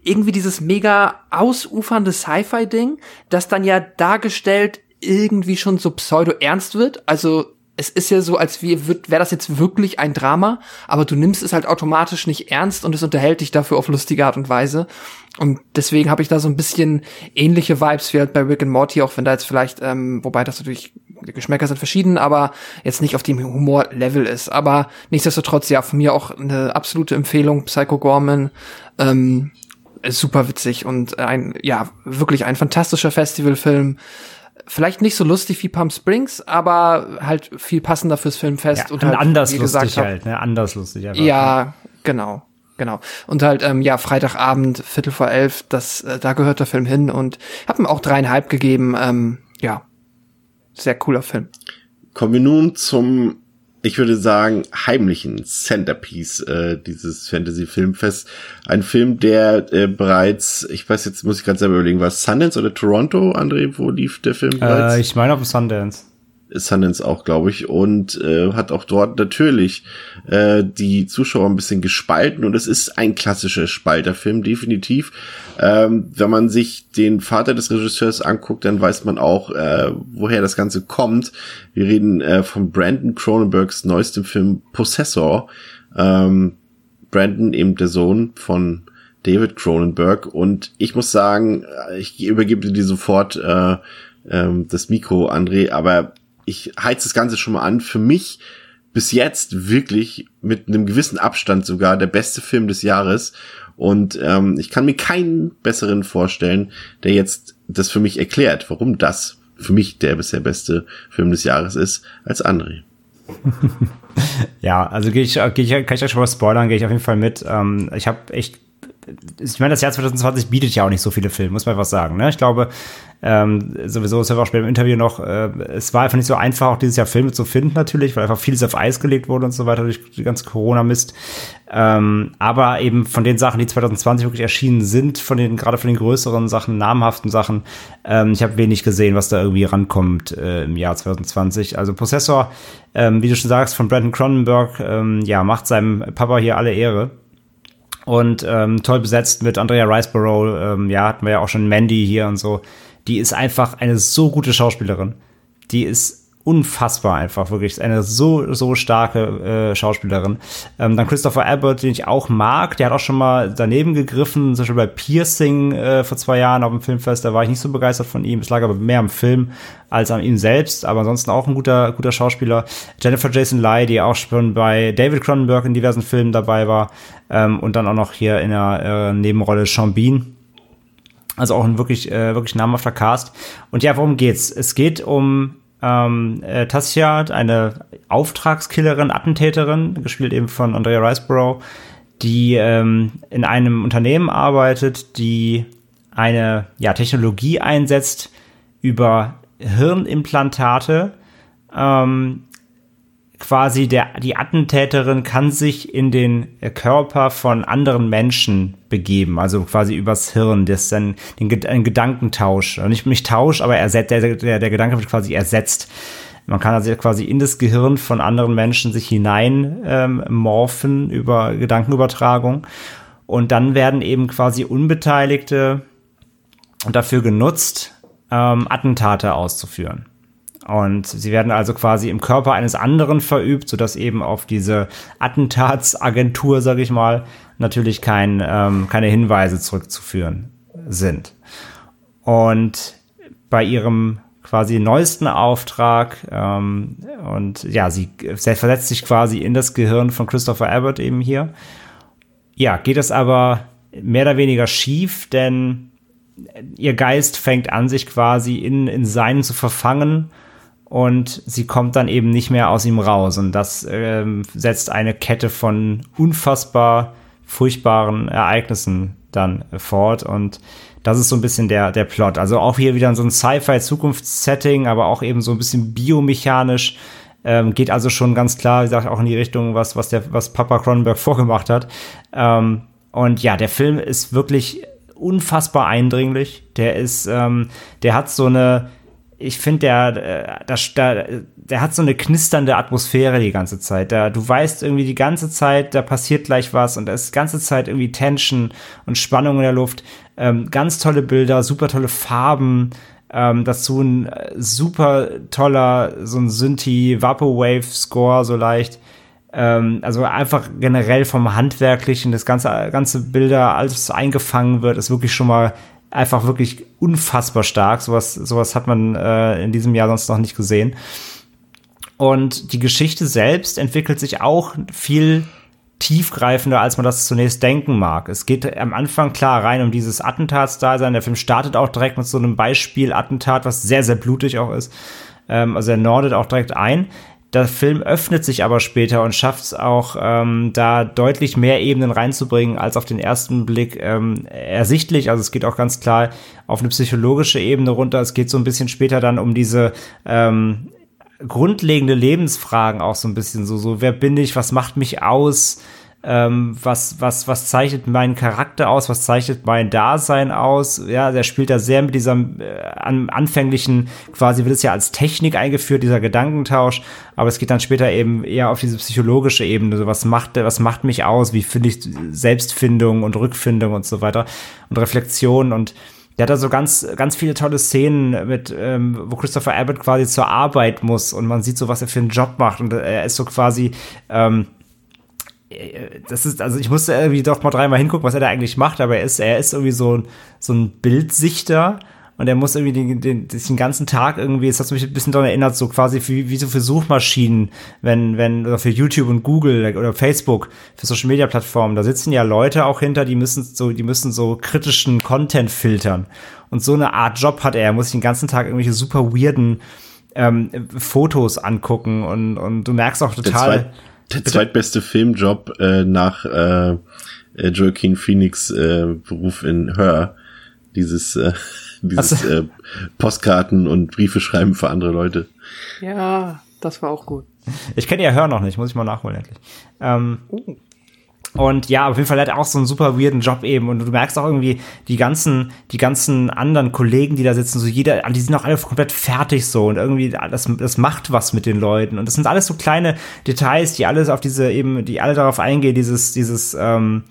irgendwie dieses mega ausufernde Sci-Fi-Ding, das dann ja dargestellt irgendwie schon so pseudo-ernst wird. Also es ist ja so, als wäre das jetzt wirklich ein Drama, aber du nimmst es halt automatisch nicht ernst und es unterhält dich dafür auf lustige Art und Weise. Und deswegen habe ich da so ein bisschen ähnliche Vibes wie halt bei Rick and Morty, auch wenn da jetzt vielleicht, ähm, wobei das natürlich, Geschmäcker sind verschieden, aber jetzt nicht auf dem Humor-Level ist. Aber nichtsdestotrotz, ja, von mir auch eine absolute Empfehlung, Psycho Gorman. Ähm, ist super witzig und ein, ja, wirklich ein fantastischer Festivalfilm vielleicht nicht so lustig wie Palm Springs, aber halt viel passender fürs Filmfest Ja, und halt, anders wie lustig gesagt hab, halt, ne? Anders lustig einfach. Ja, genau. Genau. Und halt, ähm, ja, Freitagabend, Viertel vor elf, das, äh, da gehört der Film hin und hab ihm auch dreieinhalb gegeben. Ähm, ja, sehr cooler Film. Kommen wir nun zum, ich würde sagen, heimlichen Centerpiece äh, dieses Fantasy-Filmfest. Ein Film, der äh, bereits, ich weiß jetzt, muss ich gerade selber überlegen, war es Sundance oder Toronto, André, wo lief der Film bereits? Äh, ich meine auf dem Sundance. Sundance auch, glaube ich, und äh, hat auch dort natürlich äh, die Zuschauer ein bisschen gespalten und es ist ein klassischer Spalterfilm, definitiv. Ähm, wenn man sich den Vater des Regisseurs anguckt, dann weiß man auch, äh, woher das Ganze kommt. Wir reden äh, von Brandon Cronenbergs neuestem Film Possessor. Ähm, Brandon eben der Sohn von David Cronenberg und ich muss sagen, ich übergebe dir sofort äh, ähm, das Mikro, André, aber ich heiz das Ganze schon mal an. Für mich bis jetzt wirklich mit einem gewissen Abstand sogar der beste Film des Jahres. Und ähm, ich kann mir keinen besseren vorstellen, der jetzt das für mich erklärt, warum das für mich der bisher beste Film des Jahres ist, als André. ja, also gehe ich, geh ich, kann ich euch schon mal spoilern, gehe ich auf jeden Fall mit. Ähm, ich habe echt ich meine, das Jahr 2020 bietet ja auch nicht so viele Filme, muss man einfach sagen. Ne? Ich glaube, ähm, sowieso, haben wir auch später im Interview noch, äh, es war einfach nicht so einfach, auch dieses Jahr Filme zu finden natürlich, weil einfach vieles auf Eis gelegt wurde und so weiter durch die ganze Corona-Mist. Ähm, aber eben von den Sachen, die 2020 wirklich erschienen sind, von den, gerade von den größeren Sachen, namhaften Sachen, ähm, ich habe wenig gesehen, was da irgendwie rankommt äh, im Jahr 2020. Also Prozessor, ähm, wie du schon sagst, von Brandon Cronenberg, ähm, ja, macht seinem Papa hier alle Ehre und ähm, toll besetzt mit Andrea Riceborough, ähm, ja, hatten wir ja auch schon Mandy hier und so. Die ist einfach eine so gute Schauspielerin. Die ist unfassbar einfach, wirklich. Eine so, so starke äh, Schauspielerin. Ähm, dann Christopher Abbott, den ich auch mag, der hat auch schon mal daneben gegriffen, zum Beispiel bei Piercing äh, vor zwei Jahren auf dem Filmfest, da war ich nicht so begeistert von ihm. Es lag aber mehr am Film als an ihm selbst, aber ansonsten auch ein guter, guter Schauspieler. Jennifer Jason Leigh, die auch schon bei David Cronenberg in diversen Filmen dabei war ähm, und dann auch noch hier in der äh, Nebenrolle Sean Bean. Also auch ein wirklich, äh, wirklich namhafter Cast. Und ja, worum geht's? Es geht um ähm, äh, Tassia, eine Auftragskillerin, Attentäterin, gespielt eben von Andrea Riceborough, die ähm, in einem Unternehmen arbeitet, die eine ja, Technologie einsetzt über Hirnimplantate, ähm, quasi der, die Attentäterin kann sich in den Körper von anderen Menschen begeben, also quasi übers Hirn, das ist den, ein Gedankentausch. Nicht, nicht Tausch, aber ersetzt, der, der, der Gedanke wird quasi ersetzt. Man kann also quasi in das Gehirn von anderen Menschen sich hinein ähm, morphen über Gedankenübertragung. Und dann werden eben quasi Unbeteiligte dafür genutzt, ähm, Attentate auszuführen. Und sie werden also quasi im Körper eines anderen verübt, sodass eben auf diese Attentatsagentur, sage ich mal, natürlich kein, ähm, keine Hinweise zurückzuführen sind. Und bei ihrem quasi neuesten Auftrag ähm, und ja, sie versetzt sich quasi in das Gehirn von Christopher Abbott eben hier. Ja, geht es aber mehr oder weniger schief, denn ihr Geist fängt an, sich quasi in, in seinen zu verfangen und sie kommt dann eben nicht mehr aus ihm raus. Und das ähm, setzt eine Kette von unfassbar furchtbaren Ereignissen dann fort. Und das ist so ein bisschen der, der Plot. Also auch hier wieder so ein Sci-Fi-Zukunftssetting, aber auch eben so ein bisschen biomechanisch. Ähm, geht also schon ganz klar, wie gesagt, auch in die Richtung, was, was der, was Papa Cronenberg vorgemacht hat. Ähm, und ja, der Film ist wirklich unfassbar eindringlich. Der ist, ähm, der hat so eine, ich finde, der, der, der, der hat so eine knisternde Atmosphäre die ganze Zeit. Da, du weißt irgendwie die ganze Zeit, da passiert gleich was und da ist die ganze Zeit irgendwie Tension und Spannung in der Luft. Ähm, ganz tolle Bilder, super tolle Farben. Ähm, dazu ein äh, super toller, so ein Synthi Vaporwave Score, so leicht. Ähm, also einfach generell vom Handwerklichen, das ganze, ganze Bilder, alles eingefangen wird, ist wirklich schon mal einfach wirklich unfassbar stark. Sowas, sowas hat man äh, in diesem Jahr sonst noch nicht gesehen. Und die Geschichte selbst entwickelt sich auch viel tiefgreifender, als man das zunächst denken mag. Es geht am Anfang klar rein um dieses Attentatsdasein. Der Film startet auch direkt mit so einem Beispiel-Attentat, was sehr, sehr blutig auch ist. Ähm, also er nordet auch direkt ein. Der Film öffnet sich aber später und schafft es auch, ähm, da deutlich mehr Ebenen reinzubringen, als auf den ersten Blick ähm, ersichtlich. Also es geht auch ganz klar auf eine psychologische Ebene runter. Es geht so ein bisschen später dann um diese ähm, grundlegende Lebensfragen auch so ein bisschen so, so wer bin ich, was macht mich aus, ähm, was, was, was zeichnet meinen Charakter aus, was zeichnet mein Dasein aus. Ja, der spielt da sehr mit diesem äh, an, anfänglichen, quasi wird es ja als Technik eingeführt, dieser Gedankentausch, aber es geht dann später eben eher auf diese psychologische Ebene, so was macht, was macht mich aus, wie finde ich Selbstfindung und Rückfindung und so weiter und Reflexion? Und der hat da so ganz, ganz viele tolle Szenen mit, ähm, wo Christopher Abbott quasi zur Arbeit muss und man sieht so, was er für einen Job macht. Und er ist so quasi, ähm, das ist, also ich musste irgendwie doch mal dreimal hingucken, was er da eigentlich macht, aber er ist, er ist irgendwie so, so ein Bildsichter und er muss irgendwie den, den, den ganzen Tag irgendwie, das hat mich ein bisschen daran erinnert, so quasi wie, wie so für Suchmaschinen, wenn, wenn, oder für YouTube und Google oder Facebook, für Social Media Plattformen, da sitzen ja Leute auch hinter, die müssen so, die müssen so kritischen Content filtern. Und so eine Art Job hat er. Er muss sich den ganzen Tag irgendwelche super weirden ähm, Fotos angucken und, und du merkst auch total. Der, der zweitbeste Filmjob äh, nach äh, äh, Joaquin Phoenix äh, Beruf in Her. Dieses äh, dieses also, äh, Postkarten und Briefe schreiben für andere Leute. Ja, das war auch gut. Ich kenne ja Hör noch nicht, muss ich mal nachholen endlich. Ähm, uh. Und ja, auf jeden Fall hat er auch so einen super weirden Job eben. Und du merkst auch irgendwie die ganzen, die ganzen anderen Kollegen, die da sitzen, so jeder, die sind auch alle komplett fertig so. Und irgendwie, das, das macht was mit den Leuten. Und das sind alles so kleine Details, die alles auf diese eben, die alle darauf eingehen, dieses, dieses, ähm,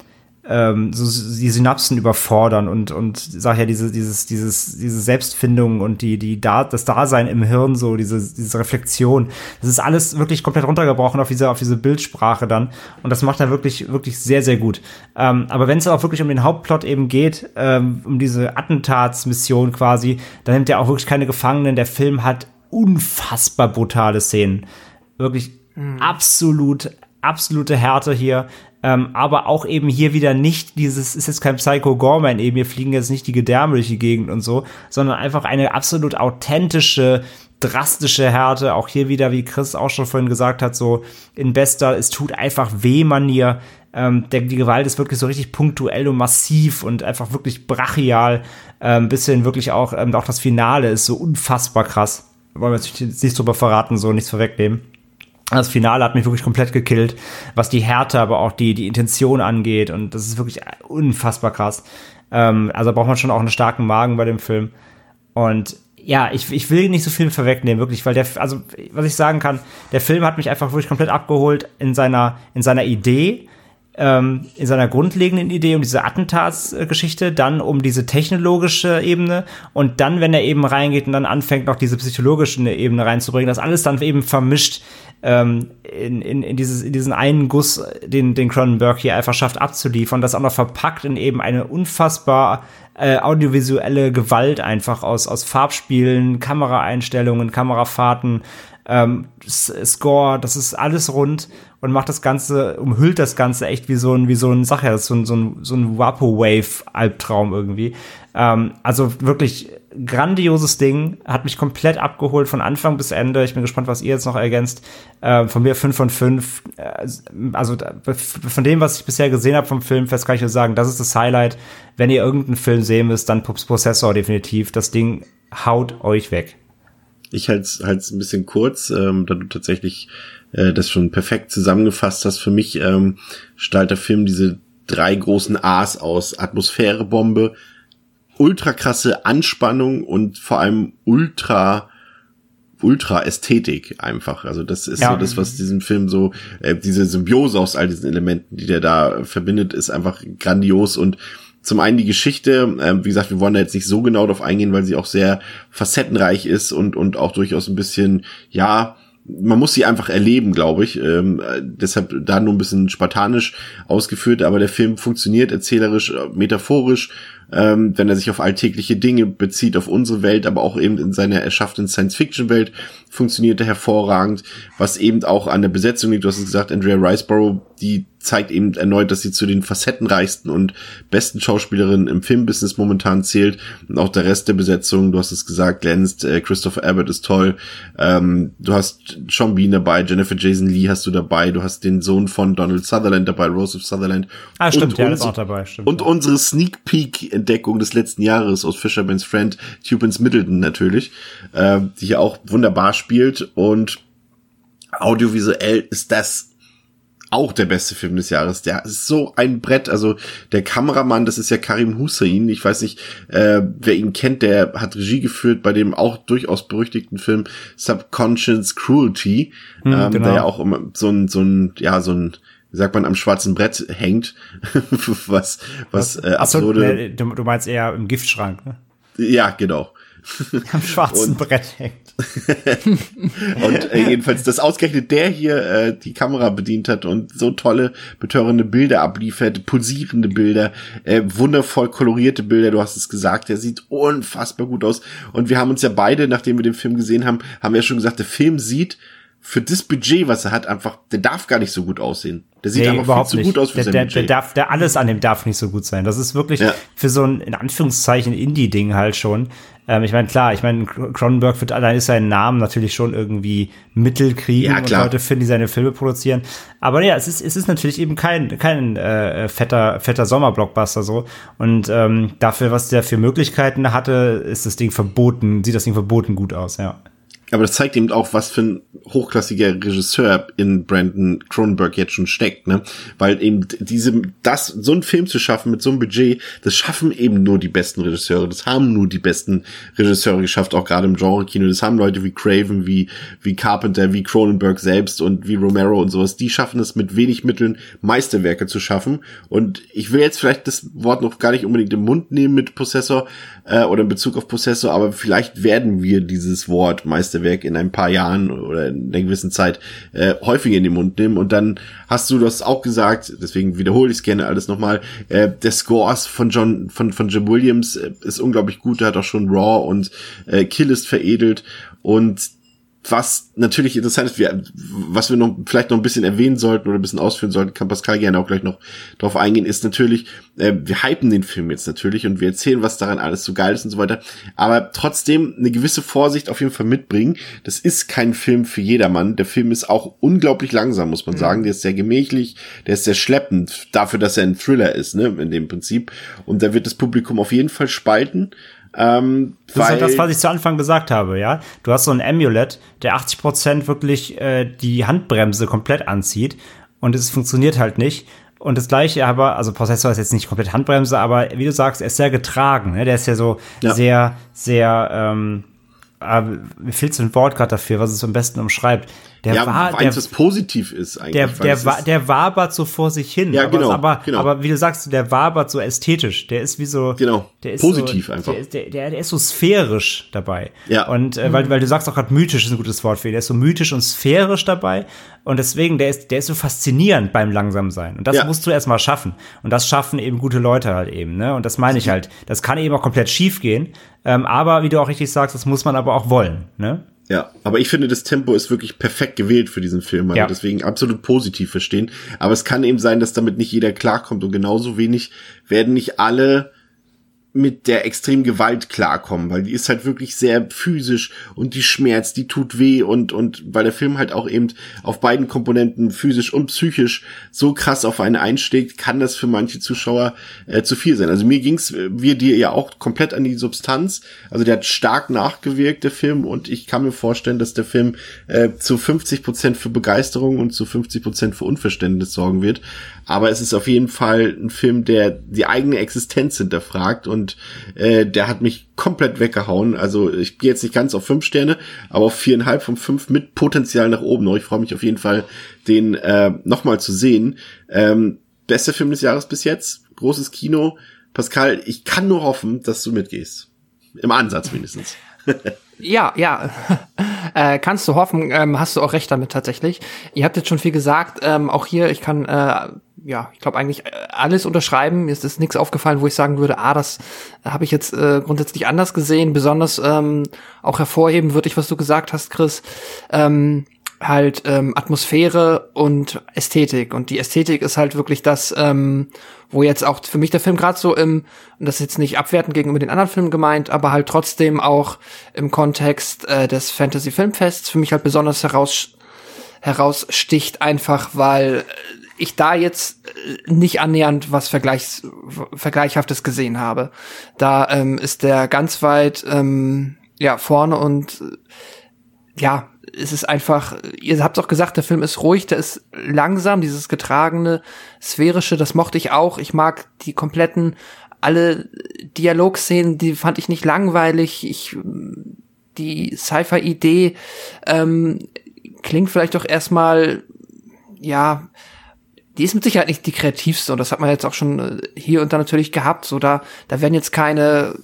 ähm, so die Synapsen überfordern und und sag ja diese dieses dieses diese Selbstfindung und die die da das Dasein im Hirn so diese diese Reflexion das ist alles wirklich komplett runtergebrochen auf diese auf diese Bildsprache dann und das macht er wirklich wirklich sehr sehr gut. Ähm, aber wenn es auch wirklich um den Hauptplot eben geht ähm, um diese Attentatsmission quasi dann nimmt er auch wirklich keine Gefangenen. Der Film hat unfassbar brutale Szenen. Wirklich mhm. absolut absolute Härte hier ähm, aber auch eben hier wieder nicht dieses, ist jetzt kein Psycho Gorman eben, hier fliegen jetzt nicht die Gedärme durch die Gegend und so, sondern einfach eine absolut authentische, drastische Härte. Auch hier wieder, wie Chris auch schon vorhin gesagt hat, so in bester, es tut einfach weh Manier. Ähm, der, die Gewalt ist wirklich so richtig punktuell und massiv und einfach wirklich brachial. Ähm, bis hin wirklich auch, ähm, auch das Finale ist so unfassbar krass. Wollen wir jetzt nicht drüber verraten, so nichts vorwegnehmen. Das Finale hat mich wirklich komplett gekillt, was die Härte, aber auch die, die Intention angeht. Und das ist wirklich unfassbar krass. Ähm, also braucht man schon auch einen starken Magen bei dem Film. Und ja, ich, ich will nicht so viel vorwegnehmen, wirklich, weil der, also was ich sagen kann, der Film hat mich einfach wirklich komplett abgeholt in seiner, in seiner Idee, ähm, in seiner grundlegenden Idee um diese Attentatsgeschichte, dann um diese technologische Ebene und dann, wenn er eben reingeht und dann anfängt, noch diese psychologische Ebene reinzubringen, das alles dann eben vermischt ähm, in, in, in, dieses, in diesen einen Guss, den, den Cronenberg hier einfach schafft abzuliefern, das auch noch verpackt in eben eine unfassbar äh, audiovisuelle Gewalt einfach aus, aus Farbspielen, Kameraeinstellungen, Kamerafahrten, ähm, Score, das ist alles rund und macht das Ganze, umhüllt das Ganze echt wie so ein, wie so ein ist so ein, so ein, so ein Vaporwave-Albtraum irgendwie. Ähm, also wirklich grandioses Ding, hat mich komplett abgeholt von Anfang bis Ende. Ich bin gespannt, was ihr jetzt noch ergänzt. Äh, von mir 5 von 5. Äh, also von dem, was ich bisher gesehen habe vom Filmfest, kann ich nur sagen, das ist das Highlight. Wenn ihr irgendeinen Film sehen müsst, dann Prozessor definitiv. Das Ding haut euch weg. Ich halte es ein bisschen kurz, ähm, da du tatsächlich äh, das schon perfekt zusammengefasst hast. Für mich ähm, strahlt der Film diese drei großen A's aus. Atmosphärebombe, ultra krasse Anspannung und vor allem ultra ultra Ästhetik einfach. Also das ist ja. so das, was diesen Film so, äh, diese Symbiose aus all diesen Elementen, die der da verbindet, ist einfach grandios und zum einen die Geschichte, äh, wie gesagt, wir wollen da jetzt nicht so genau drauf eingehen, weil sie auch sehr facettenreich ist und, und auch durchaus ein bisschen, ja, man muss sie einfach erleben, glaube ich. Ähm, deshalb da nur ein bisschen spartanisch ausgeführt, aber der Film funktioniert erzählerisch, äh, metaphorisch ähm, wenn er sich auf alltägliche Dinge bezieht, auf unsere Welt, aber auch eben in seiner erschaffenen Science-Fiction-Welt, funktioniert er hervorragend, was eben auch an der Besetzung liegt. Du hast es gesagt, Andrea Riceborough, die zeigt eben erneut, dass sie zu den facettenreichsten und besten Schauspielerinnen im Filmbusiness momentan zählt. Und auch der Rest der Besetzung, du hast es gesagt, glänzt. Äh, Christopher Abbott ist toll. Ähm, du hast Sean Bean dabei, Jennifer Jason Lee hast du dabei, du hast den Sohn von Donald Sutherland dabei, Rose of Sutherland. Ah, stimmt, und der ist auch dabei, stimmt. Und ja. unsere Sneak Peek Entdeckung des letzten Jahres aus Fisherman's Friend, Tupins Middleton natürlich, äh, die hier auch wunderbar spielt und audiovisuell ist das auch der beste Film des Jahres. Der ist so ein Brett. Also der Kameramann, das ist ja Karim Hussein. Ich weiß nicht, äh, wer ihn kennt, der hat Regie geführt bei dem auch durchaus berüchtigten Film Subconscious Cruelty, Hm, ähm, genau. der ja auch immer so ein, so ein, ja, so ein, wie sagt man, am schwarzen Brett hängt, was, was, äh, nee, du, du meinst eher im Giftschrank, ne? ja, genau. Am schwarzen Und- Brett hängt. Und äh, jedenfalls, dass ausgerechnet der hier äh, die Kamera bedient hat und so tolle, betörende Bilder abliefert, pulsierende Bilder, äh, wundervoll kolorierte Bilder, du hast es gesagt, der sieht unfassbar gut aus. Und wir haben uns ja beide, nachdem wir den Film gesehen haben, haben wir ja schon gesagt, der Film sieht für das Budget, was er hat, einfach, der darf gar nicht so gut aussehen. Der sieht Nee, einfach überhaupt viel zu nicht. gut aus für der, sein der, Budget. der darf, der alles an dem darf nicht so gut sein. Das ist wirklich Ja. für so ein, in Anführungszeichen, Indie-Ding halt schon. Ähm, ich meine, klar, ich meine, Cronenberg wird allein ist seinen Namen natürlich schon irgendwie Mittel kriegen Ja, und klar. Leute finden, die seine Filme produzieren. Aber ja, es ist, es ist natürlich eben kein, kein äh, fetter, fetter Sommerblockbuster so. Und ähm, dafür, was der für Möglichkeiten hatte, ist das Ding verboten, sieht das Ding verboten gut aus, ja. Aber das zeigt eben auch, was für ein hochklassiger Regisseur in Brandon Cronenberg jetzt schon steckt, ne? Weil eben diese, das, so einen Film zu schaffen mit so einem Budget, das schaffen eben nur die besten Regisseure. Das haben nur die besten Regisseure geschafft, auch gerade im Genre-Kino. Das haben Leute wie Craven, wie, wie Carpenter, wie Cronenberg selbst und wie Romero und sowas. Die schaffen es mit wenig Mitteln, Meisterwerke zu schaffen. Und ich will jetzt vielleicht das Wort noch gar nicht unbedingt im Mund nehmen mit Possessor, äh, oder in Bezug auf Possessor, aber vielleicht werden wir dieses Wort Meisterwerk in ein paar Jahren oder in einer gewissen Zeit äh, häufiger in den Mund nehmen. Und dann hast du das auch gesagt, deswegen wiederhole ich es gerne alles nochmal, äh, der Scores von John, von, von Jim Williams äh, ist unglaublich gut, der hat auch schon Raw und äh, Kill ist veredelt. Und was natürlich interessant ist, wir, was wir noch vielleicht noch ein bisschen erwähnen sollten oder ein bisschen ausführen sollten, kann Pascal gerne auch gleich noch drauf eingehen, ist natürlich, äh, wir hypen den Film jetzt natürlich und wir erzählen, was daran alles so geil ist und so weiter, aber trotzdem eine gewisse Vorsicht auf jeden Fall mitbringen. Das ist kein Film für jedermann. Der Film ist auch unglaublich langsam, muss man sagen. Der ist sehr gemächlich, der ist sehr schleppend, dafür, dass er ein Thriller ist, ne, in dem Prinzip. Und da wird das Publikum auf jeden Fall spalten. Ähm, Das ist halt das, was ich zu Anfang gesagt habe, ja. Du hast so ein Amulet, der 80% wirklich äh, die Handbremse komplett anzieht und es funktioniert halt nicht. Und das gleiche aber, also Prozessor ist jetzt nicht komplett Handbremse, aber wie du sagst, er ist sehr getragen. Ne? Der ist ja so Ja. sehr, sehr, ähm, äh, mir fehlt so ein Wort gerade dafür, was es am besten umschreibt. Der ja, war, der, eins, was positiv ist eigentlich. der, der, wa der wabert so vor sich hin. Ja, aber, genau, Aber, genau. aber wie du sagst, der wabert so ästhetisch. Der ist wie so. Genau, Der ist positiv so, einfach. Der, ist- der, der, der ist so sphärisch dabei. Ja. Und äh, weil, weil du sagst auch gerade mythisch ist ein gutes Wort für ihn. Der ist so mythisch und sphärisch dabei. Und deswegen, der ist, der ist so faszinierend beim Langsamsein. Und das Ja. musst du erstmal schaffen. Und das schaffen eben gute Leute halt eben. Ne? Und das meine ich halt. Das kann eben auch komplett schief gehen. Ähm, aber wie du auch richtig sagst, das muss man aber auch wollen. Ne? Ja, aber ich finde, das Tempo ist wirklich perfekt gewählt für diesen Film. Also Ja. deswegen absolut positiv verstehen. Aber es kann eben sein, dass damit nicht jeder klarkommt und genauso wenig werden nicht alle mit der extremen Gewalt klarkommen, weil die ist halt wirklich sehr physisch und die schmerzt, die tut weh und, und weil der Film halt auch eben auf beiden Komponenten physisch und psychisch so krass auf einen einschlägt, kann das für manche Zuschauer äh, zu viel sein. Also mir ging's, wir dir ja auch komplett an die Substanz. Also der hat stark nachgewirkt, der Film, und ich kann mir vorstellen, dass der Film äh, zu 50 Prozent für Begeisterung und zu 50 Prozent für Unverständnis sorgen wird. Aber es ist auf jeden Fall ein Film, der die eigene Existenz hinterfragt und äh, der hat mich komplett weggehauen. Also ich gehe jetzt nicht ganz auf fünf Sterne, aber auf viereinhalb von fünf mit Potenzial nach oben noch. Ich freue mich auf jeden Fall, den äh, nochmal zu sehen. Ähm, bester Film des Jahres bis jetzt, großes Kino. Pascal, ich kann nur hoffen, dass du mitgehst. Im Ansatz mindestens. Ja, ja. äh, kannst du hoffen, ähm, hast du auch recht damit tatsächlich. Ihr habt jetzt schon viel gesagt, ähm, auch hier, ich kann äh, ja, ich glaube eigentlich äh, alles unterschreiben. Mir ist es nichts aufgefallen, wo ich sagen würde, ah, das habe ich jetzt äh, grundsätzlich anders gesehen. Besonders ähm, auch hervorheben würde ich, was du gesagt hast, Chris. Ähm, halt ähm, Atmosphäre und Ästhetik. Und die Ästhetik ist halt wirklich das, ähm, wo jetzt auch für mich der Film gerade so im, und das ist jetzt nicht abwertend gegenüber den anderen Filmen gemeint, aber halt trotzdem auch im Kontext äh, des Fantasy Filmfests für mich halt besonders heraus heraussticht, einfach weil ich da jetzt äh, nicht annähernd was Vergleichs, Vergleichhaftes gesehen habe. Da ähm, ist der ganz weit ähm, ja vorne und äh, ja, es ist einfach, ihr habt auch gesagt, der Film ist ruhig, der ist langsam, dieses getragene, sphärische, das mochte ich auch. Ich mag die kompletten, alle Dialogszenen, die fand ich nicht langweilig. Ich, die Sci-Fi-Idee ähm, klingt vielleicht doch erstmal, ja, die ist mit Sicherheit nicht die kreativste und das hat man jetzt auch schon äh, hier und da natürlich gehabt. So da, da werden jetzt keine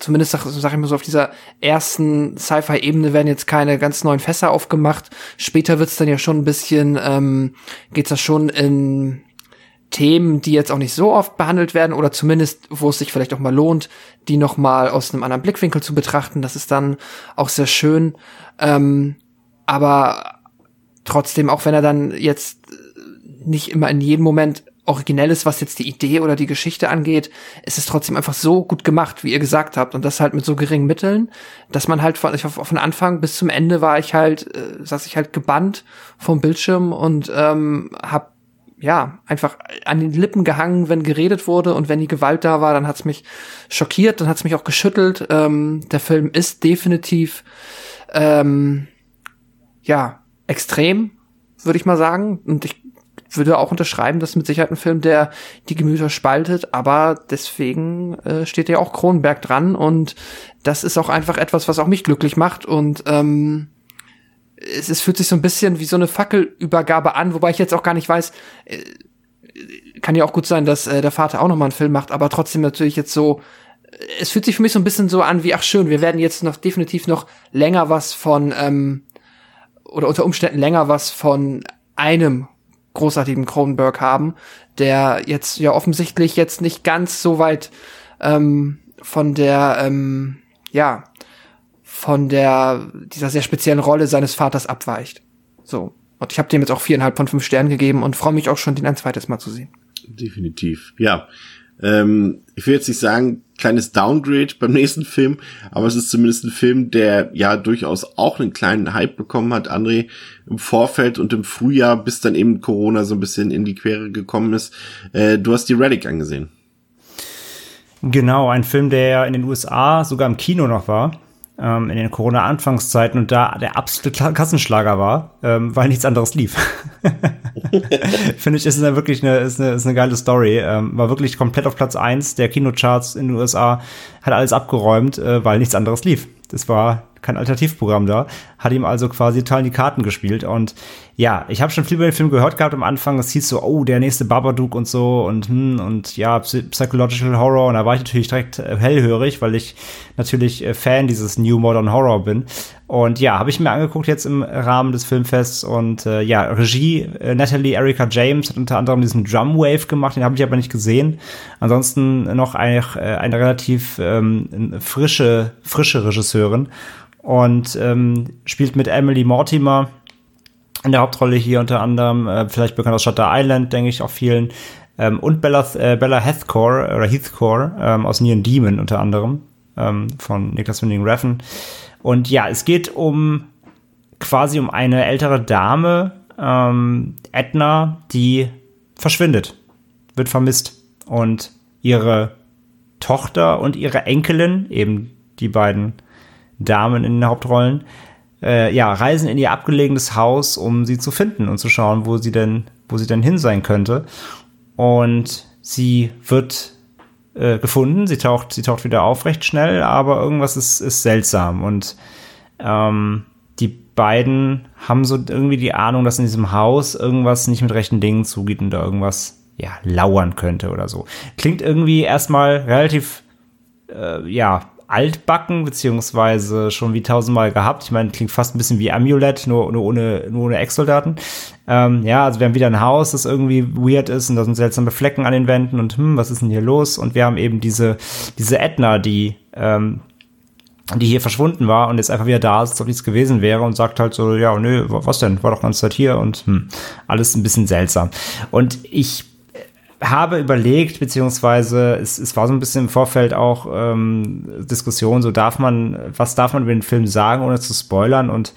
zumindest sag, sag ich mal so auf dieser ersten Sci-Fi-Ebene werden jetzt keine ganz neuen Fässer aufgemacht. Später wird's dann ja schon ein bisschen, ähm, geht's da schon in Themen, die jetzt auch nicht so oft behandelt werden oder zumindest, wo es sich vielleicht auch mal lohnt, die noch mal aus einem anderen Blickwinkel zu betrachten. Das ist dann auch sehr schön. Ähm, aber trotzdem, auch wenn er dann jetzt nicht immer in jedem Moment originell ist, was jetzt die Idee oder die Geschichte angeht, ist es trotzdem einfach so gut gemacht, wie ihr gesagt habt. Und das halt mit so geringen Mitteln, dass man halt von, von Anfang bis zum Ende war ich halt, äh, saß ich halt gebannt vom Bildschirm und ähm, hab ja, einfach an den Lippen gehangen, wenn geredet wurde und wenn die Gewalt da war, dann hat's mich schockiert, dann hat's mich auch geschüttelt. Ähm, der Film ist definitiv ähm, ja extrem, würde ich mal sagen. Und ich würde auch unterschreiben, das ist mit Sicherheit ein Film, der die Gemüter spaltet, aber deswegen äh, steht ja auch Kronenberg dran und das ist auch einfach etwas, was auch mich glücklich macht und ähm, es, es fühlt sich so ein bisschen wie so eine Fackelübergabe an, wobei ich jetzt auch gar nicht weiß, äh, kann ja auch gut sein, dass äh, der Vater auch noch mal einen Film macht, aber trotzdem natürlich jetzt so es fühlt sich für mich so ein bisschen so an wie, ach schön, wir werden jetzt noch definitiv noch länger was von, ähm, oder unter Umständen länger was von einem großartigen Cronenberg haben, der jetzt ja offensichtlich jetzt nicht ganz so weit ähm, von der, ähm, ja, von der, dieser sehr speziellen Rolle seines Vaters abweicht. So. Und ich habe dem jetzt auch viereinhalb von fünf Sternen gegeben und freue mich auch schon, den ein zweites Mal zu sehen. Definitiv, ja. Ähm, ich will jetzt nicht sagen, kleines Downgrade beim nächsten Film, aber es ist zumindest ein Film, der ja durchaus auch einen kleinen Hype bekommen hat, André, im Vorfeld und im Frühjahr, bis dann eben Corona so ein bisschen in die Quere gekommen ist. Äh, du hast die Relic angesehen. Genau, ein Film, der ja in den USA sogar im Kino noch war ähm, in den Corona-Anfangszeiten und da der absolute Kassenschlager war, ähm, weil nichts anderes lief. Finde ich, ist eine, wirklich eine, ist eine, ist eine geile Story. Ähm, war wirklich komplett auf Platz eins der Kinocharts in den USA, hat alles abgeräumt, äh, weil nichts anderes lief. Das war kein Alternativprogramm da, hat ihm also quasi total in die Karten gespielt. Und ja, ich habe schon viel über den Film gehört gehabt am Anfang. Es hieß so, oh, der nächste Babadook und so und hm, und ja, Psychological Horror. Und da war ich natürlich direkt äh, hellhörig, weil ich natürlich äh, Fan dieses New Modern Horror bin. Und ja, habe ich mir angeguckt jetzt im Rahmen des Filmfests und äh, ja, Regie äh, Natalie Erika James hat unter anderem diesen Drumwave gemacht, den habe ich aber nicht gesehen. Ansonsten noch eine, äh, eine relativ ähm, frische, frische Regisseurin und ähm, spielt mit Emily Mortimer in der Hauptrolle hier unter anderem, äh, vielleicht bekannt aus Shutter Island, denke ich auch vielen. Ähm, und Bella, äh, Bella Heathcore oder Heathcore ähm, aus Neon Demon unter anderem ähm, von Niklas Winding Refn. Und ja, es geht um quasi um eine ältere Dame, ähm, Edna, die verschwindet, wird vermisst. Und ihre Tochter und ihre Enkelin, eben die beiden Damen in den Hauptrollen, äh, ja, reisen in ihr abgelegenes Haus, um sie zu finden und zu schauen, wo sie denn, wo sie denn hin sein könnte. Und sie wird äh, gefunden, sie taucht, sie taucht wieder auf recht schnell, aber irgendwas ist, ist seltsam und ähm, die beiden haben so irgendwie die Ahnung, dass in diesem Haus irgendwas nicht mit rechten Dingen zugeht und da irgendwas ja lauern könnte oder so. Klingt irgendwie erstmal relativ äh, ja altbacken, beziehungsweise schon wie tausendmal gehabt. Ich meine, klingt fast ein bisschen wie Amulet, nur, nur ohne, nur ohne Ex-Soldaten. Ähm, ja, also wir haben wieder ein Haus, das irgendwie weird ist und da sind seltsame Flecken an den Wänden und hm, was ist denn hier los? Und wir haben eben diese, diese Edna, die, ähm, die hier verschwunden war und jetzt einfach wieder da ist, als ob nichts gewesen wäre und sagt halt so, ja, nö, was denn? War doch ganz Zeit hier und hm, alles ein bisschen seltsam. Und ich habe überlegt, beziehungsweise es, es war so ein bisschen im Vorfeld auch ähm, Diskussion, so darf man, was darf man über den Film sagen, ohne zu spoilern und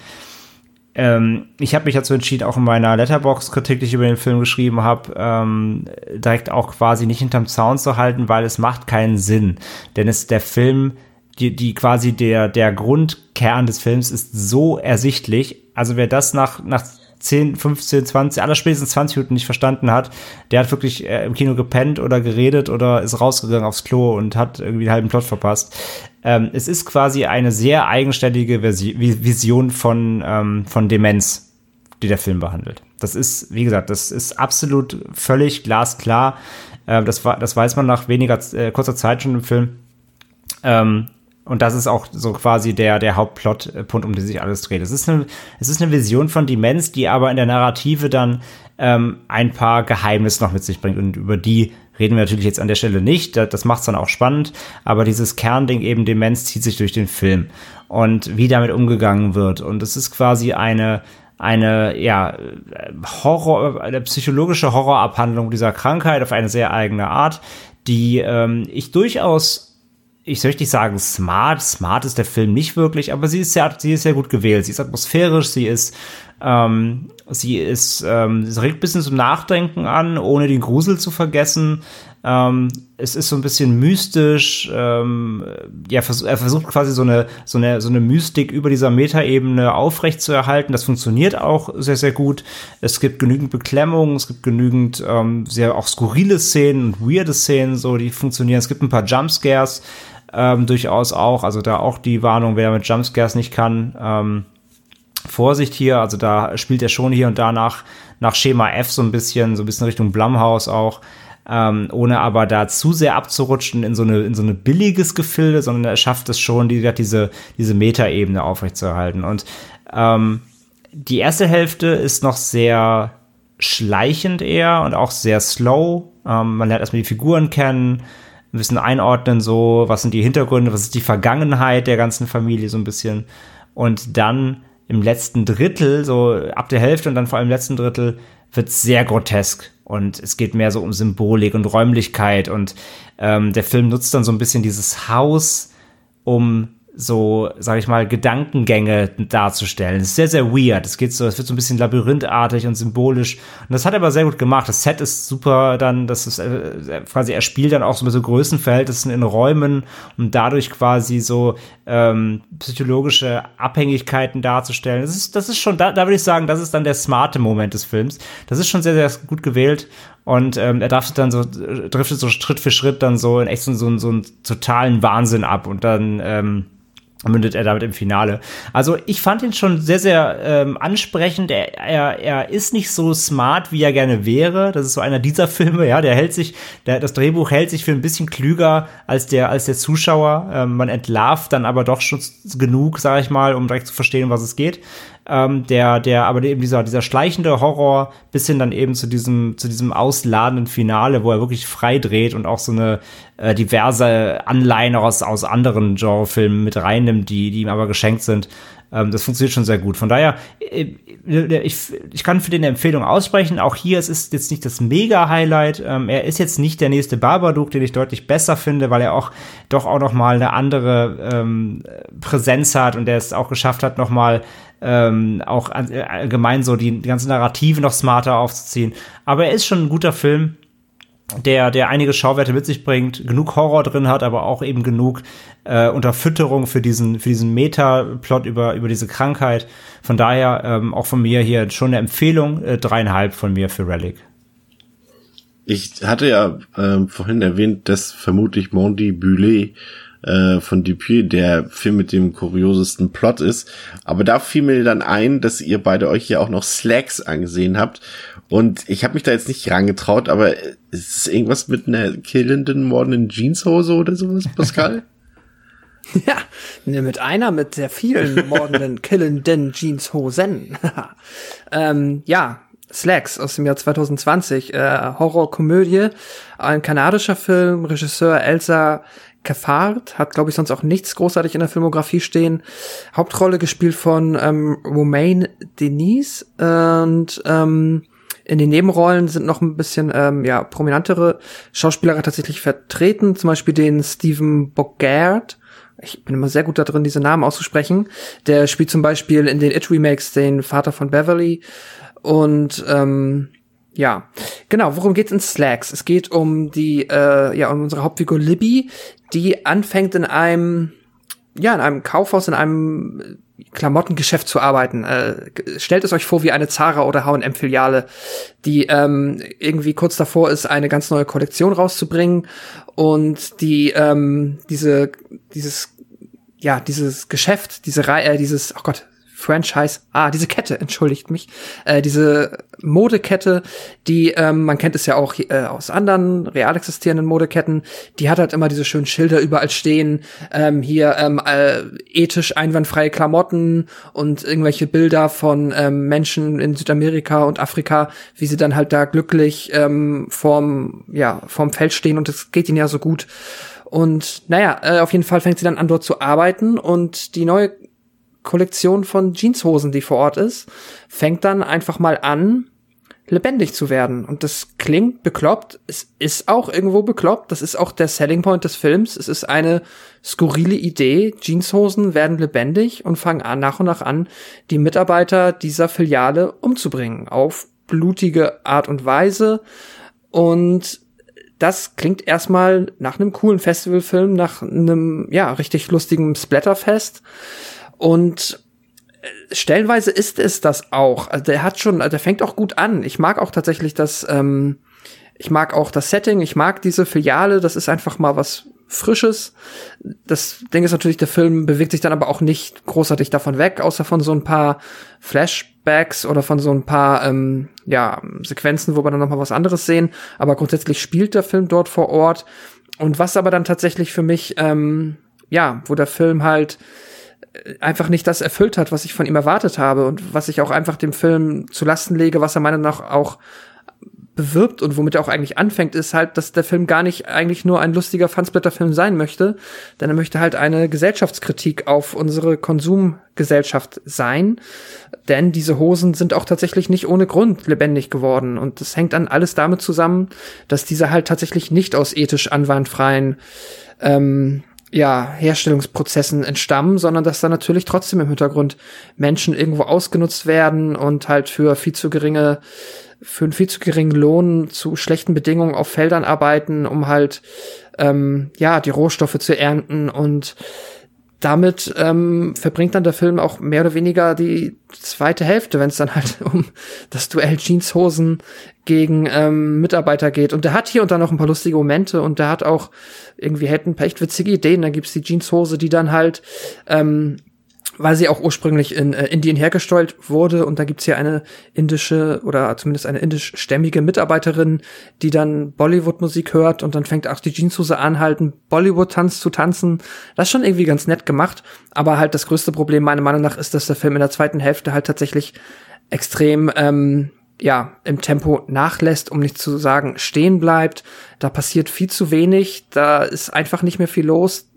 ähm, ich habe mich dazu entschieden, auch in meiner Letterbox-Kritik, die ich über den Film geschrieben habe, ähm, direkt auch quasi nicht hinterm Zaun zu halten, weil es macht keinen Sinn. Denn es der Film, die, die quasi der, der Grundkern des Films ist so ersichtlich. Also wer das nach, nach 10, 15, 20, aller spätestens 20 Minuten nicht verstanden hat, der hat wirklich äh, im Kino gepennt oder geredet oder ist rausgegangen aufs Klo und hat irgendwie einen halben Plot verpasst. Ähm, es ist quasi eine sehr eigenständige Versi Vision von, ähm, von Demenz, die der Film behandelt. Das ist, wie gesagt, das ist absolut völlig glasklar. Äh, das, das weiß man nach weniger äh, kurzer Zeit schon im Film. Ähm, und das ist auch so quasi der, der Hauptplotpunkt, um den sich alles dreht. Es ist, eine, es ist eine Vision von Demenz, die aber in der Narrative dann ähm, ein paar Geheimnisse noch mit sich bringt. Und über die reden wir natürlich jetzt an der Stelle nicht. Das, macht es dann auch spannend. Aber dieses Kernding eben Demenz zieht sich durch den Film. Und wie damit umgegangen wird. Und es ist quasi eine, eine ja Horror, eine psychologische Horrorabhandlung dieser Krankheit auf eine sehr eigene Art, die ähm, ich durchaus ich möchte nicht sagen smart, smart ist der Film nicht wirklich, aber sie ist sehr, sie ist sehr gut gewählt. Sie ist atmosphärisch, sie ist, ähm, sie ist, ähm, sie regt ein bisschen zum Nachdenken an, ohne den Grusel zu vergessen. Ähm, es ist so ein bisschen mystisch. Ähm, ja, er versucht quasi so eine, so eine, so eine Mystik über dieser Metaebene aufrechtzuerhalten. Das funktioniert auch sehr, sehr gut. Es gibt genügend Beklemmung, es gibt genügend ähm, sehr auch skurrile Szenen und weirde Szenen, so die funktionieren. Es gibt ein paar Jumpscares ähm, durchaus auch. Also da auch die Warnung, wer mit Jumpscares nicht kann, ähm, Vorsicht hier. Also da spielt er schon hier und da nach, nach Schema F so ein bisschen, so ein bisschen Richtung Blumhaus auch. Ähm, ohne aber da zu sehr abzurutschen in so eine in so eine billiges Gefilde, sondern er schafft es schon, die, diese diese Metaebene aufrechtzuerhalten. Und ähm, die erste Hälfte ist noch sehr schleichend eher und auch sehr slow. Ähm, man lernt erstmal die Figuren kennen, ein bisschen einordnen, so, was sind die Hintergründe, was ist die Vergangenheit der ganzen Familie, so ein bisschen. Und dann im letzten Drittel, so ab der Hälfte und dann vor allem im letzten Drittel, wird sehr grotesk. Und es geht mehr so um Symbolik und Räumlichkeit. Und ähm, der Film nutzt dann so ein bisschen dieses Haus, um so, sag ich mal, Gedankengänge darzustellen. Es ist sehr, sehr weird. Es geht so, es wird so ein bisschen labyrinthartig und symbolisch. Und das hat er aber sehr gut gemacht. Das Set ist super dann, das ist äh, quasi, er spielt dann auch so mit so Größenverhältnissen in Räumen, um dadurch quasi so ähm, psychologische Abhängigkeiten darzustellen. Das ist, das ist schon, da, da würde ich sagen, das ist dann der smarte Moment des Films. Das ist schon sehr, sehr gut gewählt. Und ähm, er driftet dann so, driftet so Schritt für Schritt dann so in echt so, so, so einen totalen Wahnsinn ab. Und dann, ähm, mündet er damit im Finale. Also ich fand ihn schon sehr, sehr ähm, ansprechend. Er, er, er ist nicht so smart, wie er gerne wäre. Das ist so einer dieser Filme, ja, der hält sich, der, das Drehbuch hält sich für ein bisschen klüger als der, als der Zuschauer. Ähm, man entlarvt dann aber doch schon genug, sage ich mal, um direkt zu verstehen, um was es geht ähm, der, der, aber eben dieser, dieser schleichende Horror bis hin dann eben zu diesem, zu diesem ausladenden Finale, wo er wirklich frei dreht und auch so eine äh, diverse Anleihen aus, aus anderen Genrefilmen mit reinnimmt, die, die ihm aber geschenkt sind. Ähm, das funktioniert schon sehr gut. Von daher, äh, ich, ich kann für den eine Empfehlung aussprechen. Auch hier, es ist jetzt nicht das Mega-Highlight. Ähm, er ist jetzt nicht der nächste Babadook, den ich deutlich besser finde, weil er auch doch auch noch mal eine andere ähm, Präsenz hat und der es auch geschafft hat, noch mal ähm, auch äh, allgemein so die, die ganze Narrative noch smarter aufzuziehen. Aber er ist schon ein guter Film, der, der einige Schauwerte mit sich bringt, genug Horror drin hat, aber auch eben genug äh, Unterfütterung für diesen, für diesen Meta-Plot über, über diese Krankheit. Von daher ähm, auch von mir hier schon eine Empfehlung, äh, dreieinhalb von mir für Relic. Ich hatte ja äh, vorhin erwähnt, dass vermutlich Mondi Bulet äh, von Dupuis der Film mit dem kuriosesten Plot ist. Aber da fiel mir dann ein, dass ihr beide euch ja auch noch Slacks angesehen habt. Und ich habe mich da jetzt nicht rangetraut, aber ist es irgendwas mit einer killenden, mordenden Jeanshose oder sowas, Pascal? Ja, ne, mit einer, mit sehr vielen mordenden, killenden Jeanshosen. ähm, ja, Slacks aus dem Jahr 2020, äh, Horrorkomödie, ein kanadischer Film, Regisseur Elsa Caffard, hat glaube ich sonst auch nichts großartig in der Filmografie stehen. Hauptrolle gespielt von ähm, Romaine Denise und ähm, in den Nebenrollen sind noch ein bisschen ähm, ja prominentere Schauspieler tatsächlich vertreten, zum Beispiel den Stephen Bogart. Ich bin immer sehr gut da drin, diese Namen auszusprechen. Der spielt zum Beispiel in den It Remakes den Vater von Beverly und ähm, ja, genau. Worum geht's in Slacks? Es geht um die, äh, ja, um unsere Hauptfigur Libby, die anfängt in einem, ja, in einem Kaufhaus, in einem Klamottengeschäft zu arbeiten. Äh, stellt es euch vor wie eine Zara oder H&M-Filiale, die ähm, irgendwie kurz davor ist, eine ganz neue Kollektion rauszubringen und die ähm, diese dieses ja dieses Geschäft, diese Reihe, äh, dieses oh Gott, Franchise, ah, diese Kette, entschuldigt mich, äh, diese Modekette, die, ähm, man kennt es ja auch äh, aus anderen real existierenden Modeketten, die hat halt immer diese schönen Schilder überall stehen, ähm, hier ähm, äh, ethisch einwandfreie Klamotten und irgendwelche Bilder von ähm, Menschen in Südamerika und Afrika, wie sie dann halt da glücklich ähm, vorm, ja, vorm Feld stehen und es geht ihnen ja so gut. Und naja, äh, auf jeden Fall fängt sie dann an, dort zu arbeiten und die neue Kollektion von Jeanshosen, die vor Ort ist, fängt dann einfach mal an, lebendig zu werden. Und das klingt bekloppt. Es ist auch irgendwo bekloppt. Das ist auch der Selling Point des Films. Es ist eine skurrile Idee. Jeanshosen werden lebendig und fangen an, nach und nach an, die Mitarbeiter dieser Filiale umzubringen. Auf blutige Art und Weise. Und das klingt erstmal nach einem coolen Festivalfilm, nach einem, ja, richtig lustigen Splatterfest. Und äh, stellenweise ist es das auch. Also der hat schon, der fängt auch gut an. Ich mag auch tatsächlich das, ähm, ich mag auch das Setting, ich mag diese Filiale, das ist einfach mal was Frisches. Das Ding ist natürlich, der Film bewegt sich dann aber auch nicht großartig davon weg, außer von so ein paar Flashbacks oder von so ein paar ähm, ja, Sequenzen, wo wir dann noch mal was anderes sehen. Aber grundsätzlich spielt der Film dort vor Ort. Und was aber dann tatsächlich für mich, ähm, ja, wo der Film halt einfach nicht das erfüllt hat, was ich von ihm erwartet habe und was ich auch einfach dem Film zu Lasten lege, was er meiner Meinung nach auch bewirbt und womit er auch eigentlich anfängt, ist halt, dass der Film gar nicht eigentlich nur ein lustiger Fansblätterfilm sein möchte, denn er möchte halt eine Gesellschaftskritik auf unsere Konsumgesellschaft sein, denn diese Hosen sind auch tatsächlich nicht ohne Grund lebendig geworden und das hängt dann alles damit zusammen, dass diese halt tatsächlich nicht aus ethisch anwandfreien ähm, ja, Herstellungsprozessen entstammen, sondern dass da natürlich trotzdem im Hintergrund Menschen irgendwo ausgenutzt werden und halt für viel zu geringe, für einen viel zu geringen Lohn zu schlechten Bedingungen auf Feldern arbeiten, um halt ähm, ja die Rohstoffe zu ernten und damit ähm, verbringt dann der Film auch mehr oder weniger die zweite Hälfte, wenn es dann halt um das Duell Jeanshosen gegen ähm, Mitarbeiter geht. Und der hat hier und da noch ein paar lustige Momente und der hat auch irgendwie hätten ein paar echt witzige Ideen. Da gibt's die Jeanshose, die dann halt ähm, weil sie auch ursprünglich in äh, Indien hergestellt wurde und da gibt's hier eine indische oder zumindest eine indischstämmige Mitarbeiterin, die dann Bollywood-Musik hört und dann fängt auch die Jeanshose an, halt einen Bollywood-Tanz zu tanzen. Das ist schon irgendwie ganz nett gemacht, aber halt das größte Problem meiner Meinung nach ist, dass der Film in der zweiten Hälfte halt tatsächlich extrem ähm, ja, im Tempo nachlässt, um nicht zu sagen stehen bleibt. Da passiert viel zu wenig, da ist einfach nicht mehr viel los.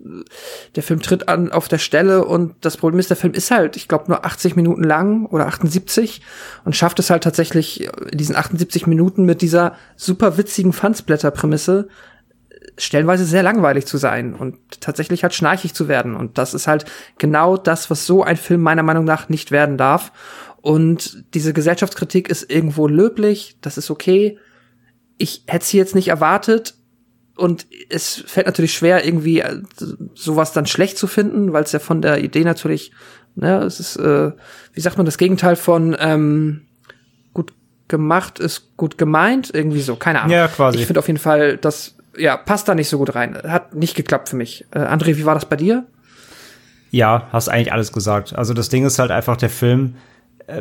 Der Film tritt an auf der Stelle und das Problem ist, der Film ist halt, ich glaube, nur 80 Minuten lang oder 78 und schafft es halt tatsächlich in diesen 78 Minuten mit dieser super witzigen Fansblätter-Prämisse stellenweise sehr langweilig zu sein und tatsächlich halt schnarchig zu werden. Und das ist halt genau das, was so ein Film meiner Meinung nach nicht werden darf. Und diese Gesellschaftskritik ist irgendwo löblich, das ist okay. Ich hätte sie jetzt nicht erwartet. Und es fällt natürlich schwer, irgendwie äh, sowas dann schlecht zu finden, weil es ja von der Idee natürlich, ne, es ist, äh, wie sagt man, das Gegenteil von ähm, gut gemacht ist gut gemeint, irgendwie so, keine Ahnung. Ja, quasi. Ich finde auf jeden Fall, das ja, passt da nicht so gut rein. Hat nicht geklappt für mich. Äh, André, wie war das bei dir? Ja, hast eigentlich alles gesagt. Also das Ding ist halt einfach, der Film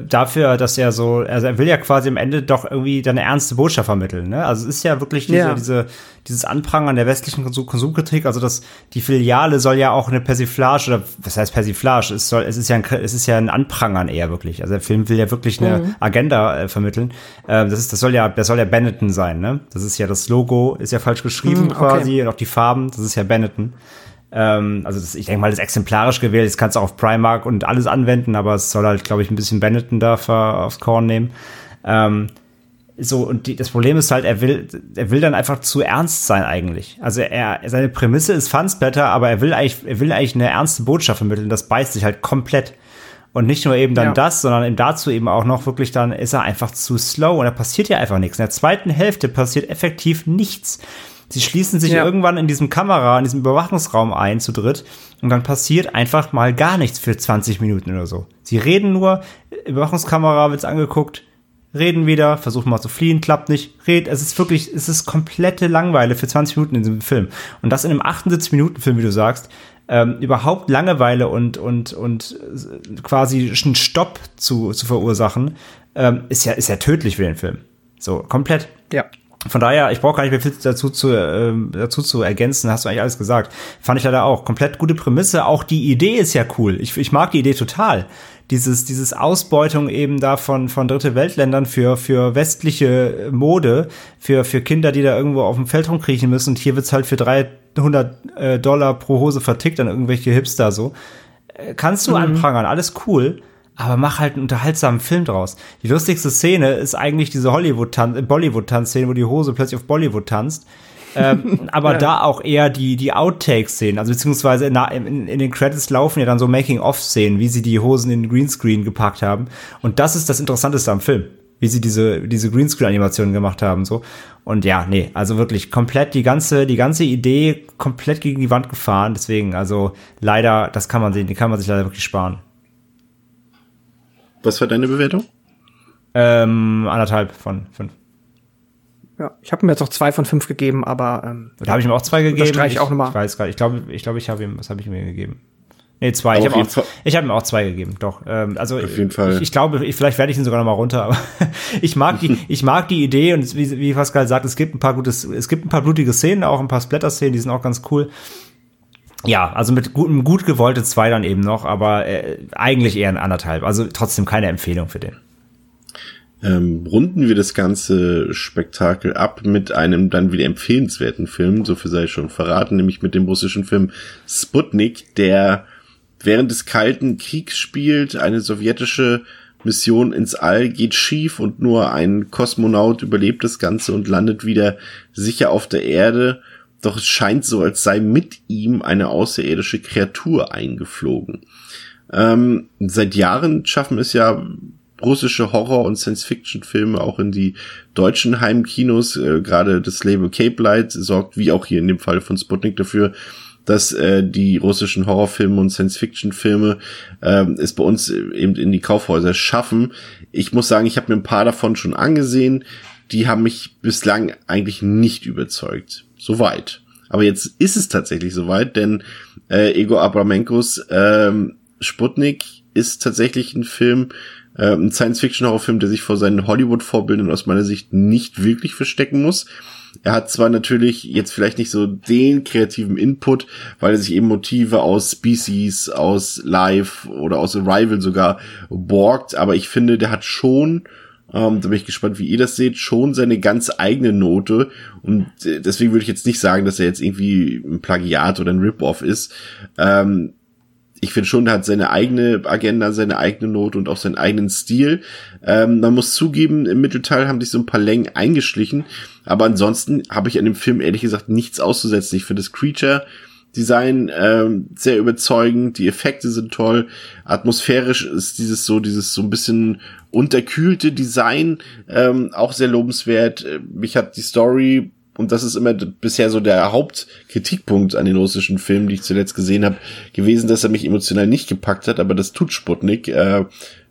dafür, dass er so, also er will ja quasi am Ende doch irgendwie dann eine ernste Botschaft vermitteln. Ne? Also es ist ja wirklich diese, Ja. diese, dieses Anprangern der westlichen Konsum Konsumkritik. Also das, die Filiale soll ja auch eine Persiflage oder was heißt Persiflage? Es soll, es ist ja ein, es ist ja ein Anprangern eher wirklich. Also der Film will ja wirklich eine Agenda äh, vermitteln. Ähm, das ist, das soll ja, das soll ja Benetton sein. Ne? Das ist ja das Logo, ist ja falsch geschrieben Hm, okay. quasi und auch die Farben. Das ist ja Benetton. Ähm, also das, ich denke mal, das ist exemplarisch gewählt. Das kannst du auch auf Primark und alles anwenden, aber es soll halt, glaube ich, ein bisschen Benetton da aufs Korn nehmen. Ähm, so, und die, das Problem ist halt, er will, er will dann einfach zu ernst sein eigentlich. Also er, seine Prämisse ist Fansblätter, aber er will eigentlich, er will eigentlich eine ernste Botschaft vermitteln. Das beißt sich halt komplett. Und nicht nur eben dann Ja. das, sondern eben dazu eben auch noch wirklich dann ist er einfach zu slow und da passiert ja einfach nichts. In der zweiten Hälfte passiert effektiv nichts. Sie schließen sich Ja. irgendwann in diesem Kamera, in diesem Überwachungsraum ein zu dritt und dann passiert einfach mal gar nichts für 20 Minuten oder so. Sie reden nur, Überwachungskamera wird's angeguckt, reden wieder, versuchen mal zu fliehen, klappt nicht, red, es ist wirklich, es ist komplette Langeweile für 20 Minuten in diesem Film. Und das in einem 78-Minuten-Film, wie du sagst, ähm, überhaupt Langeweile und, und, und äh, quasi einen Stopp zu, zu verursachen, ähm, ist ja, ist ja tödlich für den Film. So, komplett. Ja. Von daher, ich brauche gar nicht mehr viel dazu zu, ähm, dazu zu ergänzen, hast du eigentlich alles gesagt. Fand ich leider auch. Komplett gute Prämisse. Auch die Idee ist ja cool. Ich, ich mag die Idee total. Dieses, dieses Ausbeutung eben da von, von dritte Weltländern für, für westliche Mode, für, für Kinder, die da irgendwo auf dem Feld rumkriechen müssen. Und hier wird's halt für 300 äh, Dollar pro Hose vertickt an irgendwelche Hipster so. Äh, Kannst du anprangern, alles cool. Aber mach halt einen unterhaltsamen Film draus. Die lustigste Szene ist eigentlich diese Hollywood-Tanz, Bollywood-Tanz-Szene, wo die Hose plötzlich auf Bollywood tanzt. ähm, aber da auch eher die, die Outtakes-Szenen, also beziehungsweise in, in, in den Credits laufen ja dann so Making-of-Szenen, wie sie die Hosen in den Greenscreen gepackt haben. Und das ist das Interessanteste am Film, wie sie diese, diese Greenscreen-Animationen gemacht haben, so. Und ja, nee, also wirklich komplett die ganze, die ganze Idee komplett gegen die Wand gefahren. Deswegen, also leider, das kann man sich, die kann man sich leider wirklich sparen. Was war deine Bewertung? Ähm, anderthalb von fünf. Ja, ich habe mir jetzt auch zwei von fünf gegeben, aber ähm, Da habe ich ihm auch zwei gegeben. Unterstreiche ich auch nochmal. Ich weiß gar nicht. Ich glaube, ich, glaube, ich habe ihm, was habe ich mir gegeben? Nee, zwei. Aber Ich habe auch, ich habe ihm auch zwei gegeben. Doch. Ähm, also Auf jeden Fall. Ich, ich glaube, ich, vielleicht werde ich ihn sogar noch mal runter. Aber ich mag die, ich mag die Idee und wie, wie Pascal sagt, es gibt ein paar gutes, es gibt ein paar blutige Szenen, auch ein paar Splatter-Szenen, die sind auch ganz cool. Ja, also mit gut, einem gut gewollte zwei dann eben noch, aber äh, eigentlich eher ein anderthalb. Also trotzdem keine Empfehlung für den. ähm, runden wir das ganze Spektakel ab mit einem dann wieder empfehlenswerten Film, so viel sei schon verraten, nämlich mit dem russischen Film Sputnik, der während des Kalten Kriegs spielt, eine sowjetische Mission ins All geht schief und nur ein Kosmonaut überlebt das Ganze und landet wieder sicher auf der Erde. Doch es scheint so, als sei mit ihm eine außerirdische Kreatur eingeflogen. Ähm, seit Jahren schaffen es ja russische Horror- und Science-Fiction-Filme auch in die deutschen Heimkinos. Äh, Gerade das Label Cape Light sorgt, wie auch hier in dem Fall von Sputnik, dafür, dass äh, die russischen Horrorfilme und Science-Fiction-Filme ähm, es bei uns eben in die Kaufhäuser schaffen. Ich muss sagen, ich habe mir ein paar davon schon angesehen. Die haben mich bislang eigentlich nicht überzeugt. Soweit. Aber jetzt ist es tatsächlich soweit, denn äh, Ego Abramenkos ähm, Sputnik ist tatsächlich ein Film, äh, ein Science-Fiction-Horrorfilm, der sich vor seinen Hollywood-Vorbildern aus meiner Sicht nicht wirklich verstecken muss. Er hat zwar natürlich jetzt vielleicht nicht so den kreativen Input, weil er sich eben Motive aus Species, aus Life oder aus Arrival sogar borgt, aber ich finde, der hat schon ähm, da bin ich gespannt, wie ihr das seht, schon seine ganz eigene Note. Und äh, deswegen würde ich jetzt nicht sagen, dass er jetzt irgendwie ein Plagiat oder ein Rip-Off ist. Ähm, ich finde schon, der hat seine eigene Agenda, seine eigene Note und auch seinen eigenen Stil. Ähm, man muss zugeben, im Mittelteil haben sich so ein paar Längen eingeschlichen. Aber ansonsten habe ich an dem Film ehrlich gesagt nichts auszusetzen. Ich finde das Creature Design ähm, sehr überzeugend, die Effekte sind toll, atmosphärisch ist dieses so dieses so ein bisschen unterkühlte Design ähm, auch sehr lobenswert. Äh, Mich hat die Story und das ist immer bisher so der Hauptkritikpunkt an den russischen Filmen, die ich zuletzt gesehen habe, gewesen, dass er mich emotional nicht gepackt hat, aber das tut Sputnik, äh,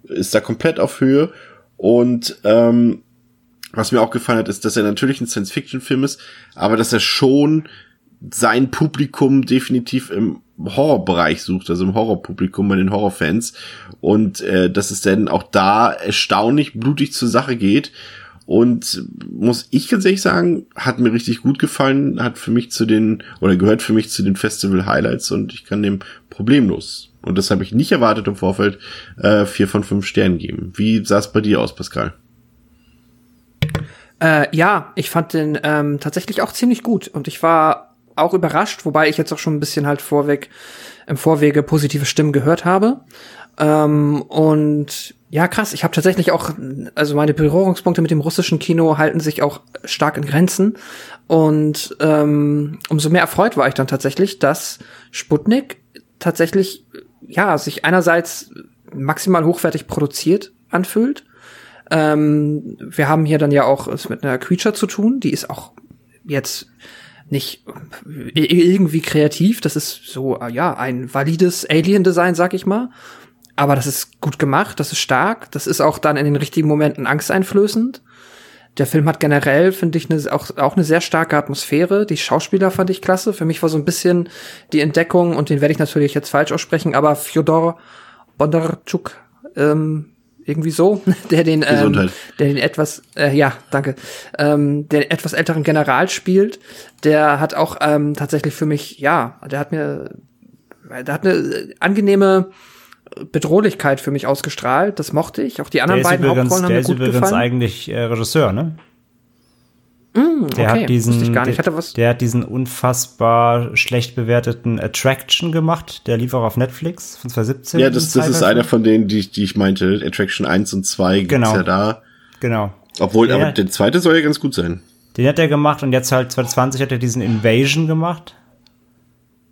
ist da komplett auf Höhe und ähm, was mir auch gefallen hat, ist, dass er natürlich ein Science-Fiction-Film ist, aber dass er schon sein Publikum definitiv im Horrorbereich sucht, also im Horrorpublikum, bei den Horrorfans. Und äh, dass es dann auch da erstaunlich blutig zur Sache geht. Und muss ich ganz ehrlich sagen, hat mir richtig gut gefallen, hat für mich zu den, oder gehört für mich zu den Festival Highlights und ich kann dem problemlos. Und das habe ich nicht erwartet im Vorfeld, äh, vier von fünf Sternen geben. Wie sah es bei dir aus, Pascal? Äh, ja, ich fand den ähm, tatsächlich auch ziemlich gut und ich war auch überrascht, wobei ich jetzt auch schon ein bisschen halt vorweg im Vorwege positive Stimmen gehört habe. Ähm, und ja, krass, ich habe tatsächlich auch, also meine Berührungspunkte mit dem russischen Kino halten sich auch stark in Grenzen. Und ähm, umso mehr erfreut war ich dann tatsächlich, dass Sputnik tatsächlich, ja, sich einerseits maximal hochwertig produziert anfühlt ähm, wir haben hier dann ja auch es mit einer Creature zu tun, die ist auch jetzt nicht irgendwie kreativ. Das ist so, äh, ja, ein valides Alien-Design, sag ich mal. Aber das ist gut gemacht, das ist stark, das ist auch dann in den richtigen Momenten angsteinflößend. Der Film hat generell, finde ich, ne, auch, auch eine sehr starke Atmosphäre. Die Schauspieler fand ich klasse. Für mich war so ein bisschen die Entdeckung, und den werde ich natürlich jetzt falsch aussprechen, aber Fyodor Bondarchuk, ähm, irgendwie so, der den, ähm, der den etwas, äh, ja, danke, ähm, der etwas älteren General spielt, der hat auch ähm, tatsächlich für mich, ja, der hat mir, der hat eine angenehme Bedrohlichkeit für mich ausgestrahlt. Das mochte ich. Auch die anderen beiden übrigens, Hauptrollen haben mir gut gefallen. Der ist übrigens eigentlich äh, Regisseur, ne? Mm, der okay, hat diesen, der, der, hat diesen unfassbar schlecht bewerteten Attraction gemacht. Der lief auch auf Netflix von 2017. Ja, das, das ist einer von denen, die, die ich meinte. Attraction 1 und 2 gibt's genau. ja da. Genau. Obwohl, der, aber der zweite soll ja ganz gut sein. Den hat er gemacht und jetzt halt 2020 hat er diesen Invasion gemacht.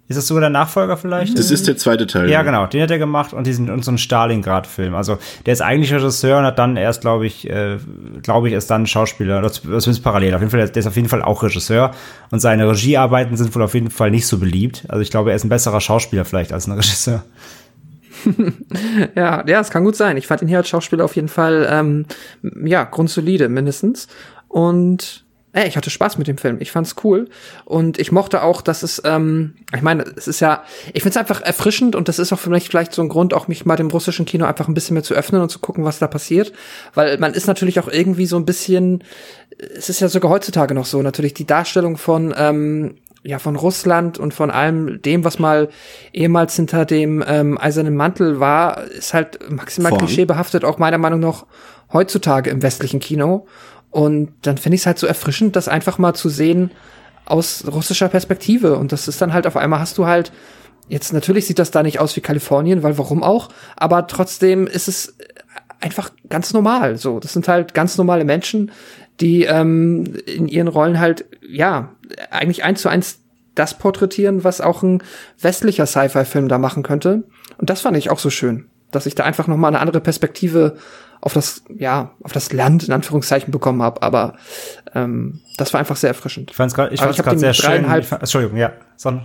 Ist das sogar der Nachfolger vielleicht? Das ist der zweite Teil. Ja, genau. Den hat er gemacht und diesen und so einen Stalingrad-Film. Also der ist eigentlich Regisseur und hat dann erst, glaube ich, äh, glaube ich, ist dann Schauspieler. Das ist parallel. Auf jeden Fall, der ist auf jeden Fall auch Regisseur und seine Regiearbeiten sind wohl auf jeden Fall nicht so beliebt. Also ich glaube, er ist ein besserer Schauspieler vielleicht als ein Regisseur. ja, ja, es kann gut sein. Ich fand ihn hier als Schauspieler auf jeden Fall ähm, ja grundsolide mindestens und ey, ich hatte Spaß mit dem Film. Ich fand's cool. Und ich mochte auch, dass es, ähm, ich meine, es ist ja, ich find's einfach erfrischend und das ist auch für mich vielleicht so ein Grund, auch mich mal dem russischen Kino einfach ein bisschen mehr zu öffnen und zu gucken, was da passiert. Weil man ist natürlich auch irgendwie so ein bisschen, es ist ja sogar heutzutage noch so, natürlich die Darstellung von, ähm, ja, von Russland und von allem dem, was mal ehemals hinter dem ähm, eisernen Mantel war, ist halt maximal von? klischeebehaftet, auch meiner Meinung nach heutzutage im westlichen Kino. Und dann finde ich es halt so erfrischend, das einfach mal zu sehen aus russischer Perspektive. Und das ist dann halt auf einmal hast du halt, jetzt natürlich sieht das da nicht aus wie Kalifornien, weil warum auch, aber trotzdem ist es einfach ganz normal. So, das sind halt ganz normale Menschen, die ähm, in ihren Rollen halt, ja, eigentlich eins zu eins das porträtieren, was auch ein westlicher Sci-Fi-Film da machen könnte. Und das fand ich auch so schön, dass ich da einfach noch mal eine andere Perspektive auf das, ja, auf das Land in Anführungszeichen bekommen habe. Aber ähm, das war einfach sehr erfrischend. Ich fand es gerade ich sehr schön. Ich fand, Entschuldigung, ja, Sonne.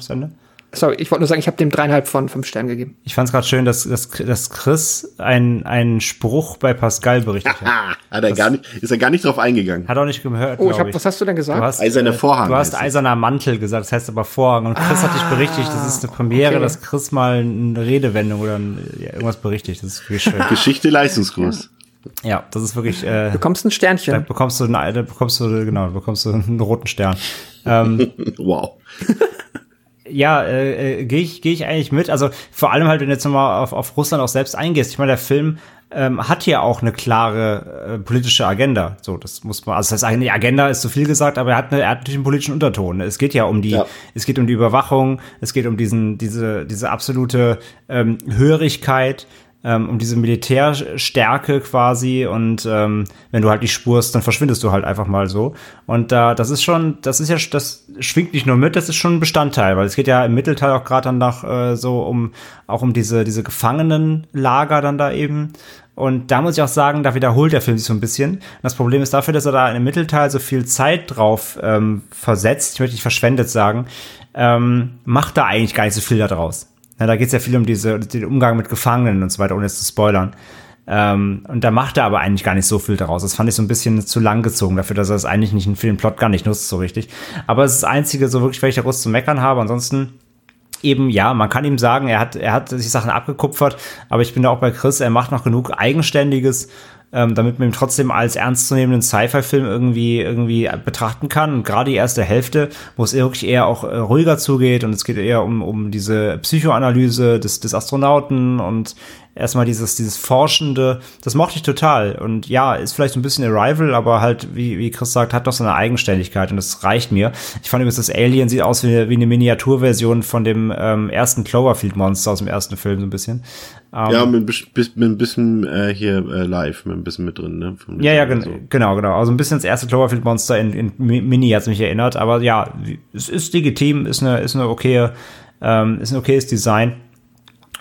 Sorry, ich wollte nur sagen, ich habe dem dreieinhalb von fünf Sternen gegeben. Ich fand es gerade schön, dass, dass, dass Chris einen, einen Spruch bei Pascal berichtet hat. hat er gar nicht, ist er gar nicht drauf eingegangen. Hat auch nicht gehört. Oh, ich hab, ich. was hast du denn gesagt? Du hast, Eiserner Vorhang. Du hast eiserner Mantel gesagt, das heißt aber Vorhang. Und Chris ah, hat dich ah, berichtigt, das ist eine Premiere, okay. dass Chris mal eine Redewendung oder ein, ja, irgendwas berichtigt. Das ist wirklich schön. Geschichte Leistungsgruß. Ja, das ist wirklich. Äh, bekommst ein Sternchen. Da bekommst du, da bekommst du genau, da bekommst du einen roten Stern. ähm, wow. ja, äh, äh, gehe ich, geh ich eigentlich mit. Also vor allem halt, wenn du jetzt nochmal auf, auf Russland auch selbst eingehst. Ich meine, der Film ähm, hat ja auch eine klare äh, politische Agenda. So, das muss man, also das heißt, eine Agenda ist zu viel gesagt, aber er hat, eine, er hat natürlich einen politischen Unterton. Es geht ja um die, ja. es geht um die Überwachung, es geht um diesen, diese, diese absolute ähm, Hörigkeit ähm, um diese Militärstärke quasi und ähm, wenn du halt nicht spurst, dann verschwindest du halt einfach mal so. Und da, das ist schon, das ist ja, das schwingt nicht nur mit, das ist schon ein Bestandteil, weil es geht ja im Mittelteil auch gerade dann nach äh, so um auch um diese diese Gefangenenlager dann da eben. Und da muss ich auch sagen, da wiederholt der Film sich so ein bisschen. Das Problem ist dafür, dass er da im Mittelteil so viel Zeit drauf ähm, versetzt, ich möchte nicht verschwendet sagen, ähm, macht da eigentlich gar nicht so viel da Ja, da geht es ja viel um diese, den Umgang mit Gefangenen und so weiter, ohne es zu spoilern. Ähm, und da macht er aber eigentlich gar nicht so viel daraus. Das fand ich so ein bisschen zu lang gezogen dafür, dass er es eigentlich nicht für den Plot gar nicht nutzt so richtig. Aber es ist das Einzige, so wirklich, weil ich da groß zu meckern habe. Ansonsten eben, ja, man kann ihm sagen, er hat, er hat sich Sachen abgekupfert, aber ich bin da auch bei Chris, er macht noch genug Eigenständiges, ähm, damit man ihn trotzdem als ernstzunehmenden Sci-Fi-Film irgendwie, irgendwie betrachten kann. Und gerade die erste Hälfte, wo es wirklich eher auch äh, ruhiger zugeht und es geht eher um, um diese Psychoanalyse des, des Astronauten und erstmal dieses, dieses Forschende, das mochte ich total. Und ja, ist vielleicht so ein bisschen Arrival, aber halt, wie, wie Chris sagt, hat doch so eine Eigenständigkeit und das reicht mir. Ich fand übrigens, das Alien sieht aus wie, wie eine Miniaturversion von dem ähm, ersten Cloverfield-Monster aus dem ersten Film, so ein bisschen. Um, ja, mit, mit, mit ein bisschen äh, hier äh, live, mit ein bisschen mit drin, ne? ja, ja, gen so. genau, genau. Also ein bisschen das erste Cloverfield-Monster in, in Mini hat's mich erinnert, aber ja, es ist legitim, ist eine, ist eine okaye, ähm, ist ein okayes Design.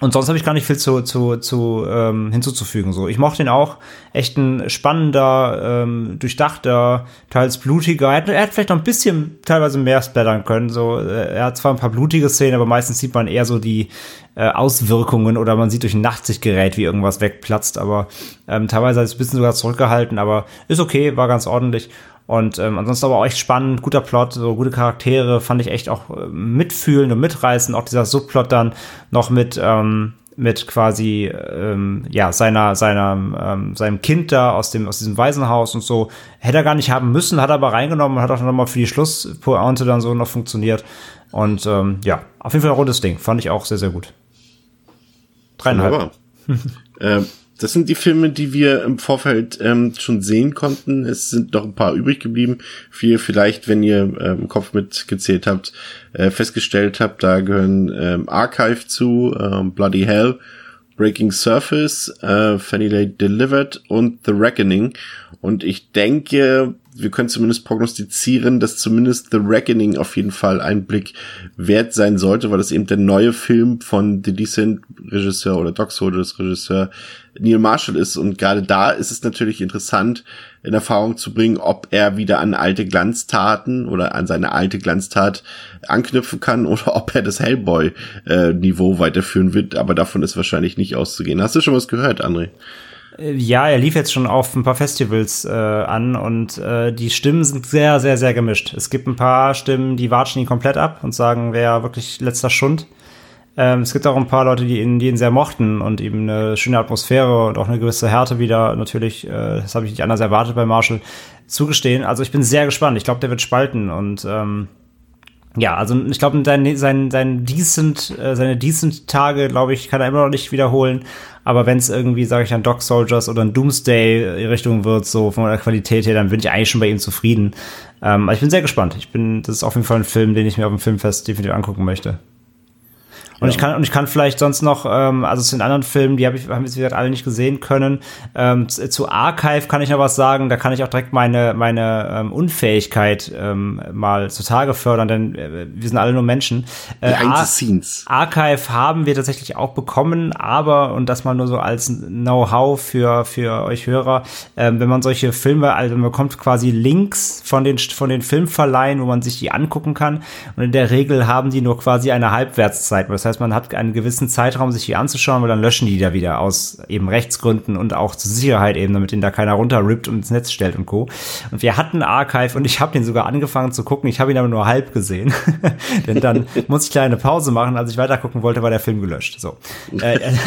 Und sonst habe ich gar nicht viel zu, zu, zu ähm, hinzuzufügen. So, ich mochte ihn auch. Echt ein spannender, ähm, durchdachter, teils blutiger. Er hat, er hat vielleicht noch ein bisschen teilweise mehr splattern können. So, er hat zwar ein paar blutige Szenen, aber meistens sieht man eher so die äh, Auswirkungen oder man sieht durch ein Nachtsichtgerät, wie irgendwas wegplatzt. Aber ähm, teilweise hat es ein bisschen sogar zurückgehalten, aber ist okay, war ganz ordentlich. Und ähm, ansonsten aber auch echt spannend, guter Plot, so gute Charaktere, fand ich echt auch äh, mitfühlend und mitreißend. Auch dieser Subplot dann noch mit, ähm, mit quasi ähm, ja seiner seiner ähm, seinem Kind da aus dem aus diesem Waisenhaus und so. Hätte er gar nicht haben müssen hat er aber reingenommen und hat auch noch mal für die Schlusspointe dann so noch funktioniert. Und ähm, ja auf jeden Fall ein rundes Ding. Fand ich auch sehr sehr gut. Dreieinhalb. Ähm, das sind die Filme, die wir im Vorfeld ähm, schon sehen konnten. Es sind noch ein paar übrig geblieben. Viel vielleicht, wenn ihr ähm, im Kopf mitgezählt habt, äh, festgestellt habt, da gehören ähm, Archive zu, ähm, Bloody Hell, Breaking Surface, äh, Fanny Lay Delivered und The Reckoning. Und ich denke, wir können zumindest prognostizieren, dass zumindest The Reckoning auf jeden Fall ein Blick wert sein sollte, weil das eben der neue Film von The Decent Regisseur oder Doc Soldiers Regisseur Neil Marshall ist. Und gerade da ist es natürlich interessant, in Erfahrung zu bringen, ob er wieder an alte Glanztaten oder an seine alte Glanztat anknüpfen kann oder ob er das Hellboy-Niveau äh, weiterführen wird. Aber davon ist wahrscheinlich nicht auszugehen. Hast du schon was gehört, André? Ja, er lief jetzt schon auf ein paar Festivals äh, an und äh, die Stimmen sind sehr, sehr, sehr gemischt. Es gibt ein paar Stimmen, die watschen ihn komplett ab und sagen, wer wirklich letzter Schund. Ähm, es gibt auch ein paar Leute, die ihn, die ihn sehr mochten und ihm eine schöne Atmosphäre und auch eine gewisse Härte wieder natürlich, äh, das habe ich nicht anders erwartet bei Marshall, zugestehen. Also ich bin sehr gespannt. Ich glaube, der wird spalten und ähm, ja, also ich glaube, sein, sein, sein decent, äh, seine decent Tage, glaube ich, kann er immer noch nicht wiederholen. Aber wenn es irgendwie, sage ich, ein Dog Soldiers oder ein Doomsday Richtung wird, so von der Qualität her, dann bin ich eigentlich schon bei ihm zufrieden. Ähm, aber ich bin sehr gespannt. Ich bin, das ist auf jeden Fall ein Film, den ich mir auf dem Filmfest definitiv angucken möchte. Und ja. ich kann und ich kann vielleicht sonst noch, ähm, also zu den anderen Filmen, die hab ich, haben wir jetzt alle nicht gesehen können. Ähm, zu, zu, Archive kann ich noch was sagen. Da kann ich auch direkt meine meine ähm, Unfähigkeit ähm, mal zutage fördern, denn äh, wir sind alle nur Menschen. Äh, Ar Scenes. Archive haben wir tatsächlich auch bekommen, aber und das mal nur so als Know-how für für euch Hörer, ähm, wenn man solche Filme, also man bekommt quasi Links von den von den Filmverleihen, wo man sich die angucken kann. Und in der Regel haben die nur quasi eine Halbwertszeit. Das heißt, man hat einen gewissen Zeitraum, sich die anzuschauen, weil dann löschen die da wieder aus eben Rechtsgründen und auch zur Sicherheit eben, damit den da keiner runterrippt und ins Netz stellt und Co. Und wir hatten Archive und ich habe den sogar angefangen zu gucken. Ich habe ihn aber nur halb gesehen. Denn dann muss ich kleine Pause machen. Als ich weiter gucken wollte, war der Film gelöscht. So. Äh, äh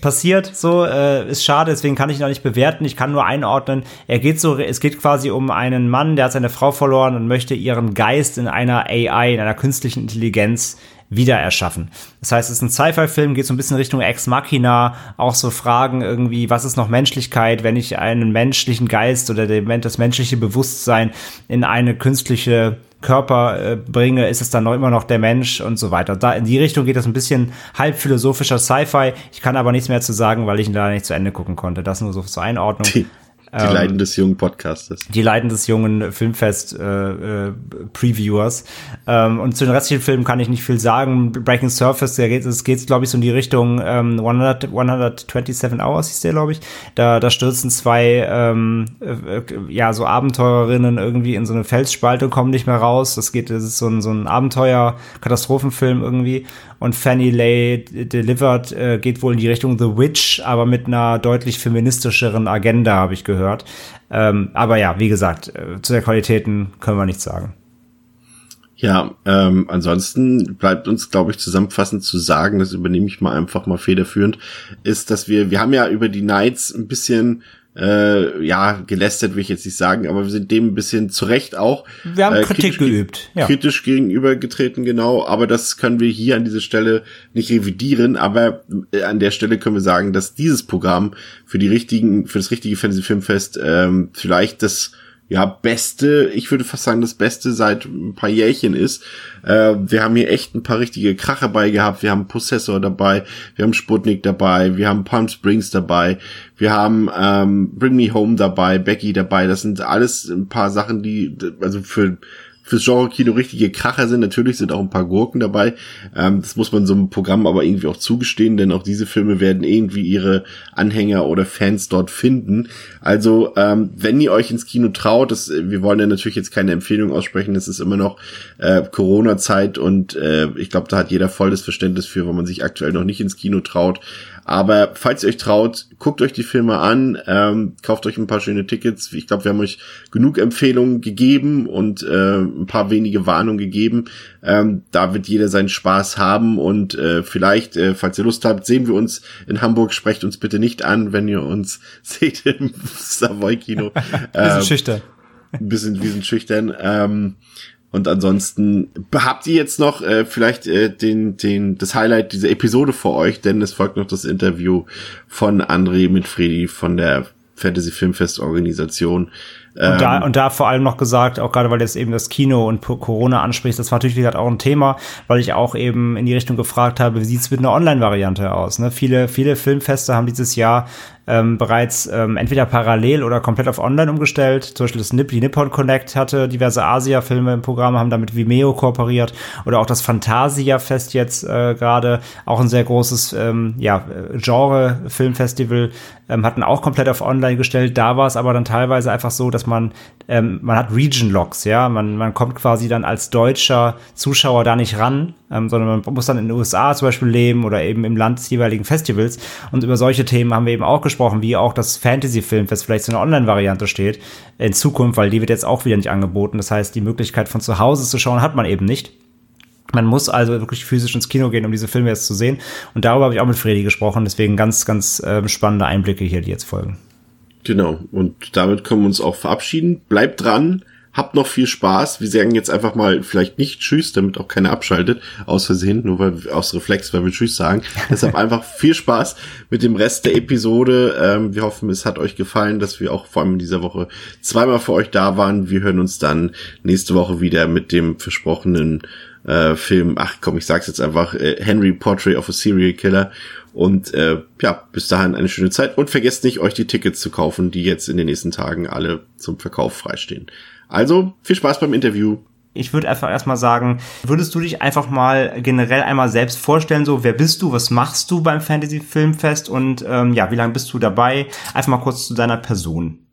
passiert so äh, ist schade deswegen kann ich ihn auch nicht bewerten ich kann nur einordnen er geht so es geht quasi um einen Mann der hat seine Frau verloren und möchte ihren Geist in einer AI in einer künstlichen Intelligenz wieder erschaffen. Das heißt, es ist ein Sci-Fi-Film, geht so ein bisschen Richtung Ex Machina, auch so Fragen irgendwie, was ist noch Menschlichkeit, wenn ich einen menschlichen Geist oder das menschliche Bewusstsein in eine künstliche Körper äh, bringe, ist es dann noch immer noch der Mensch und so weiter. Da in die Richtung geht das ein bisschen halb philosophischer Sci-Fi. Ich kann aber nichts mehr zu sagen, weil ich ihn da nicht zu Ende gucken konnte. Das nur so zur Einordnung. Die ähm, Leiden des jungen Podcasters. Die Leiden des jungen Filmfest-Previewers. Äh, äh, ähm, und zu den restlichen Filmen kann ich nicht viel sagen. Breaking Surface, da geht es, geht, glaube ich, so in die Richtung ähm, 100, 127 Hours, hieß der, glaube ich. Da, da stürzen zwei, ähm, äh, ja, so Abenteurerinnen irgendwie in so eine Felsspalte und kommen nicht mehr raus. Das geht, das ist so ein, so ein Abenteuer-Katastrophenfilm irgendwie. Und Fanny Lay Delivered äh, geht wohl in die Richtung The Witch, aber mit einer deutlich feministischeren Agenda, habe ich gehört. Ähm, aber ja, wie gesagt, äh, zu der Qualitäten können wir nichts sagen. Ja, ähm, ansonsten bleibt uns, glaube ich, zusammenfassend zu sagen, das übernehme ich mal einfach mal federführend, ist, dass wir, wir haben ja über die Knights ein bisschen äh, ja, gelästert will ich jetzt nicht sagen, aber wir sind dem ein bisschen zurecht auch. Wir haben äh, Kritik geübt, ja. Kritisch gegenübergetreten, genau, aber das können wir hier an dieser Stelle nicht revidieren, aber äh, an der Stelle können wir sagen, dass dieses Programm für die richtigen, für das richtige Fantasy Filmfest ähm, vielleicht das ja, beste, ich würde fast sagen, das Beste seit ein paar Jährchen ist. Äh, wir haben hier echt ein paar richtige Kracher bei gehabt. Wir haben Possessor dabei, wir haben Sputnik dabei, wir haben Palm Springs dabei, wir haben ähm, Bring Me Home dabei, Becky dabei. Das sind alles ein paar Sachen, die, also für fürs Genre-Kino richtige Kracher sind. Natürlich sind auch ein paar Gurken dabei. Ähm, das muss man so einem Programm aber irgendwie auch zugestehen, denn auch diese Filme werden irgendwie ihre Anhänger oder Fans dort finden. Also, ähm, wenn ihr euch ins Kino traut, das, wir wollen ja natürlich jetzt keine Empfehlung aussprechen, das ist immer noch äh, Corona-Zeit und äh, ich glaube, da hat jeder volles Verständnis für, wenn man sich aktuell noch nicht ins Kino traut. Aber falls ihr euch traut, guckt euch die Filme an, ähm, kauft euch ein paar schöne Tickets. Ich glaube, wir haben euch genug Empfehlungen gegeben und äh, ein paar wenige Warnungen gegeben. Ähm, da wird jeder seinen Spaß haben und äh, vielleicht, äh, falls ihr Lust habt, sehen wir uns in Hamburg. Sprecht uns bitte nicht an, wenn ihr uns seht im Savoy-Kino. Ähm, bisschen schüchtern. Ein bisschen, wir sind schüchtern. Ähm, und ansonsten habt ihr jetzt noch äh, vielleicht äh, den, den, das Highlight dieser Episode vor euch, denn es folgt noch das Interview von André mit Freddy von der Fantasy Filmfest Organisation. Und da, ähm, und da vor allem noch gesagt, auch gerade weil jetzt eben das Kino und Corona anspricht, das war natürlich wie gesagt auch ein Thema, weil ich auch eben in die Richtung gefragt habe, wie sieht's mit einer Online-Variante aus? Ne? Viele, viele Filmfeste haben dieses Jahr ähm, bereits ähm, entweder parallel oder komplett auf Online umgestellt. Zum Beispiel das Nip, die Nippon Connect hatte diverse Asia-Filme im Programm, haben damit Vimeo kooperiert oder auch das Fantasia-Fest jetzt äh, gerade, auch ein sehr großes ähm, ja, Genre-Filmfestival, ähm, hatten auch komplett auf Online gestellt. Da war es aber dann teilweise einfach so, dass man, ähm, man hat Region-Logs, ja, man, man kommt quasi dann als deutscher Zuschauer da nicht ran, ähm, sondern man muss dann in den USA zum Beispiel leben oder eben im Land des jeweiligen Festivals. Und über solche Themen haben wir eben auch gesprochen, wie auch das Fantasy-Film, das vielleicht so eine Online-Variante steht, in Zukunft, weil die wird jetzt auch wieder nicht angeboten. Das heißt, die Möglichkeit von zu Hause zu schauen hat man eben nicht. Man muss also wirklich physisch ins Kino gehen, um diese Filme jetzt zu sehen. Und darüber habe ich auch mit Freddy gesprochen. Deswegen ganz, ganz äh, spannende Einblicke hier, die jetzt folgen. Genau. Und damit können wir uns auch verabschieden. Bleibt dran. Habt noch viel Spaß. Wir sagen jetzt einfach mal vielleicht nicht Tschüss, damit auch keiner abschaltet, aus Versehen, nur weil aus Reflex, weil wir Tschüss sagen. Deshalb einfach viel Spaß mit dem Rest der Episode. Ähm, wir hoffen, es hat euch gefallen, dass wir auch vor allem in dieser Woche zweimal für euch da waren. Wir hören uns dann nächste Woche wieder mit dem versprochenen äh, Film. Ach komm, ich sag's jetzt einfach. Äh, Henry Portrait of a Serial Killer. Und äh, ja, bis dahin eine schöne Zeit. Und vergesst nicht, euch die Tickets zu kaufen, die jetzt in den nächsten Tagen alle zum Verkauf freistehen. Also viel Spaß beim Interview. Ich würde einfach erstmal sagen, würdest du dich einfach mal generell einmal selbst vorstellen, so wer bist du, was machst du beim Fantasy Filmfest und ähm, ja, wie lange bist du dabei? Einfach mal kurz zu deiner Person.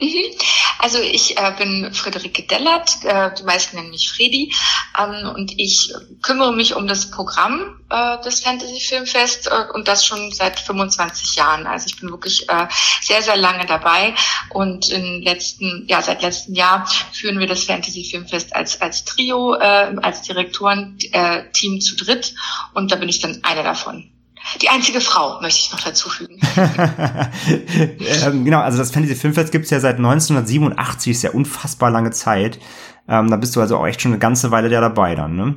Mhm. Also ich äh, bin Friederike Dellert, äh, die meisten nennen mich Fredi, ähm, und ich kümmere mich um das Programm äh, des Fantasy Filmfest äh, und das schon seit 25 Jahren. Also ich bin wirklich äh, sehr, sehr lange dabei und in letzten, ja, seit letztem Jahr führen wir das Fantasy Filmfest als, als Trio, äh, als Direktorenteam zu dritt und da bin ich dann eine davon. Die einzige Frau, möchte ich noch dazu fügen. ähm, genau, also das Fantasy Filmfest gibt's ja seit 1987, ist ja unfassbar lange Zeit. Ähm, da bist du also auch echt schon eine ganze Weile da dabei dann, ne?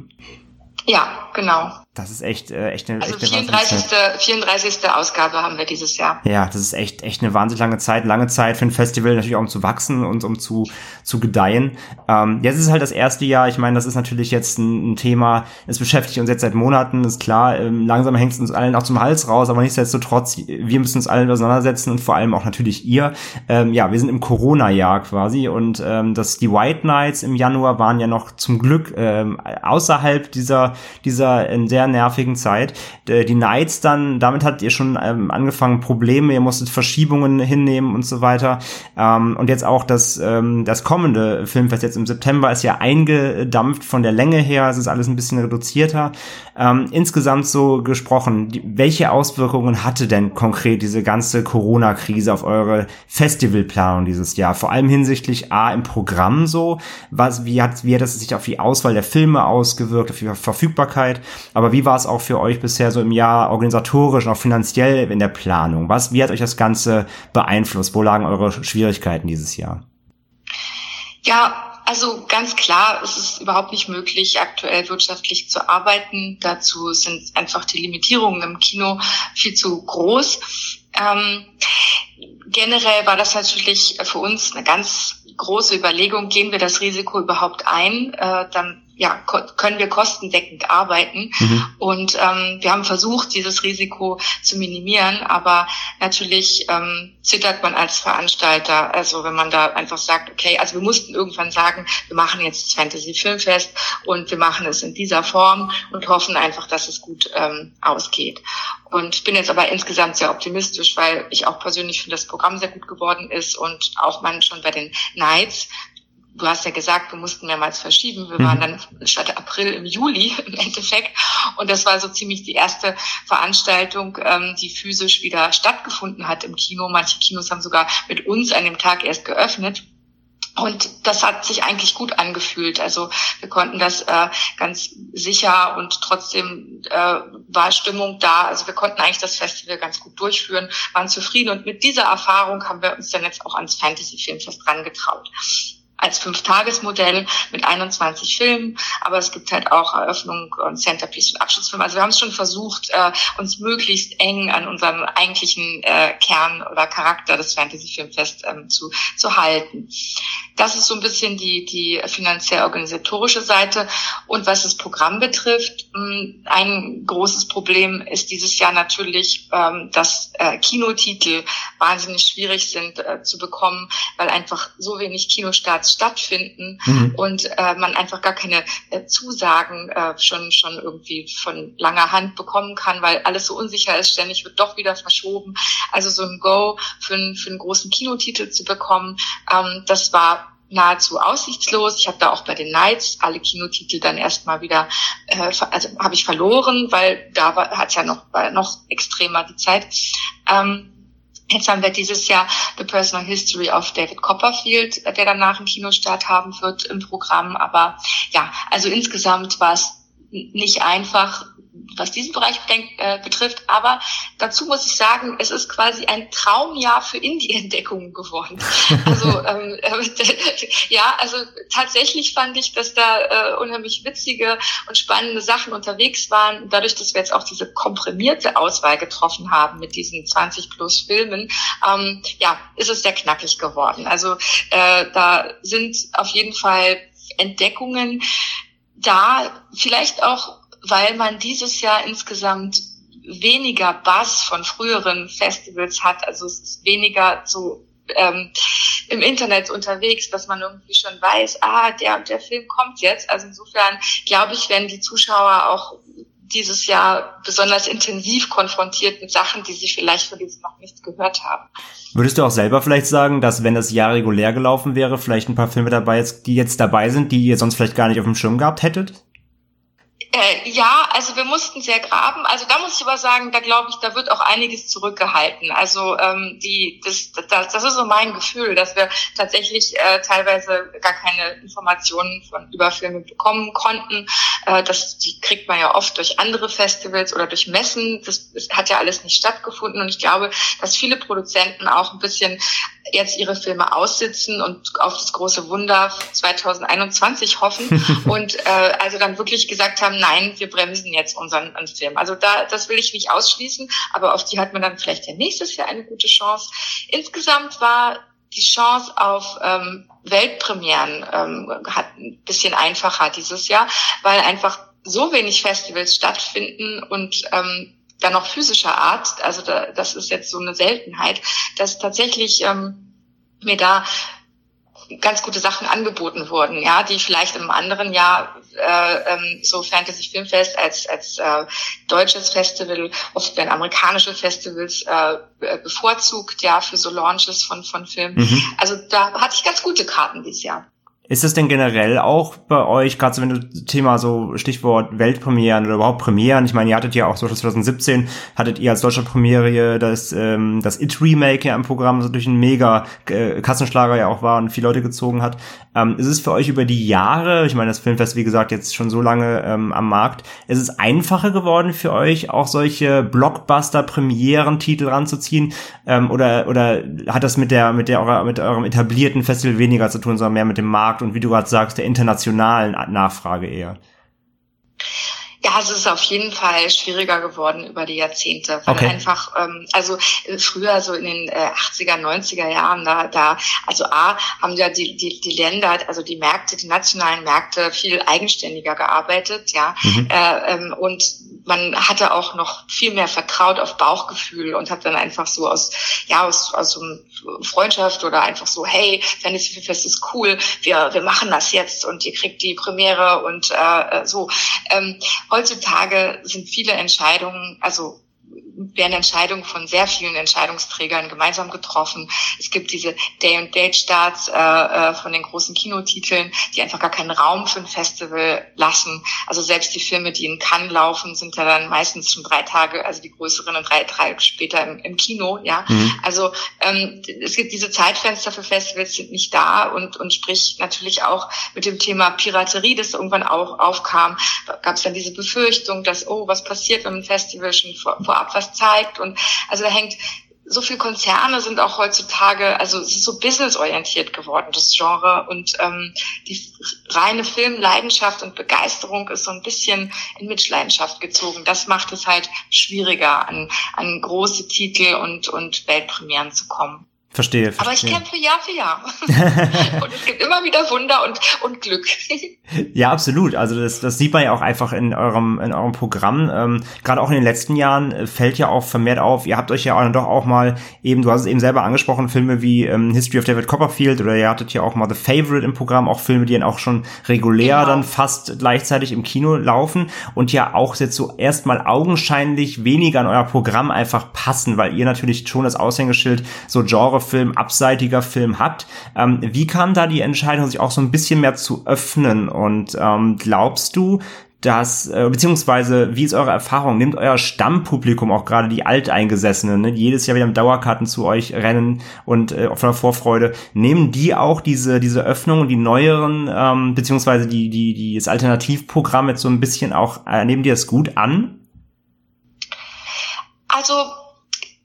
Ja, genau. Das ist echt, äh, echt eine, also echt eine 34. 34. Ausgabe haben wir dieses Jahr. Ja, das ist echt, echt eine wahnsinnig lange Zeit. Lange Zeit für ein Festival, natürlich auch um zu wachsen und um zu, zu gedeihen. Ähm, jetzt ist es halt das erste Jahr. Ich meine, das ist natürlich jetzt ein, ein Thema, es beschäftigt uns jetzt seit Monaten, ist klar. Ähm, langsam hängt es uns allen auch zum Hals raus, aber nichtsdestotrotz, wir müssen uns allen auseinandersetzen und vor allem auch natürlich ihr. Ähm, ja, wir sind im Corona-Jahr quasi und ähm, das, die White Nights im Januar waren ja noch zum Glück ähm, außerhalb dieser, dieser in sehr nervigen Zeit. Die Nights dann, damit habt ihr schon ähm, angefangen Probleme, ihr musstet Verschiebungen hinnehmen und so weiter. Ähm, und jetzt auch das, ähm, das kommende Filmfest jetzt im September ist ja eingedampft von der Länge her, es ist alles ein bisschen reduzierter. Ähm, insgesamt so gesprochen, die, welche Auswirkungen hatte denn konkret diese ganze Corona-Krise auf eure Festivalplanung dieses Jahr? Vor allem hinsichtlich A im Programm so, was, wie hat, wie hat das sich auf die Auswahl der Filme ausgewirkt, auf die Verfügbarkeit, aber wie war es auch für euch bisher so im Jahr organisatorisch und auch finanziell in der Planung? Was, wie hat euch das Ganze beeinflusst? Wo lagen eure Schwierigkeiten dieses Jahr? Ja, also ganz klar, es ist überhaupt nicht möglich, aktuell wirtschaftlich zu arbeiten. Dazu sind einfach die Limitierungen im Kino viel zu groß. Ähm, generell war das natürlich für uns eine ganz große Überlegung, gehen wir das Risiko überhaupt ein? Äh, dann ja, können wir kostendeckend arbeiten. Mhm. Und ähm, wir haben versucht, dieses Risiko zu minimieren, aber natürlich ähm, zittert man als Veranstalter. Also wenn man da einfach sagt, okay, also wir mussten irgendwann sagen, wir machen jetzt das Fantasy Filmfest und wir machen es in dieser Form und hoffen einfach, dass es gut ähm, ausgeht. Und bin jetzt aber insgesamt sehr optimistisch, weil ich auch persönlich finde, das Programm sehr gut geworden ist und auch man schon bei den Nights du hast ja gesagt, wir mussten mehrmals verschieben. Wir mhm. waren dann statt April im Juli im Endeffekt. Und das war so ziemlich die erste Veranstaltung, ähm, die physisch wieder stattgefunden hat im Kino. Manche Kinos haben sogar mit uns an dem Tag erst geöffnet. Und das hat sich eigentlich gut angefühlt. Also wir konnten das äh, ganz sicher und trotzdem äh, war Stimmung da. Also wir konnten eigentlich das Festival ganz gut durchführen, waren zufrieden. Und mit dieser Erfahrung haben wir uns dann jetzt auch ans Fantasy Filmfest rangetraut als Fünf-Tages-Modell mit 21 Filmen, aber es gibt halt auch Eröffnung und Centerpiece und Abschlussfilme. Also wir haben es schon versucht, äh, uns möglichst eng an unserem eigentlichen äh, Kern oder Charakter des Fantasy-Filmfest ähm, zu, zu halten. Das ist so ein bisschen die, die finanziell-organisatorische Seite. Und was das Programm betrifft, hm, ein großes Problem ist dieses Jahr natürlich, ähm, dass äh, Kinotitel wahnsinnig schwierig sind äh, zu bekommen, weil einfach so wenig Kinostarts stattfinden mhm. und äh, man einfach gar keine Zusagen schon, schon irgendwie von langer Hand bekommen kann, weil alles so unsicher ist. Ständig wird doch wieder verschoben. Also so ein Go für, einen, für einen großen Kinotitel zu bekommen, ähm, das war nahezu aussichtslos. Ich habe da auch bei den Knights alle Kinotitel dann erstmal wieder, äh, also habe ich verloren, weil da hat es ja noch, war noch extremer die Zeit. Ähm, Jetzt haben wir dieses Jahr The Personal History of David Copperfield, der danach einen Kinostart haben wird im Programm. Aber ja, also insgesamt war es nicht einfach, was diesen Bereich äh, betrifft. Aber dazu muss ich sagen, es ist quasi ein Traumjahr für Indie-Entdeckungen geworden. Also ähm, äh, ja, also tatsächlich fand ich, dass da äh, unheimlich witzige und spannende Sachen unterwegs waren. Und dadurch, dass wir jetzt auch diese komprimierte Auswahl getroffen haben mit diesen 20 plus Filmen, ähm, ja, ist es sehr knackig geworden. Also äh, da sind auf jeden Fall Entdeckungen da, vielleicht auch weil man dieses Jahr insgesamt weniger Bass von früheren Festivals hat. Also es ist weniger so ähm, im Internet unterwegs, dass man irgendwie schon weiß, ah, der und der Film kommt jetzt. Also insofern glaube ich, werden die Zuschauer auch dieses Jahr besonders intensiv konfrontiert mit Sachen, die sie vielleicht für dieses noch nicht gehört haben. Würdest du auch selber vielleicht sagen, dass wenn das Jahr regulär gelaufen wäre, vielleicht ein paar Filme dabei ist, die jetzt dabei sind, die ihr sonst vielleicht gar nicht auf dem Schirm gehabt hättet? Äh, ja, also wir mussten sehr graben. Also da muss ich aber sagen, da glaube ich, da wird auch einiges zurückgehalten. Also ähm, die, das, das, das ist so mein Gefühl, dass wir tatsächlich äh, teilweise gar keine Informationen von über Filme bekommen konnten. Äh, das die kriegt man ja oft durch andere Festivals oder durch Messen. Das, das hat ja alles nicht stattgefunden. Und ich glaube, dass viele Produzenten auch ein bisschen jetzt ihre Filme aussitzen und auf das große Wunder 2021 hoffen und äh, also dann wirklich gesagt haben, nein, wir bremsen jetzt unseren, unseren Film. Also da, das will ich nicht ausschließen, aber auf die hat man dann vielleicht ja nächstes Jahr eine gute Chance. Insgesamt war die Chance auf ähm, Weltpremieren ähm, hat ein bisschen einfacher dieses Jahr, weil einfach so wenig Festivals stattfinden und ähm, dann noch physischer Art, also da, das ist jetzt so eine Seltenheit, dass tatsächlich ähm, mir da ganz gute Sachen angeboten wurden, ja, die vielleicht im anderen Jahr äh, ähm, so Fantasy Filmfest als als äh, deutsches Festival oft werden amerikanische Festivals äh, bevorzugt, ja, für so Launches von von Filmen. Mhm. Also da hatte ich ganz gute Karten dieses Jahr. Ist es denn generell auch bei euch, gerade so wenn du Thema so Stichwort Weltpremieren oder überhaupt Premieren, ich meine, ihr hattet ja auch so 2017, hattet ihr als deutscher Premiere das, ähm, das It-Remake ja im Programm, das natürlich ein mega äh, Kassenschlager ja auch war und viele Leute gezogen hat. Ähm, ist es für euch über die Jahre, ich meine, das Filmfest, wie gesagt, jetzt schon so lange ähm, am Markt, ist es einfacher geworden für euch, auch solche Blockbuster-Premieren-Titel ranzuziehen? Ähm, oder, oder hat das mit der, mit der, mit eurem etablierten Festival weniger zu tun, sondern mehr mit dem Markt und wie du gerade sagst, der internationalen Nachfrage eher? Ja, es ist auf jeden Fall schwieriger geworden über die Jahrzehnte, weil okay. einfach, ähm, also äh, früher so in den äh, 80er, 90er Jahren, da, da, also A, haben ja die, die, die Länder, also die Märkte, die nationalen Märkte viel eigenständiger gearbeitet, ja, mhm. äh, ähm, und man hatte auch noch viel mehr vertraut auf Bauchgefühl und hat dann einfach so aus, ja, aus, aus so Freundschaft oder einfach so, hey, Fantasy Fest ist cool, wir, wir machen das jetzt und ihr kriegt die Premiere und äh, so. Ähm, heutzutage sind viele Entscheidungen, also werden Entscheidungen von sehr vielen Entscheidungsträgern gemeinsam getroffen. Es gibt diese Day-and-Date-Starts äh, äh, von den großen Kinotiteln, die einfach gar keinen Raum für ein Festival lassen. Also selbst die Filme, die in Cannes laufen, sind ja dann meistens schon drei Tage, also die größeren drei Tage später im, im Kino. Ja, mhm. also ähm, es gibt diese Zeitfenster für Festivals sind nicht da und und sprich natürlich auch mit dem Thema Piraterie, das irgendwann auch aufkam, gab es dann diese Befürchtung, dass oh was passiert, wenn ein Festival schon vor, vorab was zeigt. Und also da hängt so viel Konzerne sind auch heutzutage, also es ist so businessorientiert geworden, das Genre. Und ähm, die reine Filmleidenschaft und Begeisterung ist so ein bisschen in Mitleidenschaft gezogen. Das macht es halt schwieriger, an, an große Titel und, und Weltpremieren zu kommen. Verstehe, verstehe. Aber ich kämpfe Jahr für Jahr. und es gibt immer wieder Wunder und, und Glück. ja, absolut. Also das, das sieht man ja auch einfach in eurem, in eurem Programm. Ähm, Gerade auch in den letzten Jahren äh, fällt ja auch vermehrt auf, ihr habt euch ja auch, doch auch mal eben, du hast es eben selber angesprochen, Filme wie ähm, History of David Copperfield oder ihr hattet ja auch mal The Favorite im Programm, auch Filme, die dann auch schon regulär genau. dann fast gleichzeitig im Kino laufen und ja auch jetzt so erstmal augenscheinlich weniger an euer Programm einfach passen, weil ihr natürlich schon das Aushängeschild so Genre Film, abseitiger Film habt. Ähm, wie kam da die Entscheidung, sich auch so ein bisschen mehr zu öffnen? Und ähm, glaubst du, dass, äh, beziehungsweise, wie ist eure Erfahrung? Nehmt euer Stammpublikum, auch gerade die Alteingesessenen, ne, die jedes Jahr wieder mit Dauerkarten zu euch rennen und äh, von der Vorfreude, nehmen die auch diese, diese Öffnung und die neueren, ähm, beziehungsweise die, die, die, das Alternativprogramm jetzt so ein bisschen auch, äh, nehmen die das gut an? Also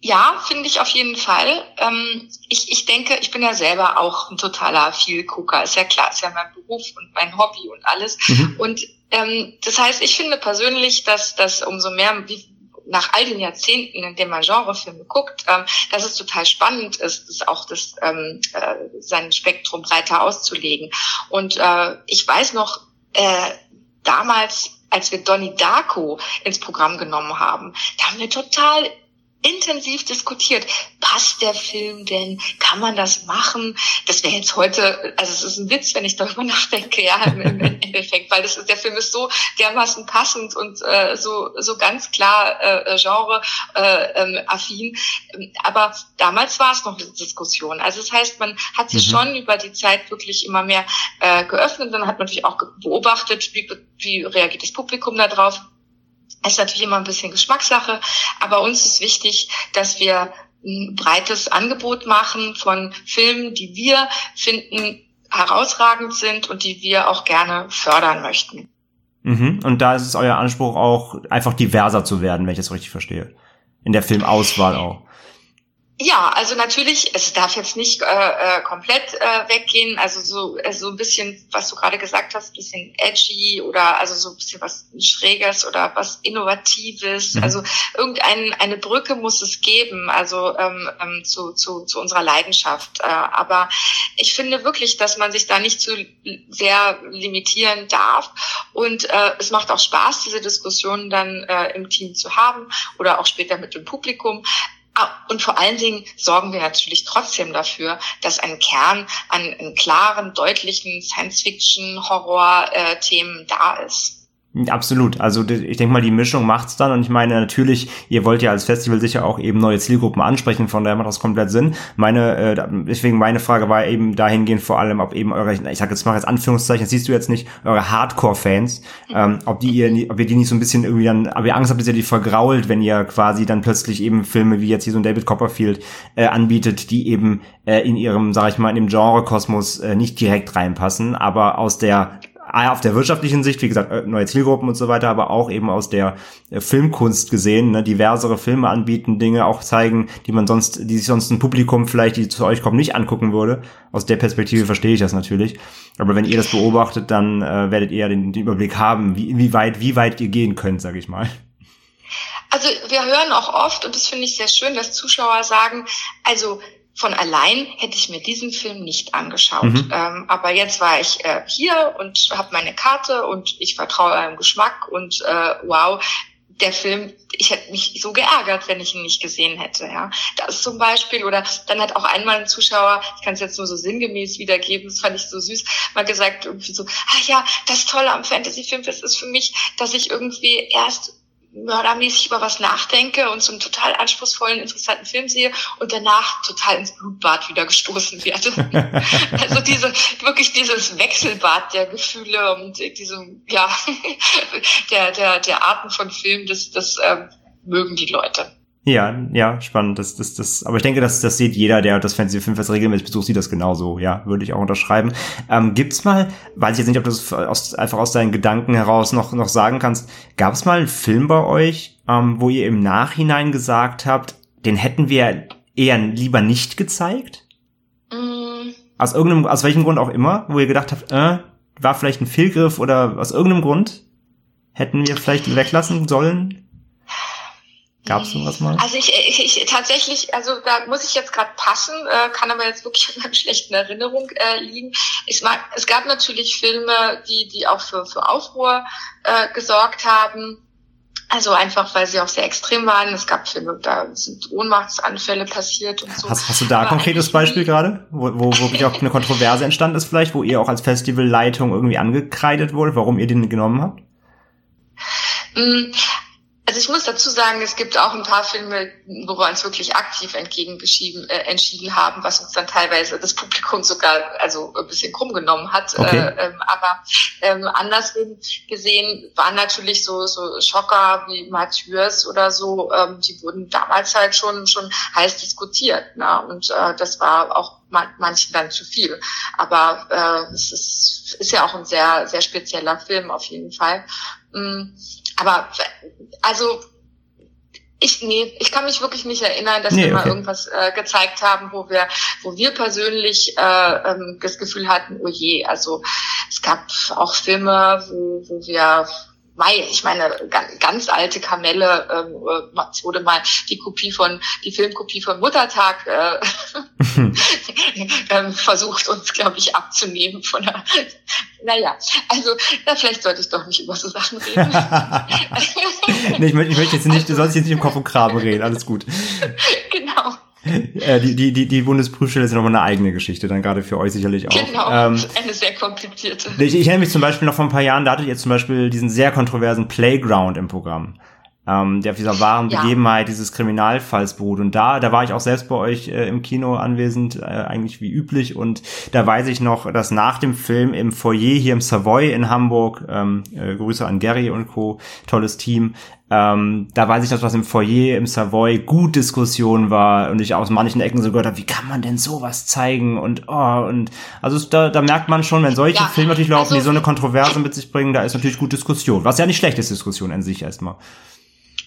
ja, finde ich auf jeden Fall. Ähm, ich, ich denke, ich bin ja selber auch ein totaler Vielgucker. Ist ja klar, ist ja mein Beruf und mein Hobby und alles. Mhm. Und ähm, das heißt, ich finde persönlich, dass dass umso mehr wie, nach all den Jahrzehnten, in denen man Genrefilme guckt, ähm, dass es total spannend ist, das auch das ähm, äh, sein Spektrum breiter auszulegen. Und äh, ich weiß noch äh, damals, als wir Donnie Darko ins Programm genommen haben, da haben wir total intensiv diskutiert. Passt der Film denn? Kann man das machen? Das wäre jetzt heute, also es ist ein Witz, wenn ich darüber nachdenke, ja, im, im Endeffekt, weil das ist, der Film ist so dermaßen passend und äh, so so ganz klar äh, Genre äh, ähm, affin. Aber damals war es noch eine Diskussion. Also das heißt, man hat sich mhm. schon über die Zeit wirklich immer mehr äh, geöffnet. Dann hat man natürlich auch beobachtet, wie, wie reagiert das Publikum da drauf ist natürlich immer ein bisschen Geschmackssache, aber uns ist wichtig, dass wir ein breites Angebot machen von Filmen, die wir finden herausragend sind und die wir auch gerne fördern möchten. Mhm. Und da ist es euer Anspruch auch, einfach diverser zu werden, wenn ich das richtig verstehe. In der Filmauswahl auch. Ja, also natürlich, es darf jetzt nicht äh, äh, komplett äh, weggehen. Also so, äh, so ein bisschen, was du gerade gesagt hast, bisschen edgy oder also so ein bisschen was Schräges oder was Innovatives. Mhm. Also irgendeine eine Brücke muss es geben, also ähm, ähm, zu, zu, zu unserer Leidenschaft. Äh, aber ich finde wirklich, dass man sich da nicht zu sehr limitieren darf. Und äh, es macht auch Spaß, diese Diskussionen dann äh, im Team zu haben oder auch später mit dem Publikum. Ah, und vor allen Dingen sorgen wir natürlich trotzdem dafür, dass ein Kern an, an klaren, deutlichen Science-Fiction-Horror-Themen äh, da ist. Absolut. Also ich denke mal, die Mischung macht's dann. Und ich meine, natürlich, ihr wollt ja als Festival sicher auch eben neue Zielgruppen ansprechen, von daher macht das komplett Sinn. Meine, äh, deswegen meine Frage war eben dahingehend vor allem, ob eben eure, ich sag jetzt mal jetzt Anführungszeichen, das siehst du jetzt nicht, eure Hardcore-Fans, ähm, ob die ihr, ob ihr die nicht so ein bisschen irgendwie dann, aber ihr Angst habt, dass ihr die vergrault, wenn ihr quasi dann plötzlich eben Filme wie jetzt hier so ein David Copperfield äh, anbietet, die eben äh, in ihrem, sag ich mal, in dem Genre-Kosmos äh, nicht direkt reinpassen, aber aus der auf der wirtschaftlichen Sicht, wie gesagt, äh, neue Zielgruppen und so weiter, aber auch eben aus der äh, Filmkunst gesehen, ne, diversere Filme anbieten, Dinge auch zeigen, die man sonst, die sich sonst ein Publikum vielleicht, die zu euch kommen, nicht angucken würde. Aus der Perspektive verstehe ich das natürlich. Aber wenn ihr das beobachtet, dann äh, werdet ihr den, den Überblick haben, wie, wie weit, wie weit ihr gehen könnt, sage ich mal. Also wir hören auch oft, und das finde ich sehr schön, dass Zuschauer sagen, also von allein hätte ich mir diesen Film nicht angeschaut. Mhm. Ähm, aber jetzt war ich äh, hier und habe meine Karte und ich vertraue eurem Geschmack und äh, wow, der Film, ich hätte mich so geärgert, wenn ich ihn nicht gesehen hätte. Ja, das zum Beispiel oder dann hat auch einmal ein Zuschauer, ich kann es jetzt nur so sinngemäß wiedergeben, das fand ich so süß, mal gesagt irgendwie so, ah ja, das Tolle am Fantasy-Filmfest ist für mich, dass ich irgendwie erst mördermäßig über was nachdenke und zum total anspruchsvollen, interessanten Film sehe und danach total ins Blutbad wieder gestoßen werde. also diese, wirklich dieses Wechselbad der Gefühle und diesem, ja, der, der, der Arten von Filmen, das, das ähm, mögen die Leute. Ja, ja, spannend. Das, das, das, aber ich denke, das, das sieht jeder, der das Fantasy Filmfest regelmäßig besucht, sieht das genauso. Ja, würde ich auch unterschreiben. Ähm, gibt's mal, weiß ich jetzt nicht, ob du das aus, einfach aus deinen Gedanken heraus noch, noch sagen kannst, gab es mal einen Film bei euch, ähm, wo ihr im Nachhinein gesagt habt, den hätten wir eher lieber nicht gezeigt? Mm. Aus irgendeinem, aus welchem Grund auch immer, wo ihr gedacht habt, äh, war vielleicht ein Fehlgriff oder aus irgendeinem Grund hätten wir vielleicht weglassen sollen? Gab es sowas mal? Also ich, ich, ich tatsächlich, also da muss ich jetzt gerade passen, äh, kann aber jetzt wirklich an einer schlechten Erinnerung äh, liegen. Ich mag, es gab natürlich Filme, die, die auch für, für Aufruhr äh, gesorgt haben. Also einfach, weil sie auch sehr extrem waren. Es gab Filme, da sind Ohnmachtsanfälle passiert und so. Hast, hast du da ein konkretes Beispiel gerade, wo, wo wirklich auch eine Kontroverse entstanden ist vielleicht, wo ihr auch als Festivalleitung irgendwie angekreidet wurde, warum ihr den genommen habt? Also ich muss dazu sagen, es gibt auch ein paar Filme, wo wir uns wirklich aktiv entgegengeschieden äh, entschieden haben, was uns dann teilweise das Publikum sogar also ein bisschen krumm genommen hat. Okay. Äh, ähm, aber ähm, andersrum gesehen waren natürlich so so Schocker wie Mathieu's oder so, ähm, die wurden damals halt schon schon heiß diskutiert. Ne? Und äh, das war auch man, manchen dann zu viel. Aber äh, es ist, ist ja auch ein sehr sehr spezieller Film auf jeden Fall. Mm. Aber also ich nee, ich kann mich wirklich nicht erinnern, dass nee, wir mal irgendwas äh, gezeigt haben, wo wir, wo wir persönlich äh, ähm, das Gefühl hatten, oh je, also es gab auch Filme, wo, wo wir Mai, ich meine, ganz, alte Kamelle, ähm, äh, es wurde mal die Kopie von, die Filmkopie von Muttertag äh, ähm, versucht, uns, glaube ich, abzunehmen von der, naja, also na, vielleicht sollte ich doch nicht über so Sachen reden. nee, ich möchte, ich möchte jetzt nicht, du sollst jetzt nicht im Kopf und Kraben reden, alles gut. Genau. Äh, die, die, die, die Bundesprüfstelle ist nochmal eine eigene Geschichte, dann gerade für euch sicherlich auch. Genau, ähm, eine sehr komplizierte. Ich, ich erinnere mich zum Beispiel noch vor ein paar Jahren, da hattet ihr zum Beispiel diesen sehr kontroversen Playground im Programm ähm, der auf dieser wahren ja. Begebenheit dieses Kriminalfalls beruht. Und da, da war ich auch selbst bei euch äh, im Kino anwesend, äh, eigentlich wie üblich. Und da weiß ich noch, dass nach dem Film im Foyer hier im Savoy in Hamburg, ähm, äh, Grüße an Gary und Co., tolles Team, ähm, da weiß ich noch, was im Foyer im Savoy gut Diskussion war und ich aus manchen Ecken so gehört habe, wie kann man denn sowas zeigen und oh und also da, da merkt man schon, wenn solche ja, Filme natürlich laufen, also, die so eine Kontroverse mit sich bringen, da ist natürlich gut Diskussion, was ja nicht schlecht ist, Diskussion an sich erstmal.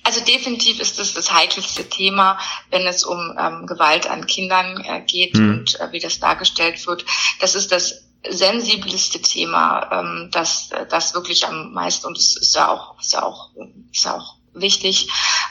Also definitiv ist es das heikelste Thema, wenn es um ähm, Gewalt an Kindern äh, geht mhm. und äh, wie das dargestellt wird. Das ist das sensibleste Thema, ähm, das, das wirklich am meisten und es ist ja auch, ist ja auch, ist ja auch wichtig.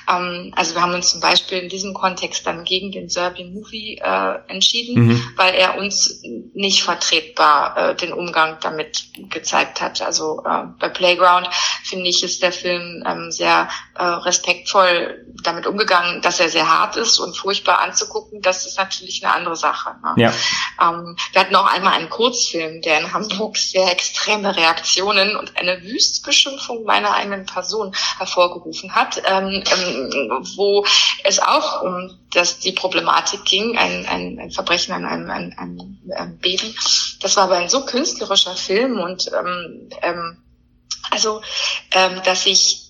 Ähm, also wir haben uns zum Beispiel in diesem Kontext dann gegen den Serbian Movie äh, entschieden, mhm. weil er uns nicht vertretbar äh, den Umgang damit gezeigt hat. Also äh, bei Playground finde ich, ist der Film ähm, sehr äh, respektvoll damit umgegangen, dass er sehr hart ist und furchtbar anzugucken. Das ist natürlich eine andere Sache. Ne? Ja. Ähm, wir hatten auch einmal einen Kurzfilm, der in Hamburg sehr extreme Reaktionen und eine Wüstbeschimpfung meiner eigenen Person hervorgerufen hat, ähm, ähm, wo es auch um das, die Problematik ging, ein, ein, ein Verbrechen an einem, an einem, einem Baby. Das war aber ein so künstlerischer Film und ähm, ähm, also, ähm, dass ich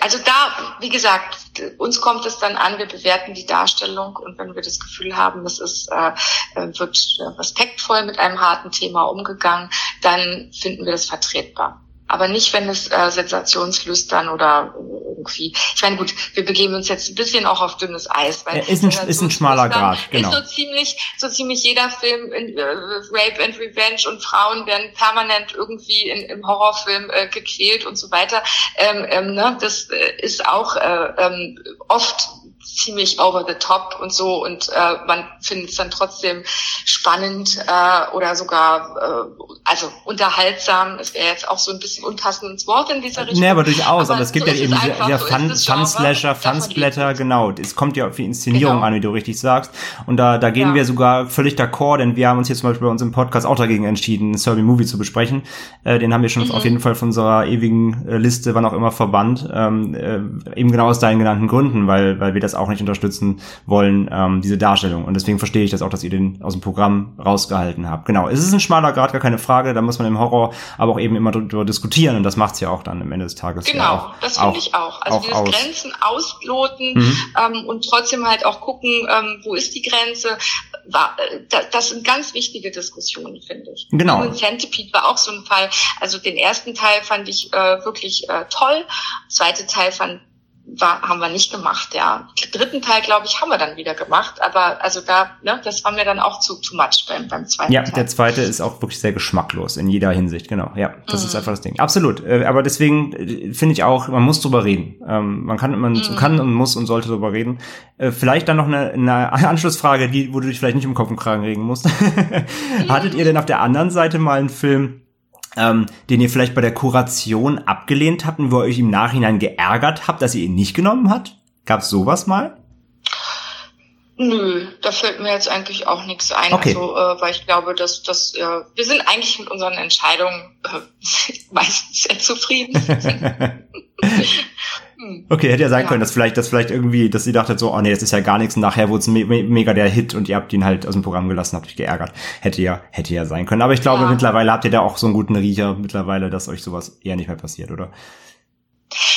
also da, wie gesagt, uns kommt es dann an, wir bewerten die Darstellung und wenn wir das Gefühl haben, es ist, äh, äh wird respektvoll mit einem harten Thema umgegangen, dann finden wir das vertretbar aber nicht, wenn es äh, sensationslüstern oder irgendwie. Ich meine, gut, wir begeben uns jetzt ein bisschen auch auf dünnes Eis, weil ja, ist, ein, ist ein schmaler Grad, genau. Ist so ziemlich, so ziemlich jeder Film in äh, Rape and Revenge und Frauen werden permanent irgendwie in, im Horrorfilm äh, gequält und so weiter. Ähm, ähm, ne, das äh, ist auch äh, ähm, oft ziemlich over the top und so und äh, man findet es dann trotzdem spannend äh, oder sogar äh, also unterhaltsam. Es wäre jetzt auch so ein bisschen unpassendes Wort in dieser Richtung. Nee, aber durchaus, aber, aber es gibt so ja eben diese, dieser Fun, Fun-Slasher, Fun-Splatter, genau. Es kommt ja auf die Inszenierung genau. an, wie du richtig sagst. Und da, da gehen ja. wir sogar völlig d'accord, denn wir haben uns jetzt zum Beispiel bei uns im Podcast auch dagegen entschieden, einen Serbian Movie zu besprechen. Äh, den haben wir schon mhm. auf jeden Fall von unserer ewigen äh, Liste, wann auch immer, verbannt. Ähm, äh, eben genau aus deinen genannten Gründen, weil, weil wir das auch nicht unterstützen wollen, ähm, diese Darstellung. Und deswegen verstehe ich das auch, dass ihr den aus dem Programm rausgehalten habt. Genau, es ist ein schmaler Grad, gar keine Frage. Da muss man im Horror aber auch eben immer drüber diskutieren und das macht's ja auch dann am Ende des Tages. Genau, ja auch, das finde ich auch. Also auch dieses aus. Grenzen ausloten mhm. ähm, und trotzdem halt auch gucken, ähm, wo ist die Grenze. War, äh, das sind ganz wichtige Diskussionen, finde ich. Genau. Und Centipede war auch so ein Fall. Also den ersten Teil fand ich äh, wirklich äh, toll. Zweite Teil fand war, haben wir nicht gemacht, ja. Den dritten Teil, glaube ich, haben wir dann wieder gemacht, aber also da, ne, das war mir dann auch zu too much beim, beim zweiten Ja, Teil. der zweite ist auch wirklich sehr geschmacklos in jeder Hinsicht, genau. Ja, das mhm. ist einfach das Ding. Absolut. Äh, aber deswegen äh, finde ich auch, man muss drüber reden. Ähm, man kann, man mhm. kann und muss und sollte drüber reden. Äh, vielleicht dann noch eine, eine Anschlussfrage, die, wo du dich vielleicht nicht im Kopf und Kragen regen musst. Hattet ihr denn auf der anderen Seite mal einen Film, ähm, den ihr vielleicht bei der Kuration abgelehnt habt und wo ihr euch im Nachhinein geärgert habt, dass ihr ihn nicht genommen habt? Gab's sowas mal? Nö, da fällt mir jetzt eigentlich auch nichts ein. Okay. Also, äh, weil ich glaube, dass, dass äh, wir sind eigentlich mit unseren Entscheidungen äh, meistens sehr zufrieden. Okay, hätte ja sein ja. können, dass vielleicht, dass vielleicht irgendwie, dass sie dachte so, oh nee, das ist ja gar nichts und nachher wurde es me mega der Hit und ihr habt ihn halt aus dem Programm gelassen, habt euch geärgert. Hätte ja, hätte ja sein können. Aber ich glaube, ja. mittlerweile habt ihr da auch so einen guten Riecher mittlerweile, dass euch sowas eher nicht mehr passiert, oder?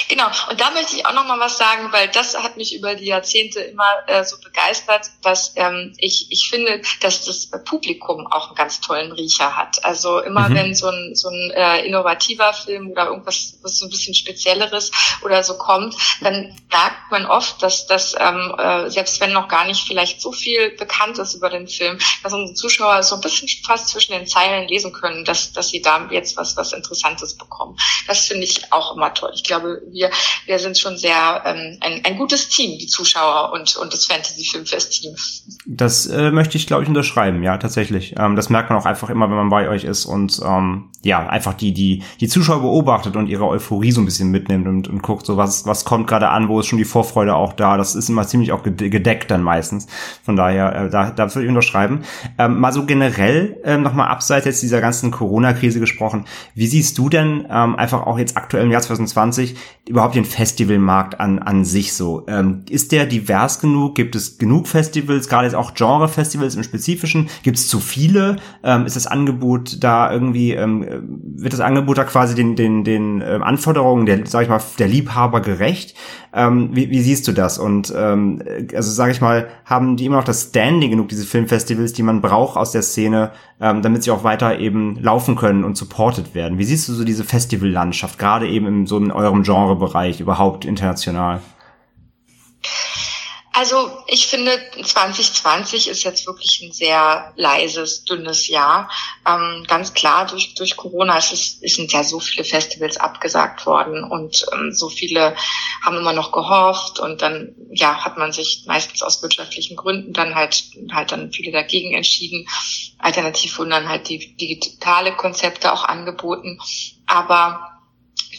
Genau, und da möchte ich auch noch mal was sagen, weil das hat mich über die Jahrzehnte immer äh, so begeistert, dass ähm, ich, ich finde, dass das Publikum auch einen ganz tollen Riecher hat. Also immer mhm. wenn so ein, so ein äh, innovativer Film oder irgendwas was so ein bisschen Spezielleres oder so kommt, dann merkt man oft, dass das, ähm, äh, selbst wenn noch gar nicht vielleicht so viel bekannt ist über den Film, dass unsere Zuschauer so ein bisschen fast zwischen den Zeilen lesen können, dass, dass sie da jetzt was, was Interessantes bekommen. Das finde ich auch immer toll. Ich glaube, wir, wir sind schon sehr ähm, ein, ein gutes Team, die Zuschauer und, und das Fantasy Filmfest Team. Das äh, möchte ich, glaube ich, unterschreiben, ja, tatsächlich. Ähm, das merkt man auch einfach immer, wenn man bei euch ist und ähm, ja, einfach die, die, die Zuschauer beobachtet und ihre Euphorie so ein bisschen mitnimmt und, und guckt, so was, was kommt gerade an, wo ist schon die Vorfreude auch da. Das ist immer ziemlich auch gedeckt dann meistens. Von daher, äh, da, da würde ich unterschreiben. Ähm, mal so generell ähm, nochmal abseits jetzt dieser ganzen Corona-Krise gesprochen. Wie siehst du denn ähm, einfach auch jetzt aktuell im Jahr 2020 überhaupt den Festivalmarkt an, an sich so? Ähm, ist der divers genug? Gibt es genug Festivals, gerade jetzt auch Genre-Festivals im Spezifischen? Gibt es zu viele? Ähm, ist das Angebot da irgendwie ähm, wird das Angebot da quasi den, den, den ähm, Anforderungen der, sag ich mal, der Liebhaber gerecht? Ähm, wie, wie siehst du das? Und ähm, also sage ich mal, haben die immer noch das Standing genug, diese Filmfestivals, die man braucht aus der Szene, ähm, damit sie auch weiter eben laufen können und supported werden? Wie siehst du so diese Festivallandschaft, gerade eben in so in eurem Genrebereich überhaupt international? Also ich finde, 2020 ist jetzt wirklich ein sehr leises, dünnes Jahr. Ähm, ganz klar, durch, durch Corona ist es, sind ja so viele Festivals abgesagt worden und ähm, so viele haben immer noch gehofft und dann ja hat man sich meistens aus wirtschaftlichen Gründen dann halt halt dann viele dagegen entschieden. Alternativ wurden dann halt die digitale Konzepte auch angeboten. Aber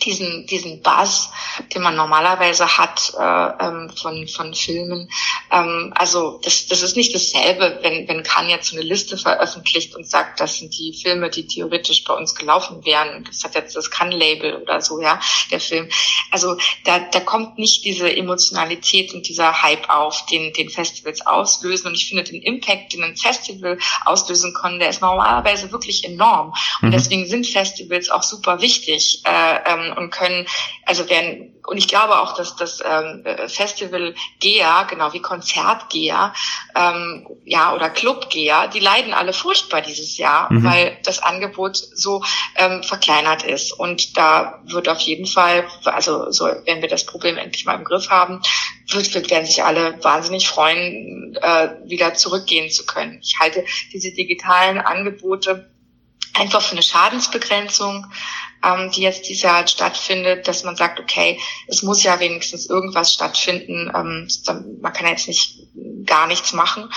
diesen, diesen Buzz, den man normalerweise hat äh, ähm, von, von Filmen. Ähm, also das, das ist nicht dasselbe, wenn, wenn Cannes jetzt so eine Liste veröffentlicht und sagt, das sind die Filme, die theoretisch bei uns gelaufen wären. Das hat jetzt das Cannes-Label oder so, ja, der Film. Also da, da kommt nicht diese Emotionalität und dieser Hype auf, den, den Festivals auslösen. Und ich finde den Impact, den ein Festival auslösen kann, der ist normalerweise wirklich enorm. Und mhm. deswegen sind Festivals auch super wichtig. Äh, ähm, und können, also werden, und ich glaube auch, dass das ähm, Festival-Geher, genau wie Konzertgeher, ähm, ja, oder Clubgeher, die leiden alle furchtbar dieses Jahr, mhm. weil das Angebot so ähm, verkleinert ist. Und da wird auf jeden Fall, also so, wenn wir das Problem endlich mal im Griff haben, wird, wird, werden sich alle wahnsinnig freuen, äh, wieder zurückgehen zu können. Ich halte diese digitalen Angebote einfach für eine Schadensbegrenzung ähm, die jetzt dieses Jahr halt stattfindet, dass man sagt, okay, es muss ja wenigstens irgendwas stattfinden. Ähm, man kann ja jetzt nicht gar nichts machen.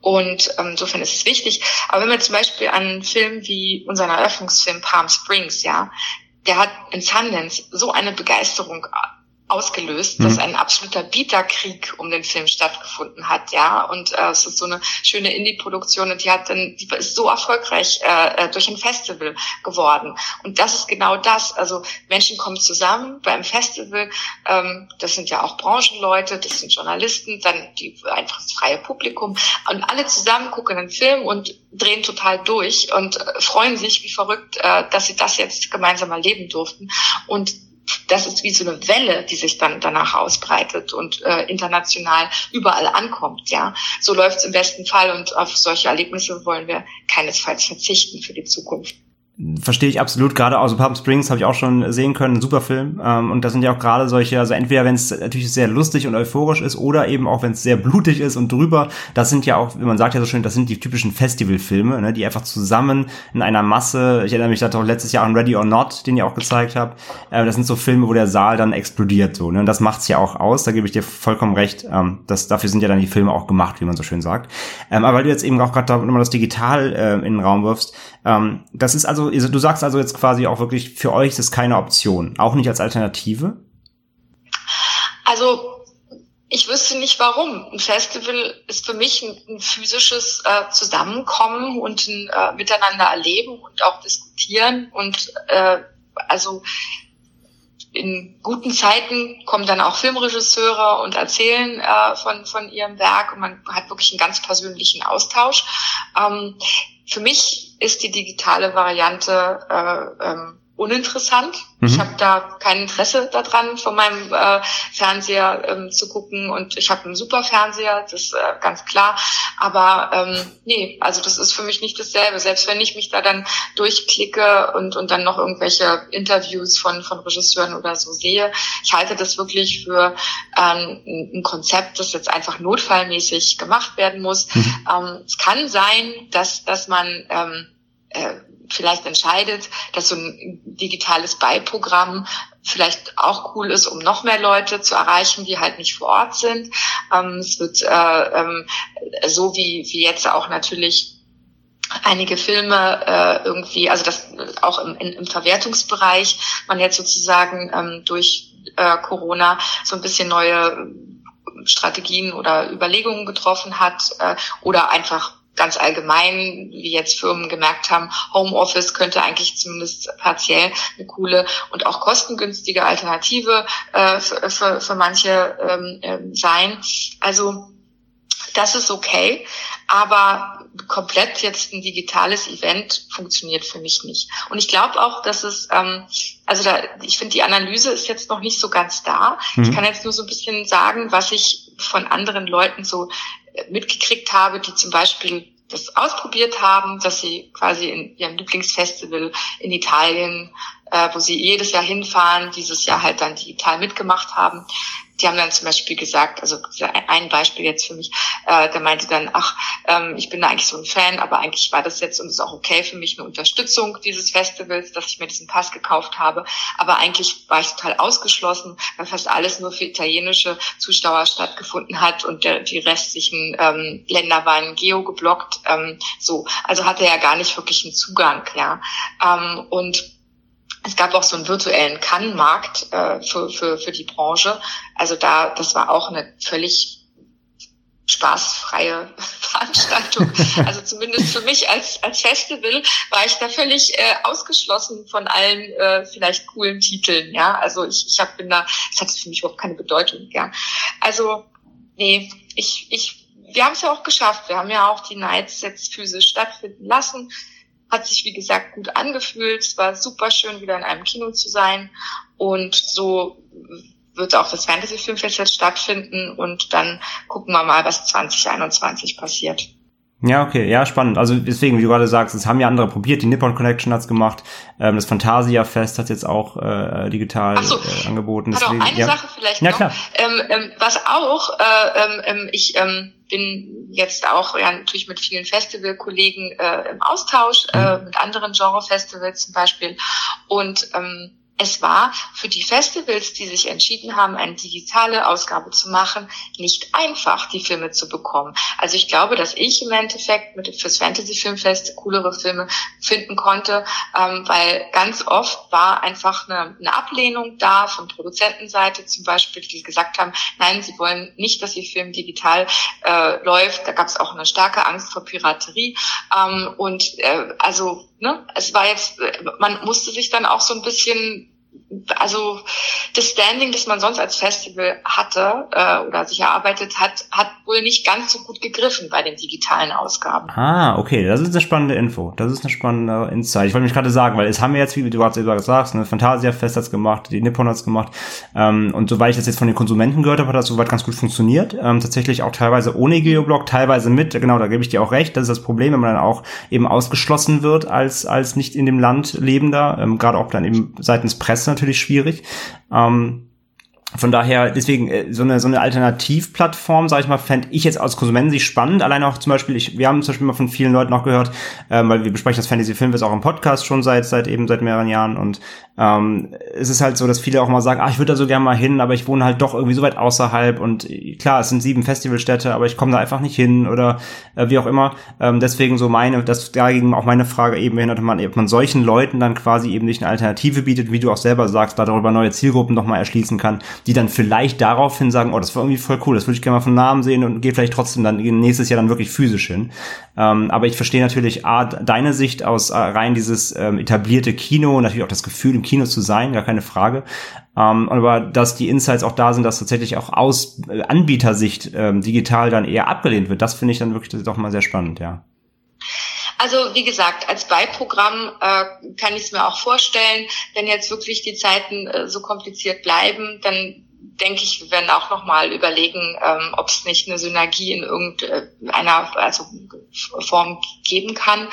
Und ähm, insofern ist es wichtig. Aber wenn wir zum Beispiel an einen Film wie unseren Eröffnungsfilm Palm Springs, ja, der hat in Sundance so eine Begeisterung ausgelöst, mhm. dass ein absoluter Bieterkrieg um den Film stattgefunden hat, ja. Und äh, es ist so eine schöne Indie-Produktion und die hat dann, die ist so erfolgreich äh, äh, durch ein Festival geworden. Und das ist genau das. Also Menschen kommen zusammen beim Festival. Ähm, das sind ja auch Branchenleute, das sind Journalisten, dann die einfach das freie Publikum und alle zusammen gucken einen Film und drehen total durch und äh, freuen sich wie verrückt, äh, dass sie das jetzt gemeinsam erleben durften. Und das ist wie so eine Welle, die sich dann danach ausbreitet und äh, international überall ankommt. Ja, so läuft es im besten Fall und auf solche Erlebnisse wollen wir keinesfalls verzichten für die Zukunft verstehe ich absolut. Gerade also Palm Springs habe ich auch schon sehen können, ein super Film. Ähm, und das sind ja auch gerade solche, also entweder wenn es natürlich sehr lustig und euphorisch ist oder eben auch wenn es sehr blutig ist und drüber. Das sind ja auch, wie man sagt ja so schön, das sind die typischen Festivalfilme, ne, die einfach zusammen in einer Masse. Ich erinnere mich da auch letztes Jahr an Ready or Not, den ihr auch gezeigt habt. Äh, das sind so Filme, wo der Saal dann explodiert so. Ne? Und das macht's ja auch aus. Da gebe ich dir vollkommen recht. Ähm, das, dafür sind ja dann die Filme auch gemacht, wie man so schön sagt. Ähm, aber weil du jetzt eben auch gerade da nochmal das Digital äh, in den Raum wirfst, ähm, das ist also, du sagst also jetzt quasi auch wirklich, für euch ist es keine Option, auch nicht als Alternative? Also ich wüsste nicht warum. Ein Festival ist für mich ein, ein physisches äh, Zusammenkommen und ein äh, Miteinander erleben und auch diskutieren. Und äh, also in guten Zeiten kommen dann auch Filmregisseure und erzählen äh, von, von ihrem Werk und man hat wirklich einen ganz persönlichen Austausch. Ähm, für mich ist die digitale Variante äh, ähm, uninteressant. Mhm. Ich habe da kein Interesse daran, von meinem äh, Fernseher ähm, zu gucken und ich habe einen super Fernseher, das ist äh, ganz klar. Aber ähm, nee, also das ist für mich nicht dasselbe. Selbst wenn ich mich da dann durchklicke und, und dann noch irgendwelche Interviews von, von Regisseuren oder so sehe, ich halte das wirklich für ähm, ein Konzept, das jetzt einfach notfallmäßig gemacht werden muss. Mhm. Ähm, es kann sein, dass, dass man ähm, äh, vielleicht entscheidet, dass so ein digitales Beiprogramm vielleicht auch cool ist, um noch mehr Leute zu erreichen, die halt nicht vor Ort sind. Ähm, es wird äh, ähm, so wie, wie jetzt auch natürlich einige Filme äh, irgendwie, also das auch im, im Verwertungsbereich, man jetzt sozusagen ähm, durch äh, Corona so ein bisschen neue Strategien oder Überlegungen getroffen hat äh, oder einfach ganz allgemein, wie jetzt Firmen gemerkt haben, Homeoffice könnte eigentlich zumindest partiell eine coole und auch kostengünstige Alternative äh, für, für, für manche ähm, äh, sein. Also das ist okay, aber komplett jetzt ein digitales Event funktioniert für mich nicht. Und ich glaube auch, dass es, ähm, also da, ich finde, die Analyse ist jetzt noch nicht so ganz da. Mhm. Ich kann jetzt nur so ein bisschen sagen, was ich von anderen Leuten so mitgekriegt habe, die zum Beispiel das ausprobiert haben, dass sie quasi in ihrem Lieblingsfestival in Italien äh, wo sie jedes Jahr hinfahren, dieses Jahr halt dann digital mitgemacht haben die haben dann zum Beispiel gesagt, also ein Beispiel jetzt für mich, äh, der meinte dann, ach, ähm, ich bin da eigentlich so ein Fan, aber eigentlich war das jetzt und ist auch okay für mich eine Unterstützung dieses Festivals, dass ich mir diesen Pass gekauft habe. Aber eigentlich war ich total ausgeschlossen, weil fast alles nur für italienische Zuschauer stattgefunden hat und der, die restlichen ähm, Länder waren geo geblockt. Ähm, so, also hatte er ja gar nicht wirklich einen Zugang, ja. Ähm, und es gab auch so einen virtuellen Kannmarkt äh, für, für, für die Branche. Also da, das war auch eine völlig spaßfreie Veranstaltung. Also zumindest für mich als, als Festival war ich da völlig äh, ausgeschlossen von allen äh, vielleicht coolen Titeln. Ja, also ich, ich hab, bin da, es hatte für mich überhaupt keine Bedeutung. Ja, also nee, ich, ich, wir haben es ja auch geschafft. Wir haben ja auch die Nights jetzt physisch stattfinden lassen. Hat sich, wie gesagt, gut angefühlt. Es war super schön, wieder in einem Kino zu sein. Und so wird auch das Fantasy Filmfest jetzt stattfinden. Und dann gucken wir mal, was 2021 passiert. Ja, okay, ja, spannend. Also deswegen, wie du gerade sagst, es haben ja andere probiert. Die Nippon Connection hat's gemacht. Ähm, das Fantasia Fest hat jetzt auch äh, digital so, äh, angeboten. Deswegen, eine ja. Sache vielleicht ja, noch. Klar. Ähm, ähm, was auch, äh, ähm, ähm ich ähm, bin jetzt auch ja, natürlich mit vielen Festivalkollegen äh, im Austausch, äh, mhm. mit anderen Genre-Festivals zum Beispiel. Und ähm, es war für die Festivals, die sich entschieden haben, eine digitale Ausgabe zu machen, nicht einfach, die Filme zu bekommen. Also ich glaube, dass ich im Endeffekt mit fürs Fantasy Filmfest coolere Filme finden konnte, ähm, weil ganz oft war einfach eine, eine Ablehnung da von Produzentenseite zum Beispiel, die gesagt haben, nein, sie wollen nicht, dass ihr Film digital äh, läuft. Da gab es auch eine starke Angst vor Piraterie. Ähm, und äh, also ne, es war jetzt, man musste sich dann auch so ein bisschen also das Standing, das man sonst als Festival hatte äh, oder sich erarbeitet hat, hat wohl nicht ganz so gut gegriffen bei den digitalen Ausgaben. Ah, okay, das ist eine spannende Info. Das ist eine spannende Insight. Ich wollte mich gerade sagen, weil es haben wir jetzt, wie du gerade sagst, eine Fantasia Fest hat's gemacht, die Nippon hat's gemacht. Ähm, und soweit ich das jetzt von den Konsumenten gehört habe, hat das soweit ganz gut funktioniert. Ähm, tatsächlich auch teilweise ohne Geoblock, teilweise mit. Genau, da gebe ich dir auch recht. Das ist das Problem, wenn man dann auch eben ausgeschlossen wird als als nicht in dem Land lebender, ähm, gerade auch dann eben seitens Presse natürlich schwierig. Ähm, von daher, deswegen, äh, so eine, so eine Alternativplattform, sage ich mal, fände ich jetzt aus Konsumentensicht spannend. Allein auch zum Beispiel, ich, wir haben zum Beispiel mal von vielen Leuten auch gehört, ähm, weil wir besprechen das Fantasy Filmfest auch im Podcast schon seit, seit eben seit mehreren Jahren und ähm, es ist halt so, dass viele auch mal sagen, ah, ich würde da so gerne mal hin, aber ich wohne halt doch irgendwie so weit außerhalb und äh, klar, es sind sieben Festivalstädte, aber ich komme da einfach nicht hin oder äh, wie auch immer. Ähm, deswegen so meine, das dagegen auch meine Frage eben behinderte man, ob man solchen Leuten dann quasi eben nicht eine Alternative bietet, wie du auch selber sagst, da darüber neue Zielgruppen nochmal erschließen kann, die dann vielleicht daraufhin sagen, oh, das war irgendwie voll cool, das würde ich gerne mal von Namen sehen und gehe vielleicht trotzdem dann nächstes Jahr dann wirklich physisch hin. Ähm, aber ich verstehe natürlich A, deine Sicht aus äh, rein dieses ähm, etablierte Kino und natürlich auch das Gefühl im Kino zu sein, gar keine Frage. Ähm, aber dass die Insights auch da sind, dass tatsächlich auch aus äh, Anbietersicht ähm, digital dann eher abgelehnt wird, das finde ich dann wirklich doch mal sehr spannend, ja. Also wie gesagt, als Beiprogramm äh, kann ich es mir auch vorstellen, wenn jetzt wirklich die Zeiten äh, so kompliziert bleiben, dann denke ich, wir werden auch nochmal überlegen, ähm, ob es nicht eine Synergie in irgendeiner also Form geben kann.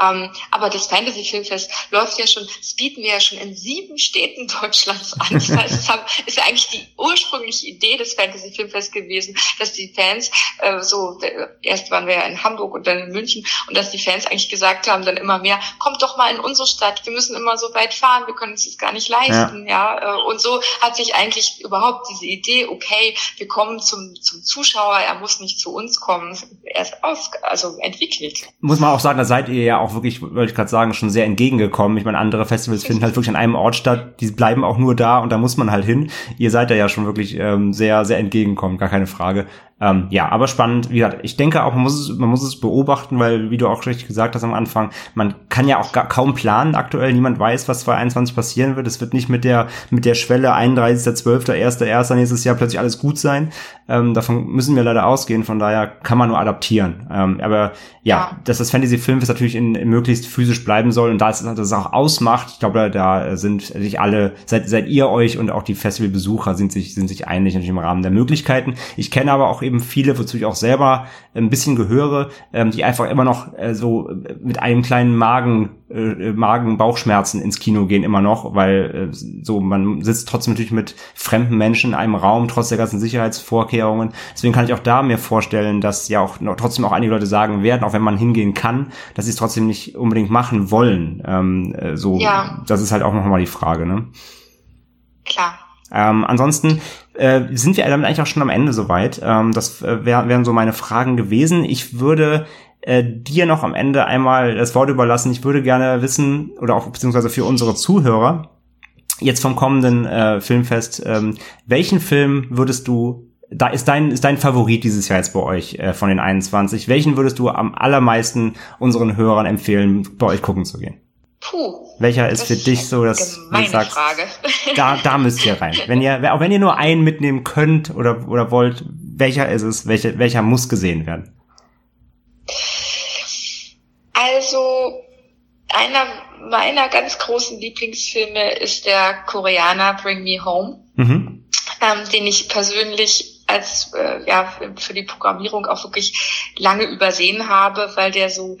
Ähm, aber das Fantasy Filmfest läuft ja schon, das bieten wir ja schon in sieben Städten Deutschlands an. Das heißt, es haben, ist ja eigentlich die ursprüngliche Idee des Fantasy Filmfest gewesen, dass die Fans äh, so, erst waren wir ja in Hamburg und dann in München und dass die Fans eigentlich gesagt haben, dann immer mehr, kommt doch mal in unsere Stadt, wir müssen immer so weit fahren, wir können uns das gar nicht leisten, ja. ja? Äh, und so hat sich eigentlich überhaupt diese Idee, okay, wir kommen zum, zum Zuschauer, er muss nicht zu uns kommen, erst aus, also entwickelt. Muss man auch sagen, da seid ihr ja auch wirklich, wollte ich gerade sagen, schon sehr entgegengekommen. Ich meine, andere Festivals finden halt wirklich an einem Ort statt, die bleiben auch nur da und da muss man halt hin. Ihr seid da ja schon wirklich ähm, sehr, sehr entgegenkommen, gar keine Frage. Ähm, ja, aber spannend. Wie gesagt, ich denke auch, man muss es, man muss es beobachten, weil, wie du auch richtig gesagt hast am Anfang, man kann ja auch gar, kaum planen aktuell. Niemand weiß, was 2021 passieren wird. Es wird nicht mit der, mit der Schwelle 31.12., 1.1. nächstes Jahr plötzlich alles gut sein. Ähm, davon müssen wir leider ausgehen. Von daher kann man nur adaptieren. Ähm, aber ja, ja, dass das Fantasy Filmfest natürlich in, in, möglichst physisch bleiben soll und da es das auch ausmacht, ich glaube, da sind sich alle, seid, seid ihr euch und auch die Festivalbesucher sind sich, sind sich einig natürlich im Rahmen der Möglichkeiten. Ich kenne aber auch eben eben viele, wozu ich auch selber ein bisschen gehöre, ähm, die einfach immer noch äh, so mit einem kleinen Magen, äh, Magen-Bauchschmerzen ins Kino gehen immer noch, weil äh, so man sitzt trotzdem natürlich mit fremden Menschen in einem Raum, trotz der ganzen Sicherheitsvorkehrungen. Deswegen kann ich auch da mir vorstellen, dass ja auch noch, trotzdem auch einige Leute sagen werden, auch wenn man hingehen kann, dass sie es trotzdem nicht unbedingt machen wollen. Ähm, äh, so, ja. das ist halt auch nochmal die Frage, ne? Klar. Ähm, ansonsten äh, sind wir damit eigentlich auch schon am Ende soweit. Ähm, das äh, wär, wären so meine Fragen gewesen. Ich würde äh, dir noch am Ende einmal das Wort überlassen. Ich würde gerne wissen, oder auch beziehungsweise für unsere Zuhörer, jetzt vom kommenden äh, Filmfest, ähm, welchen Film würdest du da ist dein, ist dein Favorit dieses Jahr jetzt bei euch äh, von den 21. Welchen würdest du am allermeisten unseren Hörern empfehlen, bei euch gucken zu gehen? Puh. Welcher ist für dich so, dass du sagst, Frage. da, da müsst ihr rein. Wenn ihr, auch wenn ihr nur einen mitnehmen könnt oder, oder wollt, welcher ist es? Welcher, welcher muss gesehen werden? Also, einer meiner ganz großen Lieblingsfilme ist der Koreaner Bring Me Home, mhm. ähm, den ich persönlich als äh, ja für die Programmierung auch wirklich lange übersehen habe, weil der so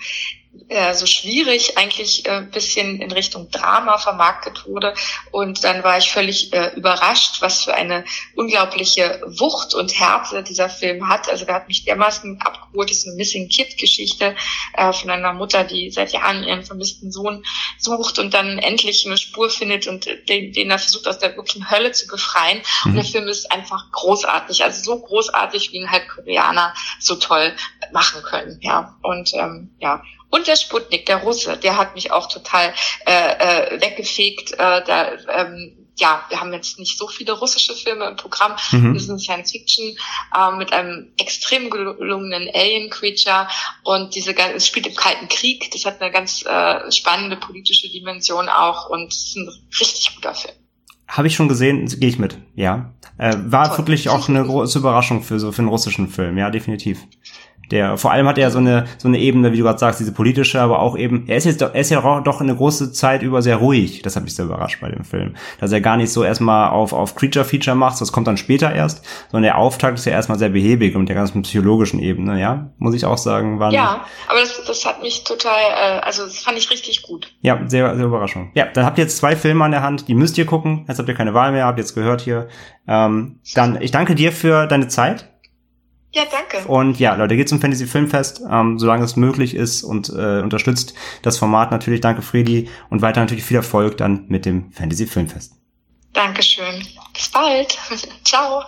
äh, so schwierig eigentlich äh, bisschen in Richtung Drama vermarktet wurde. Und dann war ich völlig äh, überrascht, was für eine unglaubliche Wucht und Härte dieser Film hat. Also der hat mich dermaßen abgeholt. Das ist eine Missing Kid-Geschichte äh, von einer Mutter, die seit Jahren ihren vermissten Sohn sucht und dann endlich eine Spur findet und den, den er versucht aus der wirklichen Hölle zu befreien. Mhm. Und der Film ist einfach großartig. Also so großartig, wie ihn halt Koreaner so toll machen können. Ja. Und ähm, ja, und der Sputnik, der Russe, der hat mich auch total äh, äh, weggefegt. Äh, da, ähm, ja, wir haben jetzt nicht so viele russische Filme im Programm. Mhm. Das ist ein Science Fiction äh, mit einem extrem gelungenen Alien Creature und diese es spielt im Kalten Krieg. Das hat eine ganz äh, spannende politische Dimension auch und ist ein richtig guter Film. Habe ich schon gesehen, gehe ich mit, ja. Äh, war Toll. wirklich auch eine große Überraschung für so für einen russischen Film, ja, definitiv. Der, vor allem hat er so eine, so eine Ebene, wie du gerade sagst, diese politische, aber auch eben, er ist jetzt, er ist ja doch eine große Zeit über sehr ruhig. Das hat mich sehr überrascht bei dem Film. Dass er gar nicht so erstmal auf, auf Creature-Feature macht, das kommt dann später erst, sondern der Auftakt ist ja erstmal sehr behäbig und der ganzen psychologischen Ebene, ja, muss ich auch sagen, war Ja, aber das, das hat mich total, äh, also das fand ich richtig gut. Ja, sehr, sehr Überraschung. Ja, dann habt ihr jetzt zwei Filme an der Hand, die müsst ihr gucken. Jetzt habt ihr keine Wahl mehr, habt jetzt gehört hier. Ähm, dann, ich danke dir für deine Zeit. Ja, danke. Und ja, Leute, geht zum Fantasy Filmfest, ähm, solange es möglich ist und äh, unterstützt das Format natürlich. Danke, Fredi. Und weiter natürlich viel Erfolg dann mit dem Fantasy Filmfest. Dankeschön. Bis bald. Ciao.